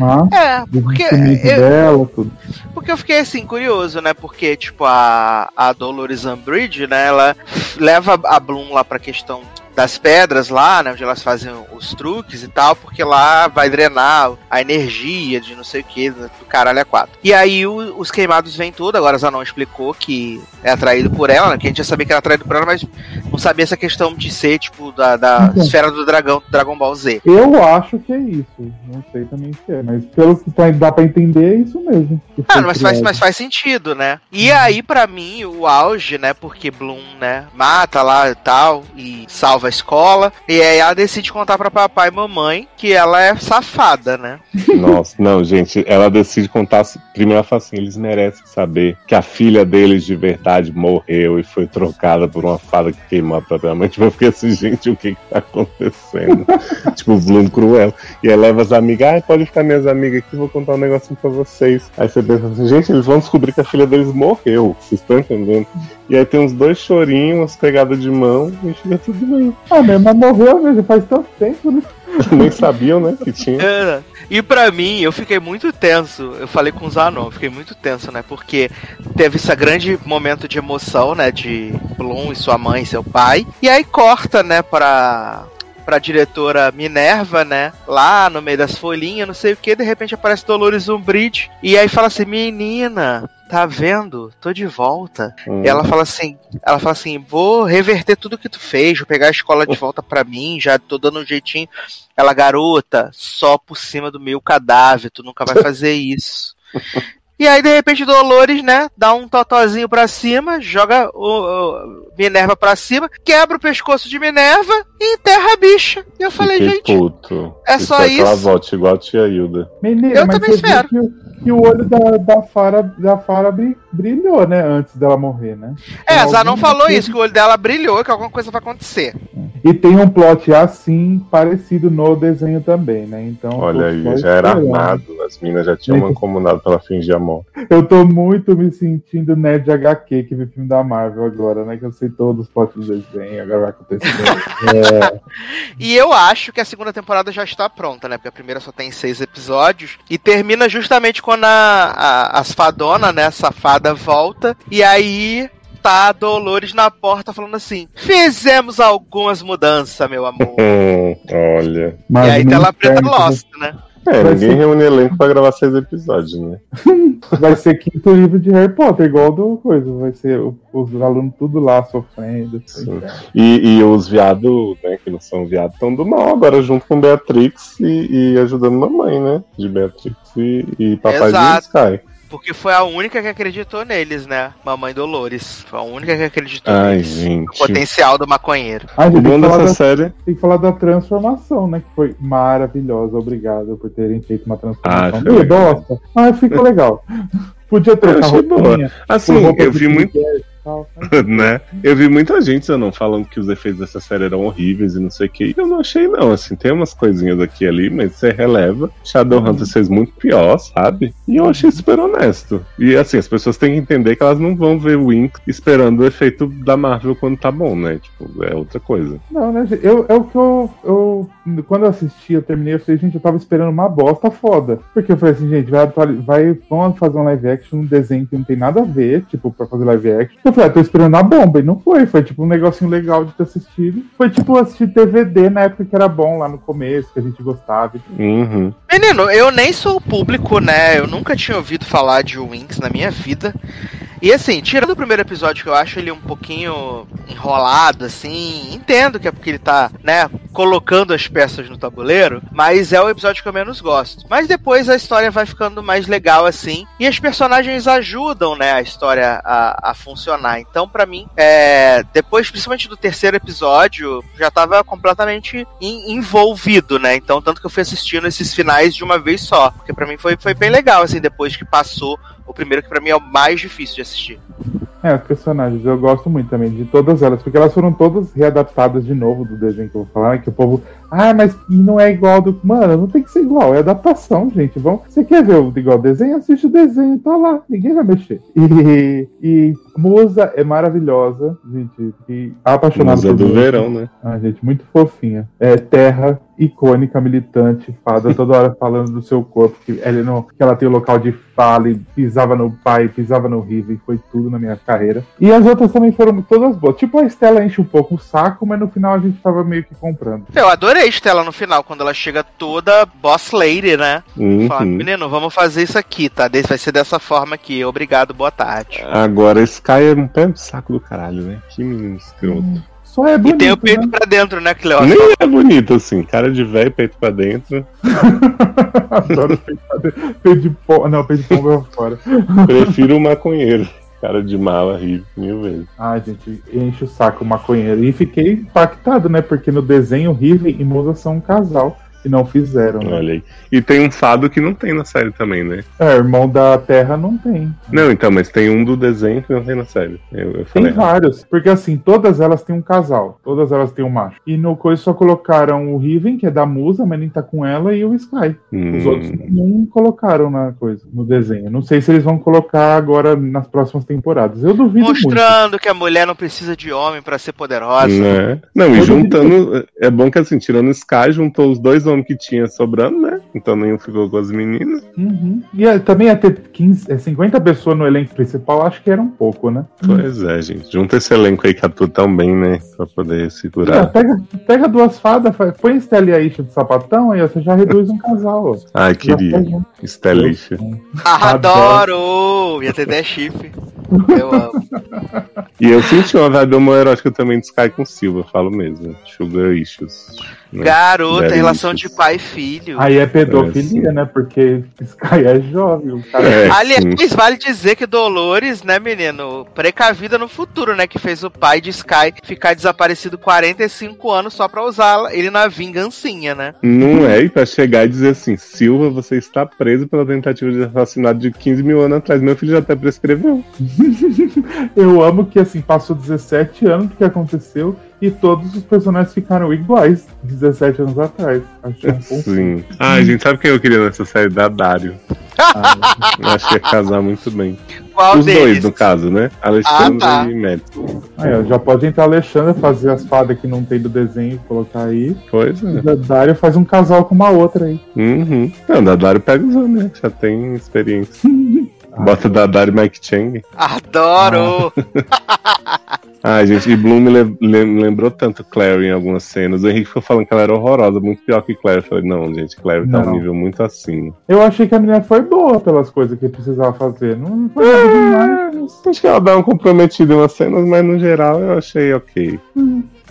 Mas, É, porque eu, dela, tudo. porque eu fiquei assim, curioso, né? Porque, tipo, a, a Dolores Umbridge, né? Ela leva a Bloom lá pra questão das pedras lá, né? Onde elas fazem os truques e tal, porque lá vai drenar a energia de não sei o que, do caralho a quatro. E aí o- os queimados vêm tudo, agora a Zanon explicou que é atraído por ela, né? Que a gente já sabia que era atraído por ela, mas não sabia essa questão de ser, tipo, da, da Então. esfera do dragão, do Dragon Ball Z. Eu acho que é isso. Não sei também se é, mas pelo que dá pra entender, é isso mesmo. Ah, mas faz, mas faz sentido, né? E aí, pra mim, o auge, né? Porque Bloom, né, mata lá e tal, e salva escola. E aí ela decide contar pra papai e mamãe que ela é safada, né? Nossa, não, gente, ela decide contar. Primeiro ela fala assim: eles merecem saber que a filha deles de verdade morreu e foi trocada por uma fada que queimou a própria mãe. Tipo, eu fiquei assim, gente, o que que tá acontecendo? tipo, Bloom cruel. E aí leva as amigas, ai, pode ficar minhas amigas aqui, vou contar um negocinho pra vocês. Aí você pensa assim, gente, eles vão descobrir que a filha deles morreu. Vocês estão entendendo? E aí tem uns dois chorinhos, umas pegadas de mão e fica tudo bem. Ah, né? Mas morreu, né? Já faz tanto tempo, né? Nem sabiam, né, que tinha. É. E pra mim, eu fiquei muito tenso. Eu falei com o Zanon, fiquei muito tenso, né? Porque teve esse grande momento de emoção, né? De Bloom e sua mãe e seu pai. E aí corta, né, pra. Pra diretora Minerva, né? Lá no meio das folhinhas, não sei o que, de repente aparece Dolores Umbridge. E aí fala assim: Menina, tá vendo? Tô de volta. Hum. E ela fala assim, ela fala assim, vou reverter tudo que tu fez, vou pegar a escola de volta pra mim, já tô dando um jeitinho. Ela, garota, só por cima do meu cadáver, tu nunca vai fazer isso. E aí, de repente, Dolores, né, dá um totozinho pra cima, joga o, o Minerva pra cima, quebra o pescoço de Minerva e enterra a bicha. E eu falei, Fiquei gente, puto. é só Espero que ela isso? volte igual a tia Hilda. Menina, Eu mas também você viu espero. Que, o- que olho da, da Fara, da Fara bri- brilhou, né? Antes dela morrer, né? é, a não falou motivo. isso, que o olho dela brilhou, que alguma coisa vai acontecer. E tem um plot assim, parecido no desenho também, né? Então. Olha aí, já era armado. As minas já tinham mancomunado pra ela fingir amor. Eu tô muito me sentindo Ned HQ que vê filme da Marvel agora, né? Que eu sei todos os plots do desenho, agora vai acontecer. é, E eu acho que a segunda temporada já está pronta, né? Porque a primeira só tem seis episódios. E termina justamente quando a, a, as fadona, né? Safada volta. E aí tá a Dolores na porta falando assim: Fizemos algumas mudanças, meu amor. Olha. e aí no tela preta Lost, né? É, Vai ninguém ser- reúne elenco pra gravar seis episódios, né? Vai ser quinto livro de Harry Potter, igual do coisa. Vai ser os alunos tudo lá sofrendo. Sim. assim. E, e os viados, né, que não são viados, estão do mal agora, junto com Beatrix e, e ajudando mamãe, né? De Beatrix e, e papai Exato. de Sky. Porque foi a única que acreditou neles, né? Mamãe Dolores. Foi a única que acreditou Ai, neles. No gente. potencial do maconheiro. Ah, O gente, tem, que da, série. tem que falar da transformação, né? Que foi maravilhosa. Obrigado por terem feito uma Ah, transformação. Meio legal. bosta, mas ficou legal. Podia trocar boa. roupinha. Assim, eu vi muito. Tal. né? Eu vi muita gente não falando que os efeitos dessa série eram horríveis e não sei o que. E eu não achei, não. Assim, tem umas coisinhas aqui ali, mas você releva. Shadowhunters fez muito pior, sabe? E eu achei super honesto. E assim, as pessoas têm que entender que elas não vão ver Wink esperando o efeito da Marvel quando tá bom, né? Tipo, é outra coisa. Não, né, gente? Eu, é o que eu, eu. Quando eu assisti, eu terminei, eu falei, gente, eu tava esperando uma bosta foda. Porque eu falei assim, gente, vai, vai vamos fazer um live action, um desenho que não tem nada a ver, tipo, pra fazer live action. Eu falei, ah, tô esperando a bomba. E não foi. Foi tipo um negocinho legal de ter assistido. Foi tipo assistir TVD na época que era bom lá no começo, que a gente gostava. Uhum. Menino, eu nem sou o público, né? Eu nunca tinha ouvido falar de Winx na minha vida. E assim, tirando o primeiro episódio, que eu acho ele um pouquinho enrolado, assim, entendo que é porque ele tá, né, colocando as peças no tabuleiro, mas é o episódio que eu menos gosto. Mas depois a história vai ficando mais legal, assim, e as personagens ajudam, né, a história a, a funcionar. Então, pra mim, é, depois, principalmente do terceiro episódio, já tava completamente en- envolvido, né? Então, tanto que eu fui assistindo esses finais de uma vez só, porque pra mim foi, foi bem legal, assim, depois que passou o primeiro, que pra mim é o mais difícil de assistir. É, os personagens, eu gosto muito também de todas elas, porque elas foram todas readaptadas de novo do desenho que eu vou falar, né, que o povo, ah, mas não é igual do. Mano, não tem que ser igual, é adaptação, gente. Vamos... Você quer ver o igual desenho? Assiste o desenho, tá lá, ninguém vai mexer. E, e Musa é maravilhosa, gente, e apaixonada por do Musa. verão, né? Ah, gente, muito fofinha. É terra icônica, militante, fada, toda hora falando do seu corpo, que ela, não, que ela tem o local de fala e pisava no pai, pisava no Riven, foi tudo na minha carreira. E as outras também foram todas boas. Tipo, a Estela enche um pouco o saco, mas no final a gente tava meio que comprando. Eu adorei a Estela no final, quando ela chega toda boss lady, né? Fala, Uhum. menino, vamos fazer isso aqui, tá? Vai ser dessa forma aqui. Obrigado, boa tarde. Agora, Sky é um pé de saco do caralho, né? Que menino escroto. Só é E bonito, tem o peito né? pra dentro, né, Cleo? Nem é bonito assim, cara de velho, peito pra dentro. Adoro peito pra dentro. Peito de pó. Não, peito de pombo é fora. Prefiro o maconheiro. Cara de mala, ri mil vezes. Ai, gente, enche o saco maconheiro. E fiquei impactado, né? Porque no desenho, Riven e Musa são um casal. E não fizeram, né? Olha aí. E tem um fado que não tem na série também, né? É, irmão da Terra não tem. Não, então, mas tem um do desenho que não tem na série. Eu, eu Tem vários. Porque assim, todas elas têm um casal. Todas elas têm um macho. E no coisa só colocaram o Riven, que é da Musa, mas nem tá com ela, e o Sky. Os Hum, outros não colocaram na coisa, no desenho. Não sei se eles vão colocar agora nas próximas temporadas. Eu duvido muito. Mostrando que a mulher não precisa de homem pra ser poderosa. né? Não, e juntando. É bom que assim, tirando o Sky, juntou os dois homens que tinha sobrando, né? Então nenhum ficou com as meninas. Uhum. E é, também ia ter 15, é, 50 pessoas no elenco principal, acho que era um pouco, né? Pois é, gente. Junta esse elenco aí que atua tão bem, né? Pra poder Ah, segurar. pega, pega duas fadas, fa- põe Estela e a Isha de sapatão, aí você já reduz um casal. Ó. Ai, Já queria. faz um- Estelixa. Adoro! Ia ter até chifre. Eu amo. E eu senti uma vibe homoerótica também de Sky com Silva, falo mesmo. Sugar Issues. né? Garota, relação de pai e filho. Aí é É, pedofilia, sim. né? Porque Sky é jovem. O cara É, sim. Aliás, vale dizer que Dolores, né, menino, precavida no futuro, né? Que fez o pai de Sky ficar desaparecido 45 anos só pra usar ele na vingancinha, né? Não é, e pra chegar e dizer assim, Silva, você está preso pela tentativa de assassinato de 15 mil anos atrás. Meu filho já até prescreveu. Eu amo que, assim, passou 17 anos do que aconteceu e todos os personagens ficaram iguais 17 anos atrás. Achei um. Sim. Ai, gente, sabe quem eu queria nessa série? Da Dário. Eu acho que ia casar muito bem. Qual Os deles? dois, no caso, né? Alexandre Ah, tá. e Madison. Aí, ó, já pode entrar a Alexandra fazer as fadas que não tem do desenho e colocar aí. Pois E é. a Daria faz um casal com uma outra aí. Uhum. Não, da Dário pega os homens, né? Já tem experiência. Bota da Dário e Mike Chang. Adoro! Ai, gente, e Bloom me, le- le- me lembrou tanto Clary em algumas cenas. O Henrique ficou falando que ela era horrorosa, muito pior que Clary. Eu falei, não, gente, Clary tá Não. um nível muito acima. Eu achei que a menina foi boa pelas coisas que precisava fazer. Não foi nada demais. Acho que ela dá um comprometido em umas cenas, mas no geral eu achei ok.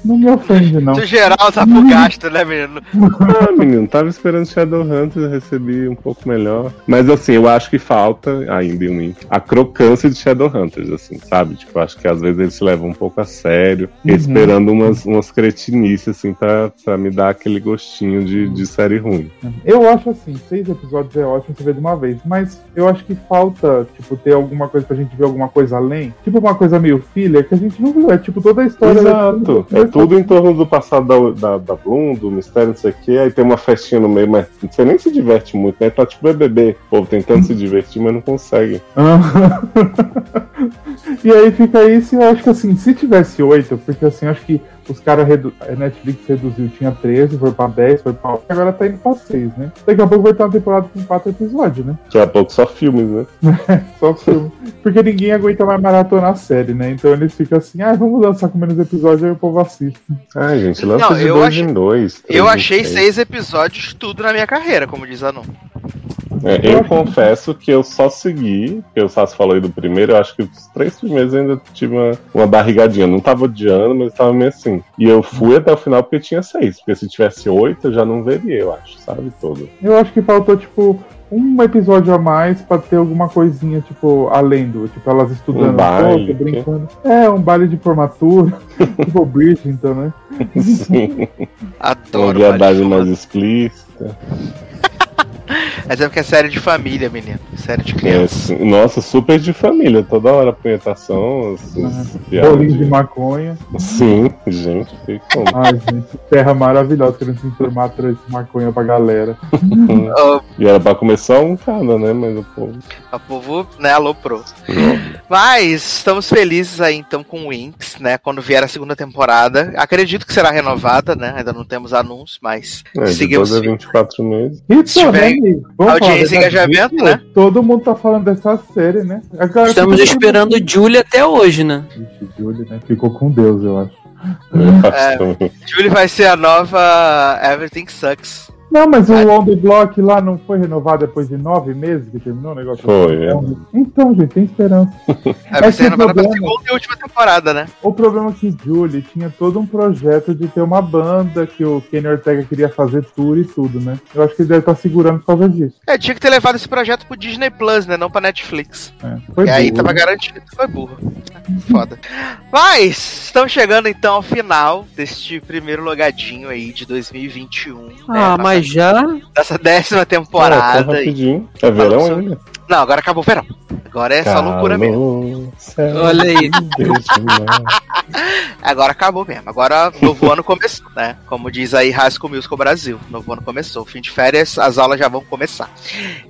Não me ofende, não. No geral, tá pro gasto, né, menino? Ah, menino, tava esperando Shadowhunters, eu recebi um pouco melhor. Mas assim, eu acho que falta, ainda em Wink, a crocância de Shadowhunters, assim, sabe? Tipo, acho que às vezes eles se levam um pouco a sério, Uhum. esperando umas, umas cretinices, assim, pra, pra me dar aquele gostinho de, de série ruim. Eu acho assim, seis episódios é ótimo você ver de uma vez, mas eu acho que falta, tipo, ter alguma coisa pra gente ver alguma coisa além. Tipo uma coisa meio filha que a gente não viu. É tipo toda a história. Exato. É tudo em torno do passado da, da, da Bloom, do mistério, não sei o quê. Aí tem uma festinha no meio, mas você nem se diverte muito, né? Tá tipo BBB. O povo tentando se divertir, mas não consegue. e aí fica isso, eu acho que assim, se tivesse oito, porque assim, acho que os caras, redu... a Netflix reduziu, tinha 13, foi pra 10, foi pra 8, agora tá indo pra 6, né? Daqui a pouco vai ter uma temporada com quatro episódios, né? Daqui a pouco só filmes, né? Só filme. Porque ninguém aguenta mais maratonar a série, né? Então eles ficam assim, ah, vamos lançar com menos episódios, aí o povo assiste. Ai, gente, lança Não, de dois achei- em dois. três Eu em achei três. seis episódios tudo na minha carreira, como diz a Nu. É, eu confesso que eu só segui, porque o Sassi falou aí do primeiro, eu acho que os três primeiros eu ainda tive uma, uma barrigadinha. Não tava odiando, mas tava meio assim. E eu fui até o final porque tinha seis. Porque se tivesse oito, eu já não veria, eu acho, sabe? Todo. Eu acho que faltou, tipo, um episódio a mais pra ter alguma coisinha, tipo, além do, tipo, elas estudando Um baile, pouco, brincando. É, um baile de formatura, tipo Bridgerton, né? Sim. Uma Adoro. viadagem Marifola. mais explícita. Mas é porque é série de família, menino. Série de É, criança. assim, nossa, super de família. Toda hora punhetação. essas piadas Bolinho de de- maconha. Sim, gente, que como. Ai, gente, terra maravilhosa, querendo se informar, trouxe maconha pra galera. E era pra começar um cada, né? Mas o povo. o povo, né, aloprou. Mas estamos felizes aí então com o Winx, né? Quando vier a segunda temporada. Acredito que será renovada, né? Ainda não temos anúncio, mas É, de seguimos. 12 a 24 meses. E Né? Vamos falar audiência e engajamento, né? Todo mundo tá falando dessa série, né? Agora, Estamos esperando o Julie até hoje, né? Ixi, Julie, né? Ficou com Deus, eu acho. É. Julie vai ser a nova Everything Sucks. Não, mas o. On The Block lá não foi renovado depois de nove meses que terminou o negócio? Foi, é. Então, gente, tem esperança. É, vai ser renovada pra segunda e última temporada, né? O problema é que Julie tinha todo um projeto de ter uma banda que o Kenny Ortega queria fazer tour e tudo, né? Eu acho que ele deve estar segurando por causa disso. É, tinha que ter levado esse projeto pro Disney Plus, né? Não pra Netflix. É, foi e aí burro. tava garantido. Foi burro. Foda. Mas, estamos chegando então ao final deste primeiro logadinho aí de 2021. né? Ah, Nossa- mas já. Dessa décima Ah, tá temporada. aí. rapidinho. É verão ainda. Não, agora acabou o verão. Agora é só loucura mesmo. Céu, Olha aí. Deus do mar. Agora acabou mesmo. Agora novo ano começou, né? Como diz aí High School Musical Brasil. Novo ano começou. Fim de férias, as aulas já vão começar.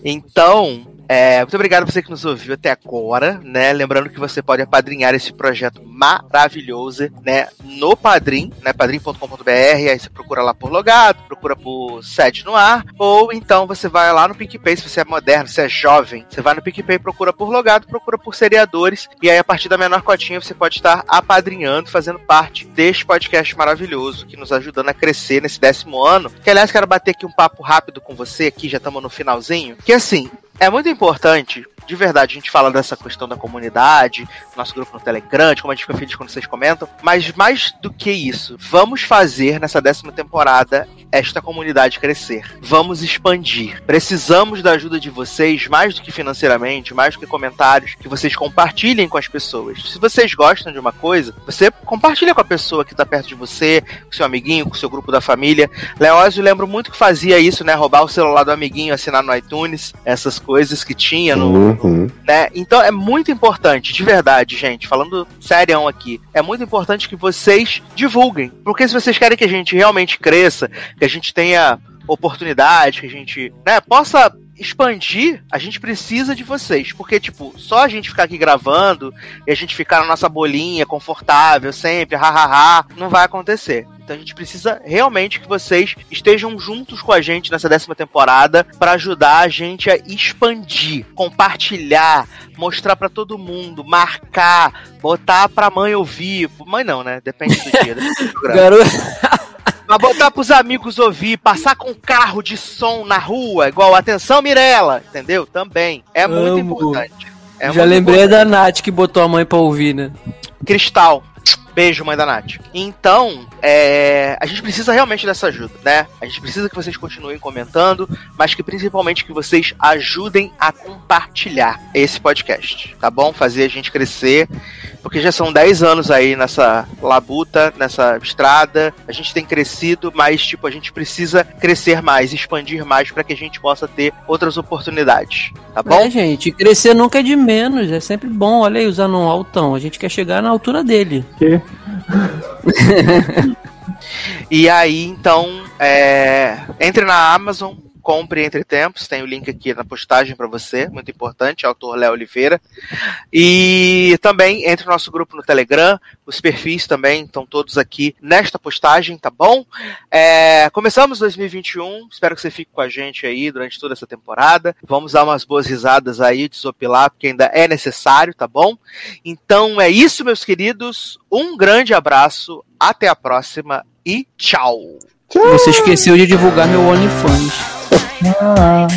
Então, é, muito obrigado você que nos ouviu até agora, né? Lembrando que você pode apadrinhar esse projeto maravilhoso, né? No Padrim, né? padrim.com.br, aí você procura lá por logado, procura por sede no ar, ou então você vai lá no PicPay, se você é moderno, se é jovem, você vai no PicPay, procura por logado, procura por seriadores, e aí a partir da menor cotinha você pode estar apadrinhando, fazendo parte deste podcast maravilhoso, que nos ajudando a crescer nesse décimo ano. Que aliás, quero bater aqui um papo rápido com você, aqui já estamos no finalzinho, que assim, é muito importante de verdade, a gente fala dessa questão da comunidade, nosso grupo no Telegram, como a gente fica feliz quando vocês comentam. Mas mais do que isso, vamos fazer nessa décima temporada esta comunidade crescer. Vamos expandir. Precisamos da ajuda de vocês, mais do que financeiramente, mais do que comentários, que vocês compartilhem com as pessoas. Se vocês gostam de uma coisa, você compartilha com a pessoa que tá perto de você, com seu amiguinho, com seu grupo da família. Leózio, lembro muito que fazia isso, né? Roubar o celular do amiguinho, assinar no iTunes, essas coisas que tinha no, Uhum. Né? Então é muito importante, de verdade, gente, falando serião aqui, é muito importante que vocês divulguem. Porque se vocês querem que a gente realmente cresça, que a gente tenha oportunidade, que a gente né, possa expandir, a gente precisa de vocês. Porque, tipo, só a gente ficar aqui gravando e a gente ficar na nossa bolinha, confortável, sempre, hahaha, não vai acontecer. Então a gente precisa realmente que vocês estejam juntos com a gente nessa décima temporada para ajudar a gente a expandir, compartilhar, mostrar pra todo mundo, marcar, botar pra mãe ouvir. Mãe não, né? Depende do dia. depende do programa. Garoto. Mas botar pros amigos ouvir, passar com carro de som na rua, igual atenção Mirella, entendeu? Também. É muito Amo. importante. É Já muito lembrei importante. da Nath que botou a mãe pra ouvir, né? Cristal. Beijo, mãe da Nath. Então, é, a gente precisa realmente dessa ajuda, né? A gente precisa que vocês continuem comentando, mas que principalmente que vocês ajudem a compartilhar esse podcast, tá bom? Fazer a gente crescer, porque já são 10 anos aí nessa labuta, nessa estrada. A gente tem crescido, mas tipo, a gente precisa crescer mais, expandir mais para que a gente possa ter outras oportunidades, tá bom? É, gente, crescer nunca é de menos, é sempre bom. Olha aí, usando um altão, a gente quer chegar na altura dele. Que? E aí, então, é, entre na Amazon, compre Entre Tempos, tem o link aqui na postagem para você, muito importante, autor Léo Oliveira. E também entre no nosso grupo no Telegram, os perfis também estão todos aqui nesta postagem, tá bom? É, começamos 2021, espero que você fique com a gente aí durante toda essa temporada. Vamos dar umas boas risadas aí, desopilar, porque ainda é necessário, tá bom? Então é isso, meus queridos. Um grande abraço, até a próxima e tchau! Você esqueceu de divulgar meu OnlyFans. No.